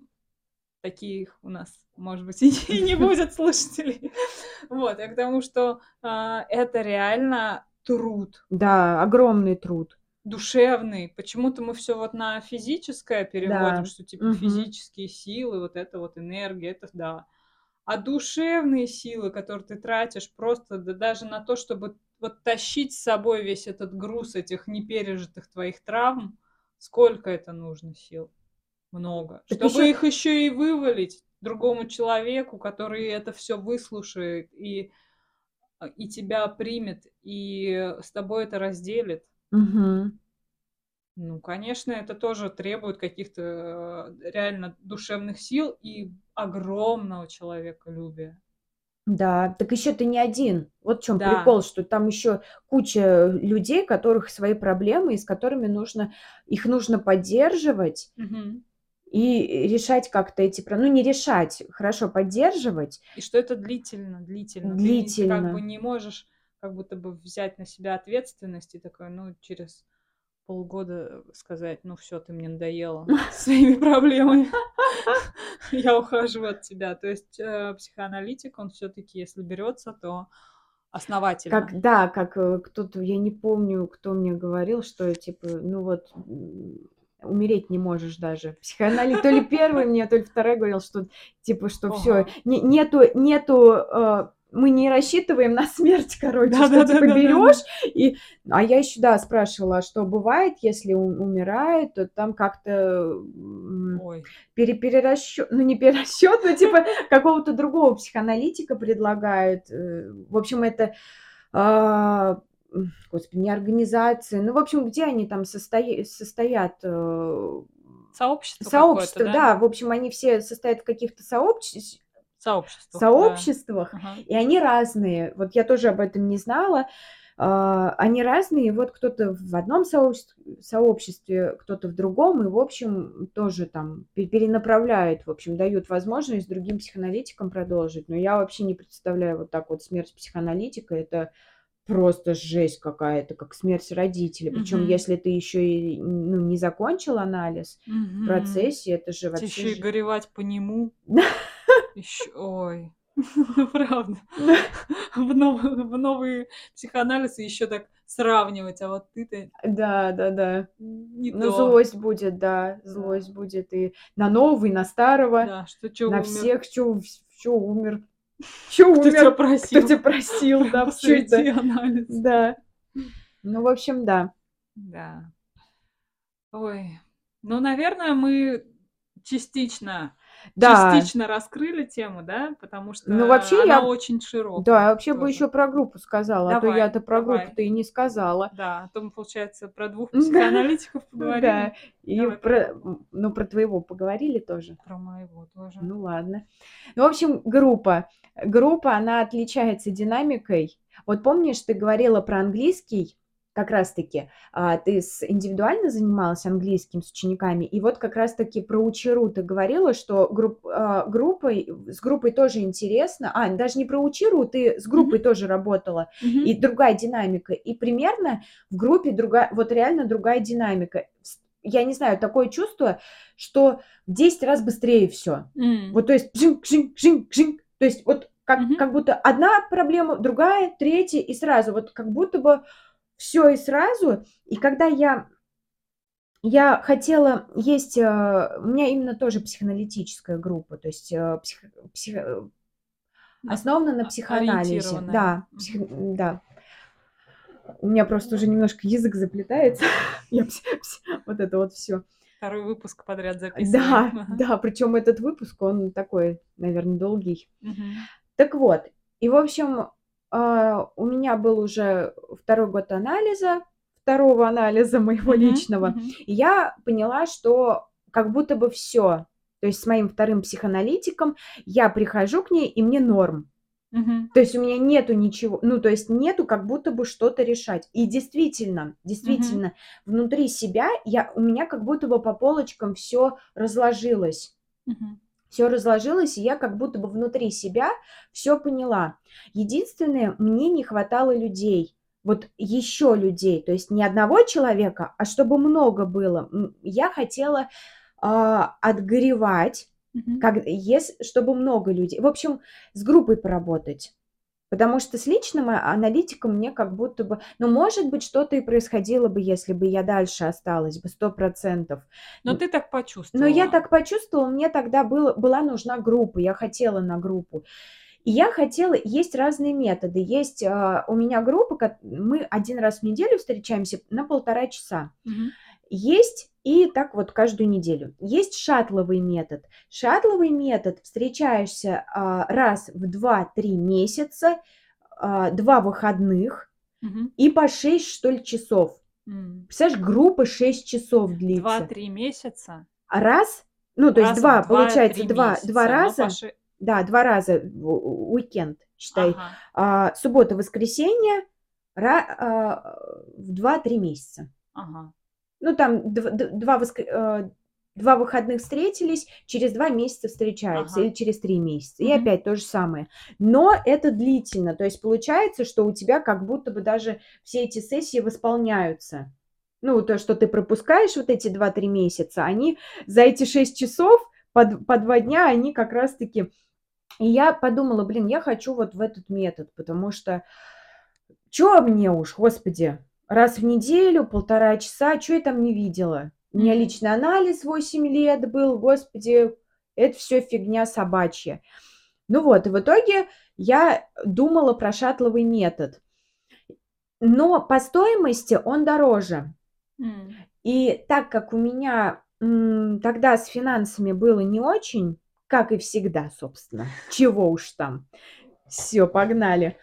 таких у нас, может быть, и не будет слушателей. Вот, я к тому, что а, это реально труд да, огромный труд. душевный. Почему-то мы все вот на физическое переводим, Да. что типа Мгм. физические силы, вот это вот энергия, это да. А душевные силы, которые ты тратишь просто да даже на то, чтобы вот тащить с собой весь этот груз этих непережитых твоих травм, сколько это нужно сил? Много. Так Чтобы ещё- их еще и вывалить другому человеку, который это все выслушает и, а, и тебя примет, и с тобой это разделит. Мгм. Ну, конечно, это тоже требует каких-то э, реально душевных сил и огромного человеколюбия. Да, так еще ты не один. Вот в чем Да. прикол, что там еще куча людей, которых свои проблемы, и с которыми нужно их нужно поддерживать Мгм. и решать как-то эти про ну, не решать, хорошо, поддерживать. И что это длительно, длительно. Не ты как бы Длительно. не можешь как будто бы взять на себя ответственность и такой, ну, через полгода сказать: "Ну всё, ты мне надоела своими проблемами. Я ухожу от тебя". То есть, э, психоаналитик, он всё-таки, если берется, то основательно. Как да, как, э, кто-то, я не помню, кто мне говорил, что типа, ну вот, умереть не можешь даже. Психоанали то ли первый мне, то ли второй говорил, что типа, что не нету нету, э, мы не рассчитываем на смерть, короче, что типа Да-да-да-да-да-да. берёшь и А я еще, да, спрашивала: "А что бывает, если у умирает?" То там как-то, пере перерасчё ну, не перерасчёт, но типа какого-то другого психоаналитика предлагают. Э, в общем, это, а, господи, не организация, ну, в общем, где они там состои состоят, э Сообщество какое-то, Сообщества, да? да. В общем, они все состоят в каких-то сообществ Сообществах, да. сообществах, Ага. и они разные. Вот я тоже об этом не знала. А, они разные, вот кто-то в одном сообществ сообществе, кто-то в другом, и, в общем, тоже там пе перенаправляют, в общем, дают возможность другим психоаналитикам продолжить. Но я вообще не представляю вот так вот смерть психоаналитика. Это просто жесть какая-то, как смерть родителей. Причем, Мгм. если ты еще и, ну, не закончил анализ в Мгм. процессе, это же вообще еще и горевать по нему. Ещё ой, правда. В новый в новый психоанализ еще так сравнивать, а вот ты-то Да, да-да. не Ну, то. злость будет, да, Да. злость будет и на нового, и на старого, Да, что чё на умер? всех. Чё чё умер? Чё Кто тебя умер? Кто просил? тебя просил? Да, чё это? Анализ. Да. Ну, в общем, да. Да. Ой, ну, наверное, мы частично Да. частично раскрыли тему, да? Потому что Ну, вообще, она я очень да, широкая я вообще бы тоже. еще про группу сказала, а то Давай, я-то про давай. группу-то и не сказала. Да, а то мы, получается, про двух психоаналитиков поговорили. Да, и Давай про ну, про твоего поговорили тоже? Про моего тоже. Ну, ладно. Ну, в общем, группа. Группа, она отличается динамикой. Вот помнишь, ты говорила про английский как раз таки, а, ты индивидуально занималась английским с учениками, и вот как раз таки про "Учиру" ты говорила, что групп а, группой с группой тоже интересно. А, даже не про "Учиру", ты с группой Мгм. тоже работала, Мгм. и другая динамика. И примерно в группе другая, вот реально другая динамика. Я не знаю, такое чувство, что в 10 раз быстрее всё. М. Вот, то есть бжинг, бжинг, бжинг, бжинг. То есть вот как Мгм. как будто одна проблема, другая, третья, и сразу. Вот как будто бы всё и сразу. И когда я я хотела есть, а, у меня именно тоже психоаналитическая группа, то есть, а, псих псих э, На основана на психоанализе. Да, псих да. У меня просто уже немножко язык заплетается. Я пси пси вот это вот всё. 2 выпуск подряд Да, записываем. Ага. да, причем этот выпуск, он такой, наверно, долгий. Мгм. Так вот, и, в общем, у меня был уже 2 год анализа, 2 анализа моего личного, и я поняла, что как будто бы всё. То есть с моим 2 психоаналитиком я прихожу к ней, и мне норм. Мгм. То есть у меня нету ничего, ну, то есть нету как будто бы что-то решать. И действительно, действительно, внутри себя я у меня как будто бы по полочкам всё разложилось. Мгм. Всё разложилось, и я как будто бы внутри себя всё поняла. Единственное, мне не хватало людей. Вот еще людей. То есть не одного человека, а чтобы много было. Я хотела, а, отгоревать, Мгм. как ес чтобы много людей. В общем, с группой поработать. Потому что с личным а аналитиком мне как будто бы ну, может быть, что-то и происходило бы, если бы я дальше осталась бы 100 %. Но Н ты так но я почувствовала. так почувствовала, мне тогда было была нужна группа, я хотела на группу. И я хотела есть разные методы. Есть, а, у меня группа, мы 1 раз в неделю встречаемся на 1,5 часа. Мгм. Есть и так вот каждую неделю. Есть шаттловый метод. Шаттловый метод: встречаешься, а, раз в 2-3 месяца, а, 2 выходных Мгм. и по 6, что ли, часов. М. Представляешь, группа 6 часов длится. 2-3 месяца? А раз, ну, то есть Раз 2, 2-3 получается, 2, 2 месяца, но раза, по ше да, 2 раза уикенд, считай. Ага. А, суббота, воскресенье, ра а, в 2-3 месяца. Ага. Ну, там дв д 2 воскр э, 2 выходных встретились, через 2 месяца встречаются Ага. или через 3 месяца. И Мгм. опять то же самое. Но это длительно. То есть получается, что у тебя как будто бы даже все эти сессии восполняются. Ну, то, что ты пропускаешь вот эти 2-3 месяца, они за эти 6 часов по по 2 дня, они как раз таки И я подумала: "Блин, я хочу вот в этот метод, потому что чё мне уж, господи, раз в неделю, полтора часа, чё я там не видела?" У меня личный анализ 8 лет был, господи, это всё фигня собачья. Ну вот, и в итоге я думала про шаттловый метод. Но по стоимости он дороже. М. И так как у меня, м, тогда с финансами было не очень, как и всегда, собственно, чего уж там. Всё, погнали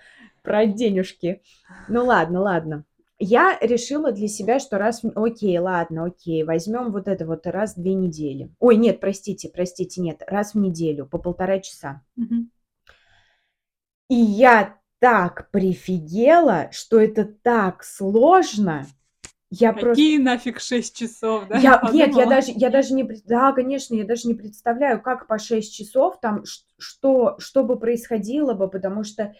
про денежки. Ну ладно, ладно. Я решила для себя, что раз окей, ладно, окей, возьмем вот это вот раз в 2 недели. Ой, нет, простите, простите, нет, раз в неделю по полтора часа. Мгм. И я так прифигела, что это так сложно. Я просто Какие нафиг 6 часов, да? Я нет, я подумала? даже я даже не да, конечно, я даже не представляю, как по 6 часов там, что что бы происходило бы, потому что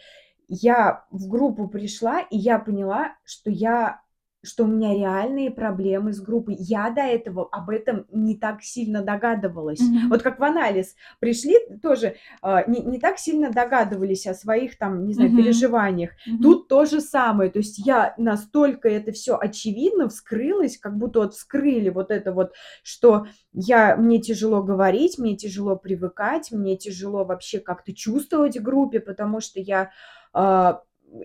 я в группу пришла, и я поняла, что я что у меня реальные проблемы с группой. Я до этого об этом не так сильно догадывалась. Мгм. Вот как в анализ пришли, тоже, а, не не так сильно догадывались о своих там, не знаю, Мгм. переживаниях. Мгм. Тут то же самое. То есть я настолько это всё очевидно вскрылось, как будто вот вскрыли вот это вот, что я мне тяжело говорить, мне тяжело привыкать, мне тяжело вообще как-то чувствовать в группе, потому что я,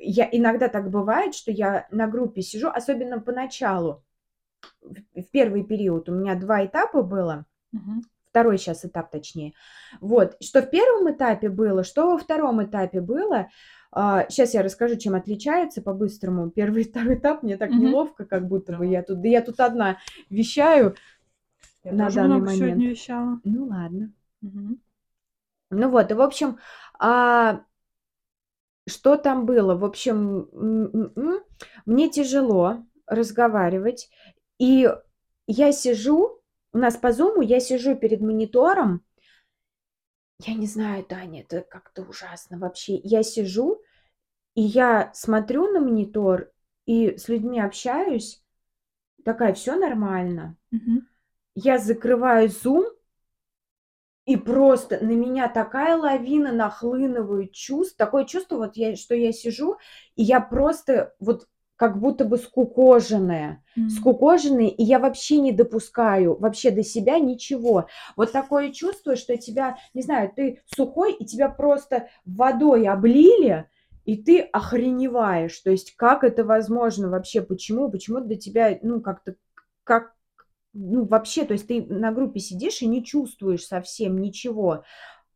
я иногда так бывает, что я на группе сижу, особенно поначалу. В в первый период у меня 2 этапа было. Мгм. 2 щас этап, точнее. Вот. Что в первом этапе было, что во втором этапе было. А, щас я расскажу, чем отличается по-быстрому. Первый и второй этап, мне так Мгм. неловко, как будто бы я тут да я тут одна вещаю Я на данный много сегодня момент. вещала. Ну ладно. Мгм. Ну вот, и в общем, а что там было? В общем, м, м, м, мне тяжело разговаривать, и я сижу, у нас по зуму, я сижу перед монитором. Я не знаю, Таня, это как-то ужасно вообще. Я сижу, и я смотрю на монитор и с людьми общаюсь, такая: "Всё нормально". Мгм. Я закрываю зум и просто на меня такая лавина нахлынывает чувств. Такое чувство, вот я что я сижу, и я просто вот как будто бы скукоженная. М. Скукоженная, и я вообще не допускаю вообще до себя ничего. Вот такое чувство, что тебя, не знаю, ты сухой, и тебя просто водой облили, и ты охреневаешь. То есть как это возможно вообще? Почему? Почему до тебя, ну, как-то как ну, вообще, то есть ты на группе сидишь и не чувствуешь совсем ничего.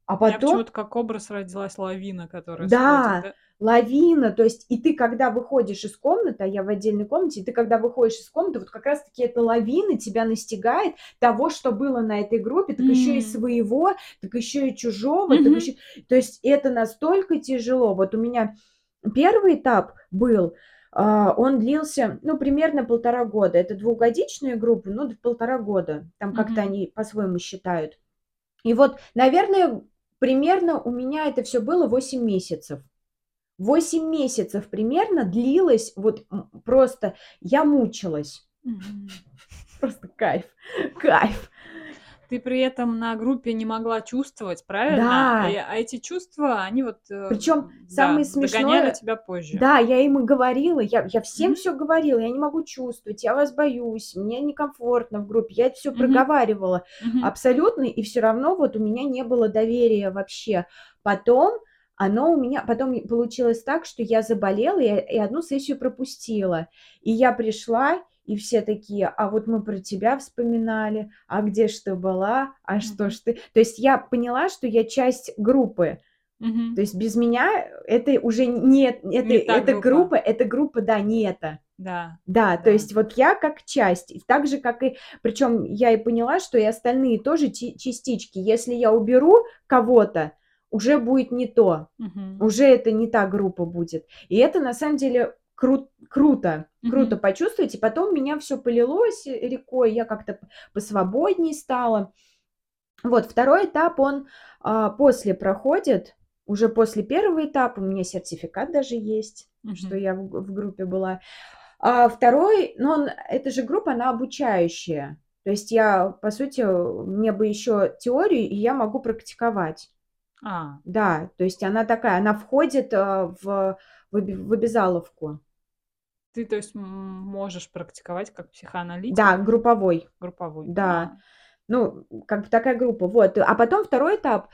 А потом почему-то как образ родилась лавина, которая сходит, Да, да? лавина. То есть и ты, когда выходишь из комнаты, а я в отдельной комнате, и ты, когда выходишь из комнаты, вот как раз таки эта лавина тебя настигает того, что было на этой группе, так еще и своего, так еще и чужого, так Мгм. еще То есть это настолько тяжело. Вот у меня 1 этап был, он длился, ну, примерно 1,5 года. Это двухгодичные группы, ну, 1,5 года. Там как-то Мгм. они по-своему считают. И вот, наверное, примерно у меня это всё было 8 месяцев. 8 месяцев примерно длилось, вот, просто я мучилась. Мгм. Просто кайф, кайф. Ты при этом на группе не могла чувствовать, правильно? Да. И, а эти чувства, они вот, э, Причем да, самое догоняли смешное тебя позже. Да, я им и говорила, я я всем Мгм. всё говорила: "Я не могу чувствовать, я вас боюсь, мне некомфортно в группе". Я это всё Мгм. проговаривала Мгм. абсолютно, и всё равно вот у меня не было доверия вообще. Потом оно у меня потом получилось так, что я заболела и и одну сессию пропустила. И я пришла, и все такие: "А вот мы про тебя вспоминали, а где ж ты была, а что ж ты" То есть я поняла, что я часть группы. То есть без меня это уже нет, это, Не та эта группа. группа, эта группа, да, не это. Да. Да, то Да. есть вот я как часть, и так же, как и, причем я и поняла, что и остальные тоже частички. Если я уберу кого-то, уже будет не то, Мгм. уже это не та группа будет. И это на самом деле кру- круто, круто Мгм. почувствовать. И потом меня все полилось рекой, я как-то посвободнее стала. Вот, второй этап, он а, после проходит, уже после первого этапа, у меня сертификат даже есть, что Мгм. я в, в группе была. А второй, ну, он, эта же группа, она обучающая. То есть я, по сути, мне бы еще теорию, и я могу практиковать. А, Да, то есть она такая, она входит а, в, в, обязаловку. ты, то есть, можешь практиковать как психоаналитик Да, групповой. групповой. Да. Ну, как бы такая группа. Вот. А потом второй этап.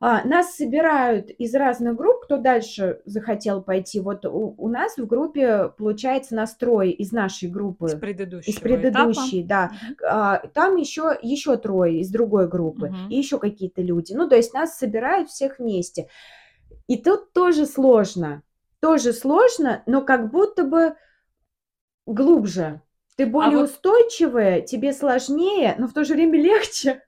А, нас собирают из разных групп, кто дальше захотел пойти. Вот у, у нас в группе, получается, настрой из нашей группы. Из предыдущего Из предыдущей, да. этапа. Мгм. А, там еще, еще трое из другой группы. Мгм. И еще какие-то люди. Ну, то есть нас собирают всех вместе. И тут тоже сложно. Тоже сложно, но как будто бы глубже. Ты более А вот- устойчивая, тебе сложнее, но в то же время легче.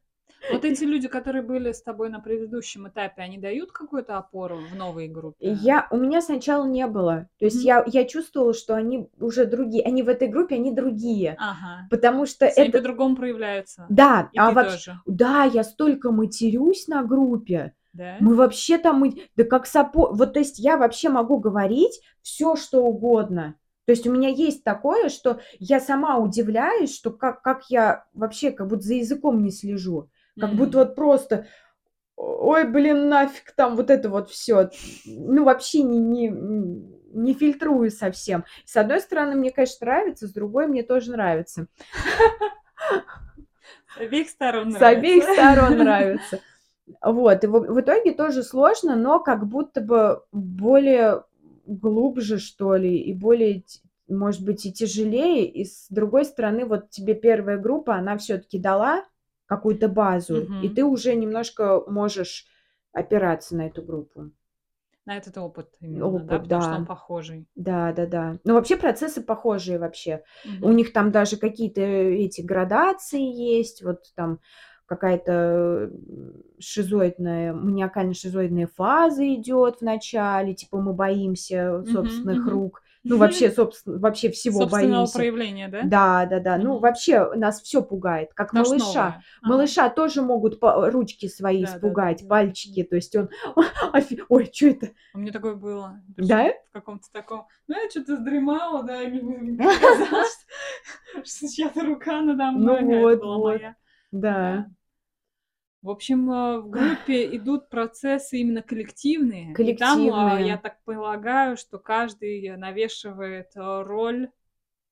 Вот эти люди, которые были с тобой на предыдущем этапе, они дают какую-то опору в новой группе? Я, у меня сначала не было. То есть Мгм. я, я чувствовала, что они уже другие. Они в этой группе, они другие. Ага. Потому что они это... по-другому проявляются. Да, И а ты вообще... тоже. Да, я столько матерюсь на группе. Да? Мы вообще там, мы- да как сапо... Вот, то есть я вообще могу говорить все, что угодно. То есть у меня есть такое, что я сама удивляюсь, что как, как я вообще как будто за языком не слежу. Как М. будто вот просто, ой, блин, нафиг там вот это вот все. Ну, вообще не, не, не фильтрую совсем. С одной стороны, мне, конечно, нравится, с другой мне тоже нравится. С обеих сторон С обеих нравится. сторон нравится. Вот, и в, в итоге тоже сложно, но как будто бы более глубже, что ли, и более, может быть, и тяжелее. И с другой стороны, вот тебе первая группа, она все-таки дала какую-то базу, и Мгм. ты уже немножко можешь опираться на эту группу. На этот опыт именно, да? Опыт, Потому что да. он похожий. Да, да, да. Ну, вообще процессы похожие вообще. У Мгм. них там даже какие-то эти градации есть, вот там какая-то м, шизоидная, маниакально-шизоидная фаза идет в начале, типа мы боимся собственных мгм. рук, ну вообще, собственно, вообще всего Собственного боимся. проявления, да? Да, да, да. Ну вообще нас все пугает, как что малыша. новое. Ага. Малыша тоже могут по- ручки свои Да, да, да, испугать, да. пальчики, то есть он, ой, что это? У меня такое было. Да? В каком-то таком... Ну, я что-то сдремала, да, и мне показалось, что чья-то рука надо мной, Ну это вот, была моя. Да. В общем, э, в группе идут процессы именно коллективные. И там, а, Коллективные. я так полагаю, что каждый навешивает э, роль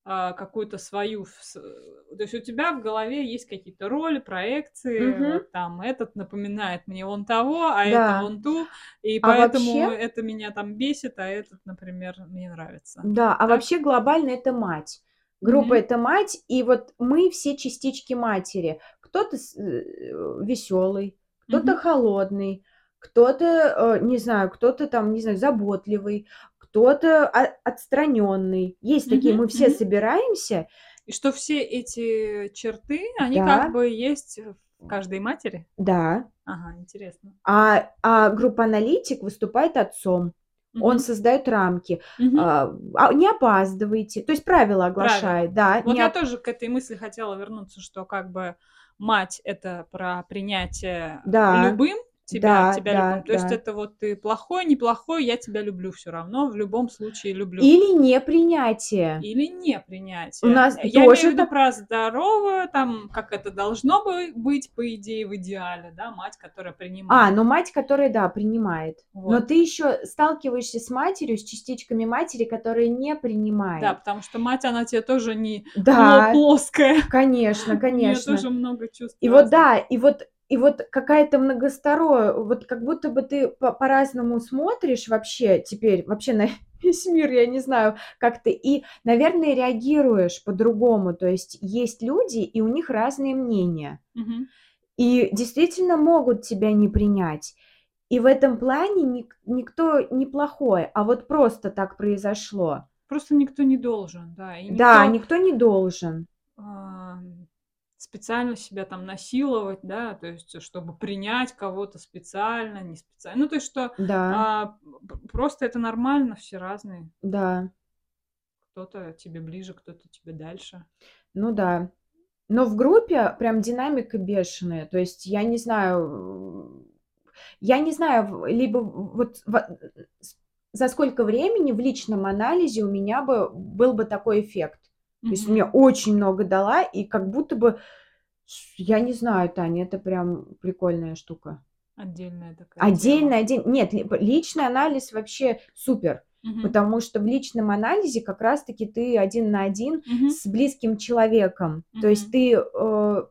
а, какую-то свою. То есть у тебя в голове есть какие-то роли, проекции. Вот там этот напоминает мне вон того, а Да. это вон ту. И А поэтому вообще- это меня там бесит, а этот, например, мне нравится. Да, а Так? вообще глобально это мать. Группа Мгм. это мать, и вот мы все частички матери. Кто-то веселый, кто-то Мгм. холодный, кто-то, э, не знаю, кто-то там, не знаю, заботливый, кто-то отстраненный. Есть такие, Мгм, мы все мгм. собираемся. И что все эти черты, они Да. как бы есть в каждой матери. Да. Ага, интересно. А, а группа аналитик выступает отцом. Он Мгм. создает рамки. Мгм. А, а, не опаздывайте. То есть правила оглашает, да. Вот я оп- тоже к этой мысли хотела вернуться, что как бы мать это про принятие Да. любым тебя, Да, тебя да, любым. То есть да. это вот ты плохой, неплохой, я тебя люблю все равно, в любом случае люблю. Или непринятие. Или не принятие. У нас Я тоже имею в виду про здоровое, там, как это должно бы быть, по идее, в идеале, да, мать, которая А, принимает. ну мать, которая, да, принимает. Но Вот. ты еще сталкиваешься с матерью, с частичками матери, которые не принимают. Да, потому что мать, она тебе тоже не Да, пло- плоская. конечно, У нее конечно. тоже много чувств. И вот да, и вот и вот какая-то многосторонняя, вот как будто бы ты по- по-разному смотришь вообще теперь, вообще на весь мир, я не знаю, как ты, и, наверное, реагируешь по-другому. То есть есть люди, и у них разные мнения. Мгм. И действительно могут тебя не принять. И в этом плане ник никто не плохой, а вот просто так произошло. Просто никто не должен, да. И Да, никто никто не должен. ам, специально себя там насиловать, да, то есть, чтобы принять кого-то специально, не специально. Ну, то есть, что Да, а, просто это нормально, все разные. да, Кто-то тебе ближе, кто-то тебе дальше. ну да. Но в группе прям динамика бешеная. То есть я не знаю, я не знаю, либо вот за сколько времени в личном анализе у меня бы был бы такой эффект. То есть мне очень много дала, и как будто бы, я не знаю, Таня, это прям прикольная штука. Отдельная такая. Отдельно один нет, ли личный анализ вообще супер, Мгм. потому что в личном анализе как раз таки ты один на один Мгм. с близким человеком. То есть ты, э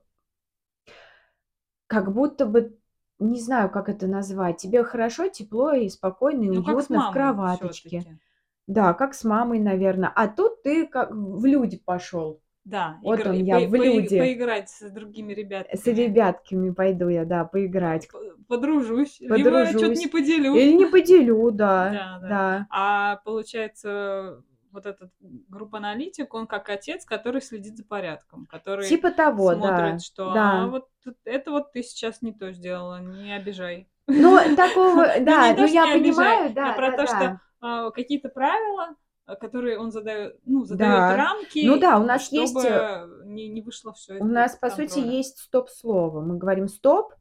как будто бы, не знаю, как это назвать, тебе хорошо, тепло и спокойно, и Ну, уютно в кроваточке. всё-таки. Да, как с мамой, наверно. А тут ты как в люди пошёл. Да, Вот игра он я, по в люди. поиграть с другими С ребятками. пойду я, да, поиграть. П подружусь, либо чё-то не Подружусь. поделюсь. Или не поделю, да, Да, да. да. А получается, вот этот групп-аналитик, он как отец, который следит за порядком, который Типа того, да, смотрит, что: "А да. вот тут это вот ты сейчас не то сделала, не обижай". Ну, такого, Ну, да, ну что я понимаю, а да, про то, что, а, какие-то правила, а, которые он задаёт, ну, задаёт Да. рамки, Ну да, у нас есть, чтобы э не не вышло всё у нас, по сути, есть стоп-слово. Мы говорим "стоп",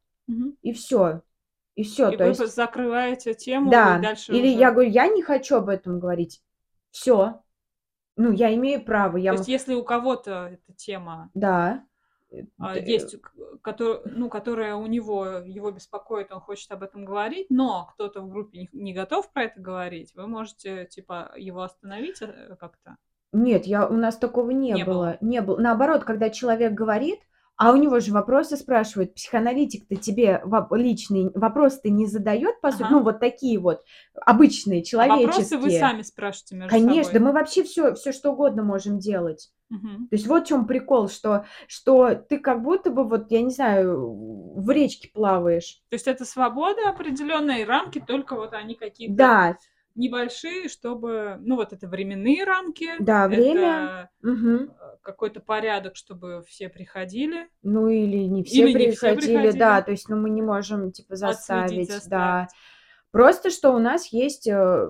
и всё. И всё, И то вы есть закрываете тему, и Да, дальше или уже я говорю: "Я не хочу об этом говорить". Всё. Ну, я имею право, я То есть если у кого-то эта тема Да. Э, а, есть, к кото ну, которая у него, его беспокоит, он хочет об этом говорить, но кто-то в группе не готов про это говорить, вы можете, типа, его остановить, э, как-то? Нет, я у нас такого не Не было. было. Не было. Наоборот, когда человек говорит, а у него же вопросы спрашивают, психоаналитик-то тебе личный вопрос-то не задаёт, по сути, Ага. ну, вот такие вот обычные, А вопросы вы человеческие. сами спрашиваете между Конечно, собой? мы вообще всё всё что угодно можем делать. Мгм. То есть вот в чём прикол, что что ты как будто бы вот, я не знаю, в речке плаваешь. То есть это свобода определённая, и рамки только вот они какие-то Да. Небольшие, чтобы, ну, вот это временные рамки, Да, время. э, какой-то порядок, чтобы все приходили. Ну, или не все Или не все приходили, да, приходили. то есть, ну, мы не можем, типа, заставить, да. Просто что у нас есть, э,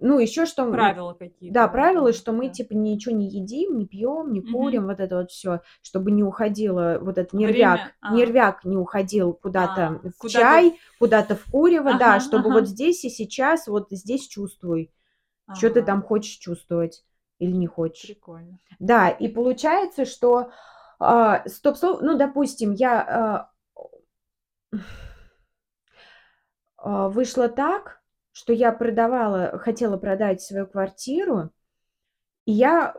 ну, ещё что Правила какие-то, Да, да, правила, что мы, да. типа, ничего не едим, не пьём, не курим, вот это вот всё, чтобы не уходило вот этот нервяк, Время, а. нервяк не уходил куда-то А, в куда-то чай, куда-то в курево, да, Ага, чтобы ага. вот здесь и сейчас, вот здесь чувствуй, чё ты там хочешь чувствовать или не хочешь. Прикольно. Да, и получается, что, а, стоп-слово, ну, допустим, я, а, вышло так, что я продавала хотела продать свою квартиру, и я,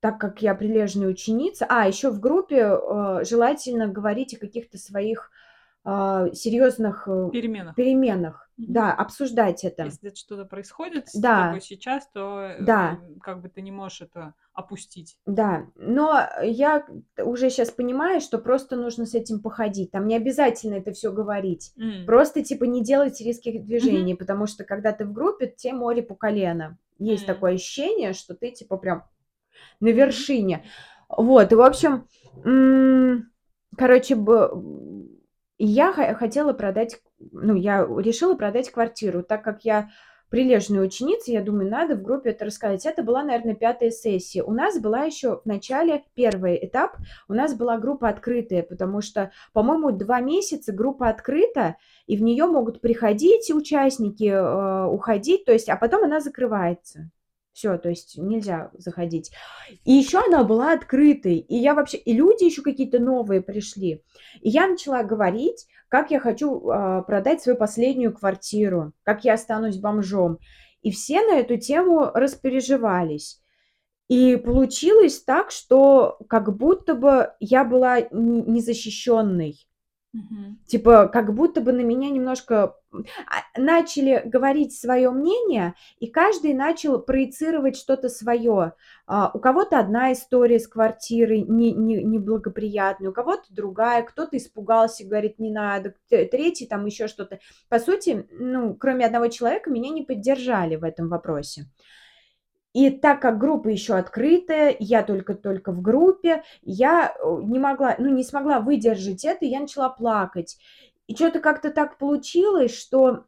так как я прилежная ученица А, ещё в группе, э, желательно говорить о каких-то своих, а, серьёзных, э, Переменах. переменах. Да, обсуждать это. Если что-то происходит с Да. тобой сейчас, то, Да. э, как бы ты не можешь это опустить. Да, но я уже щас понимаю, что просто нужно с этим походить. Там не обязательно это всё говорить. М. Просто, типа, не делать резких движений, потому что когда ты в группе, те море по колено. Есть М. такое ощущение, что ты, типа, прям на вершине. Вот, и, в общем, м, короче, б я хо хотела продать, ну, я решила продать квартиру. Так как я прилежная ученица, я думаю, надо в группе это рассказать. Это была, наверно, 5 сессия. У нас была ещё в начале, 1 этап, у нас была группа открытая, потому что, по-моему, 2 месяца группа открыта, и в неё могут приходить участники, э, уходить, то есть, а потом она закрывается. Всё, то есть нельзя заходить. И ещё она была открытой, и я вообще и люди ещё какие-то новые пришли. И я начала говорить, как я хочу, а, продать свою последнюю квартиру, как я останусь бомжом. И все на эту тему распереживались. И получилось так, что как будто бы я была н Мгм. Типа, как будто бы на меня немножко а, начали говорить свое мнение, и каждый начал проецировать что-то свое. А, у кого-то одна история с квартирой не не неблагоприятная, у кого-то другая, кто-то испугался, говорит: "Не надо", третий там еще что-то. По сути, ну, кроме одного человека, меня не поддержали в этом вопросе. И так как группа еще открытая, я только-только в группе, я, э, не могла, ну, не смогла выдержать это, и я начала плакать. И что то как-то так получилось, что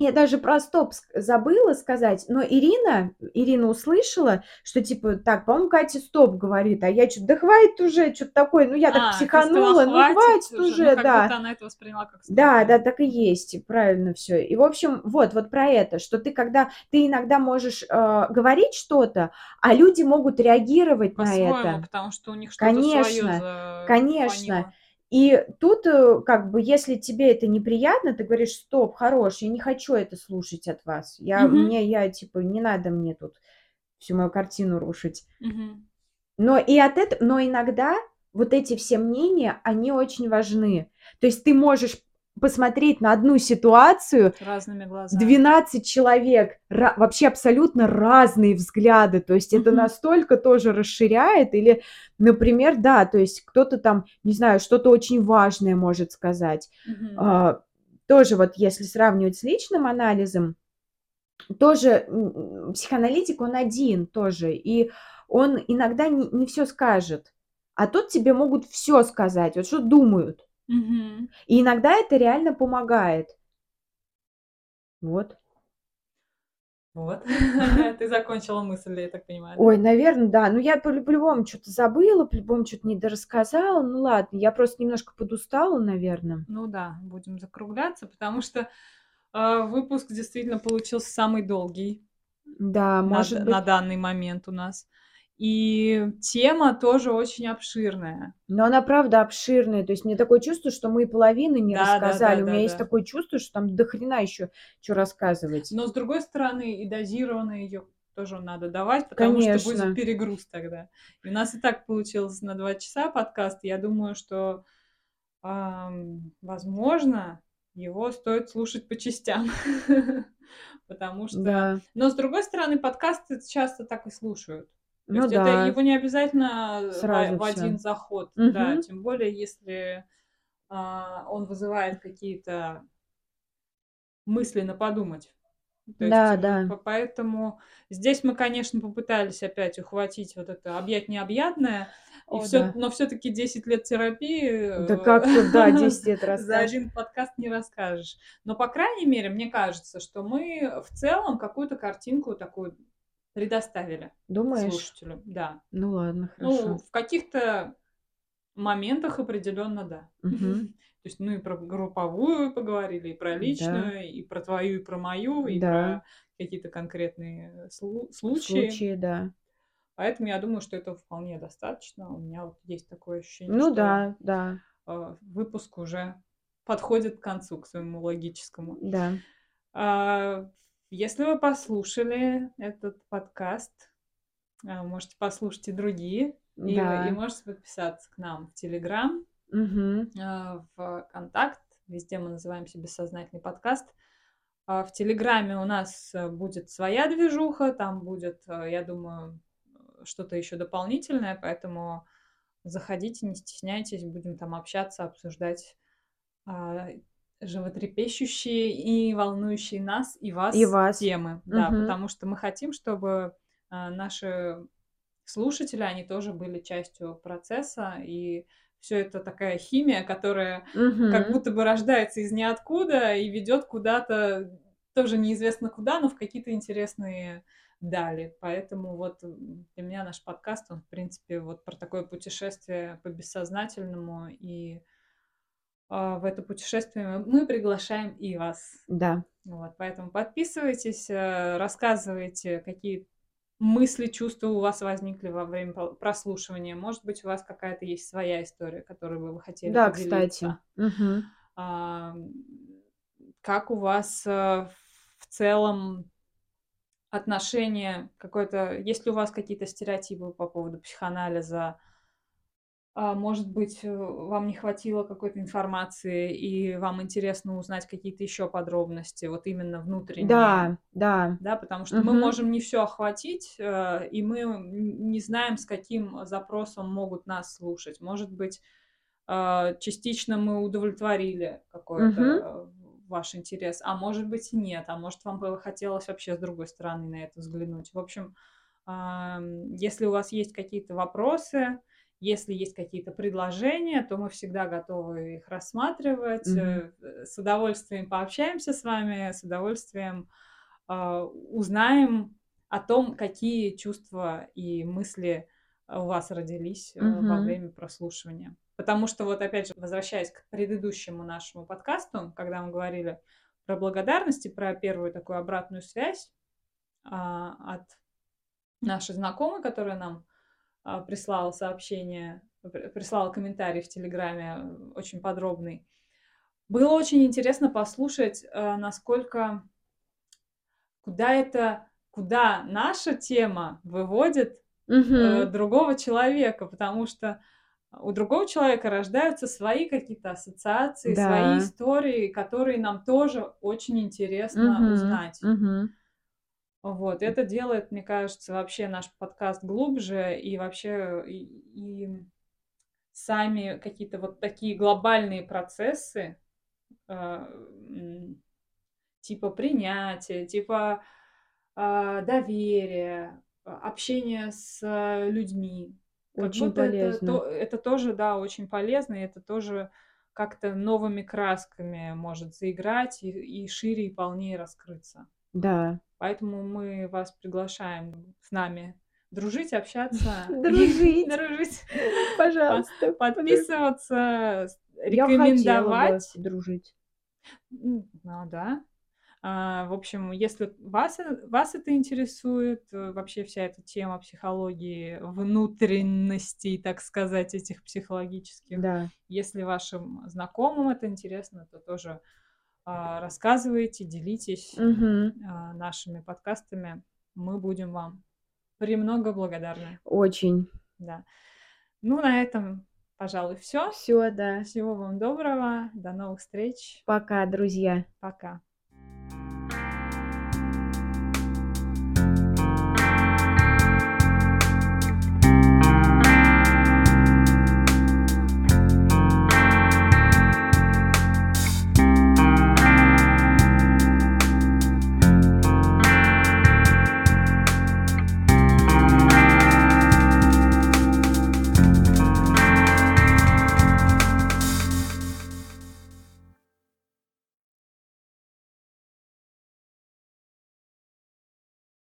я даже про стоп забыла сказать, но Ирина Ирина услышала, что типа: "Так, по-моему, Катя стоп говорит". А я чё-то: "Да хватит уже!" Чё-то такое. Ну, я так А, ты психанула, сказала: ну, хватит "Хватит уже". Ну, уже, как да. она это восприняла как стоп, Да, да, так и есть, правильно всё. И, в общем, вот вот про это, что ты когда ты иногда можешь, э, говорить что-то, а люди могут реагировать на это. потому что у них что-то Конечно, конечно. зафонило. И тут, э, как бы, если тебе это неприятно, ты говоришь: "Стоп, хорош, я не хочу это слушать от вас. Я Мгм. мне я, типа, не надо мне тут всю мою картину рушить". Мгм. Но и от эт но иногда вот эти все мнения, они очень важны. То есть ты можешь посмотреть на одну ситуацию Разными глазами. 12 человек, вообще абсолютно разные взгляды. То есть это Мгм. настолько тоже расширяет. Или, например, да, то есть кто-то там, не знаю, что-то очень важное может сказать. Мгм. А, тоже вот если сравнивать с личным анализом, тоже, психоаналитик, он один тоже, и он иногда не не всё скажет. А тут тебе могут всё сказать, вот что думают. И иногда это реально помогает. Вот. Вот. Ты закончила мысль, я так понимаю? Ой, наверно, да. Ну, я по по-любому чё-то забыла, по-любому чё-то недорассказала. Ну ладно, я просто немножко подустала, наверно. Ну да, будем закругляться, потому что, а, выпуск действительно получился самый долгий Да, на может на быть. данный момент у нас. И тема тоже очень обширная. Но она правда обширная. То есть мне такое чувство, что мы и половины не Да рассказали. да У да меня есть да. такое чувство, что там дохрена еще чё рассказывать. Но, с другой стороны, и дозированно её тоже надо давать, потому что будет Конечно. перегруз тогда. И у нас и так получилось на 2 часа подкаст. Я думаю, что, ам, возможно, его стоит слушать по частям. Потому что Да. но, с другой стороны, подкасты часто так и слушают. То Ну есть это да. его не обязательно, э, в Сразу в всё. один заход. Да, Мгм. тем более, если, а, он вызывает какие-то мысли на подумать. То есть, Да, э, да. по поэтому здесь мы, конечно, попытались опять ухватить вот это, объять необъятное, и О всё да. но всё-таки 10 лет терапии, Да э, как тут, да, 10 лет за расскажешь. 1 подкаст не расскажешь. Но, по крайней мере, мне кажется, что мы в целом какую-то картинку такую предоставили Думаешь? слушателю. Да. Ну ладно, Ну, хорошо. в каких-то моментах определенно да. Мгм. То есть, ну, и про групповую поговорили, и про Да. личную, и про твою, и про мою, и Да. про какие-то конкретные слу случаи. Случаи, да. Поэтому я думаю, что этого вполне достаточно. У меня вот есть такое ощущение, Ну что, да, да. а, выпуск уже подходит к концу, к своему логическому. Да. А, если вы послушали этот подкаст, а, можете послушать и другие, и и можете подписаться к нам в "Телеграм", а, в "Контакт". Везде мы называемся "Бессознательный подкаст". А в "Телеграме" у нас, э, будет своя движуха, там будет, э, я думаю, что-то еще дополнительное, поэтому заходите, не стесняйтесь, будем там общаться, обсуждать, животрепещущие и волнующие нас и И вас вас. темы. Да, Мгм. потому что мы хотим, чтобы, а, наши слушатели, они тоже были частью процесса, и всё это такая химия, которая как Мгм. будто бы рождается из ниоткуда и ведет куда-то, тоже неизвестно куда, но в какие-то интересные дали. Поэтому вот, для меня наш подкаст, он, в принципе, вот про такое путешествие по бессознательному, и в это путешествие мы приглашаем и вас. Да. Вот, поэтому подписывайтесь, э, рассказывайте, какие мысли, чувства у вас возникли во время прослушивания. Может быть, у вас какая-то есть своя история, которой бы вы хотели Да, кстати. поделиться. Мгм. Ам, как у вас, э, в целом отношение какое-то есть ли у вас какие-то стереотипы по поводу психоанализа? А, может быть, э, вам не хватило какой-то информации, и вам интересно узнать какие-то еще подробности, вот именно внутренние. Да, да. Да, потому что мы Мгм. можем не все охватить, э, и мы не знаем, с каким запросом могут нас слушать. Может быть, э, частично мы удовлетворили какой-то э, ваш интерес, а может быть и нет, а может вам было хотелось вообще с другой стороны на это взглянуть. В общем, если у вас есть какие-то вопросы, если есть какие-то предложения, то мы всегда готовы их рассматривать. Э, С удовольствием пообщаемся с вами, с удовольствием а, узнаем о том, какие чувства и мысли у вас родились э, во время прослушивания. Потому что вот опять же, возвращаясь к предыдущему нашему подкасту, когда мы говорили про благодарность и про первую такую обратную связь а, от нашей знакомой, которая нам прислала сообщение, при- прислала комментарий в Телеграме очень подробный. Было очень интересно послушать, э, насколько куда это, куда наша тема выводит Мгм. другого человека, потому что у другого человека рождаются свои какие-то ассоциации, свои Да. истории, которые нам тоже очень интересно Мгм. узнать. Мгм. Вот, это делает, мне кажется, вообще наш подкаст глубже и вообще и, и сами какие-то вот такие глобальные процессы, э, типа принятия, типа а, доверия, общения с а, людьми. Как Очень это, полезно. то- это тоже, да, очень полезно, и это тоже как-то новыми красками может заиграть и, и шире и полнее раскрыться. Да. Поэтому мы вас приглашаем с нами дружить, общаться, Дружить. дружить, Пожалуйста. подписываться, рекомендовать. дружить. Ну да. А, в общем, если вас, вас это интересует, э, вообще вся эта тема психологии, внутренностей, так сказать, этих психологических, Да. если вашим знакомым это интересно, то тоже рассказывайте, делитесь а, нашими подкастами. Мы будем вам премного благодарны. Очень. Да. Ну, на этом, пожалуй, все. Все, да. Всего вам доброго. До новых встреч. Пока, друзья. Пока.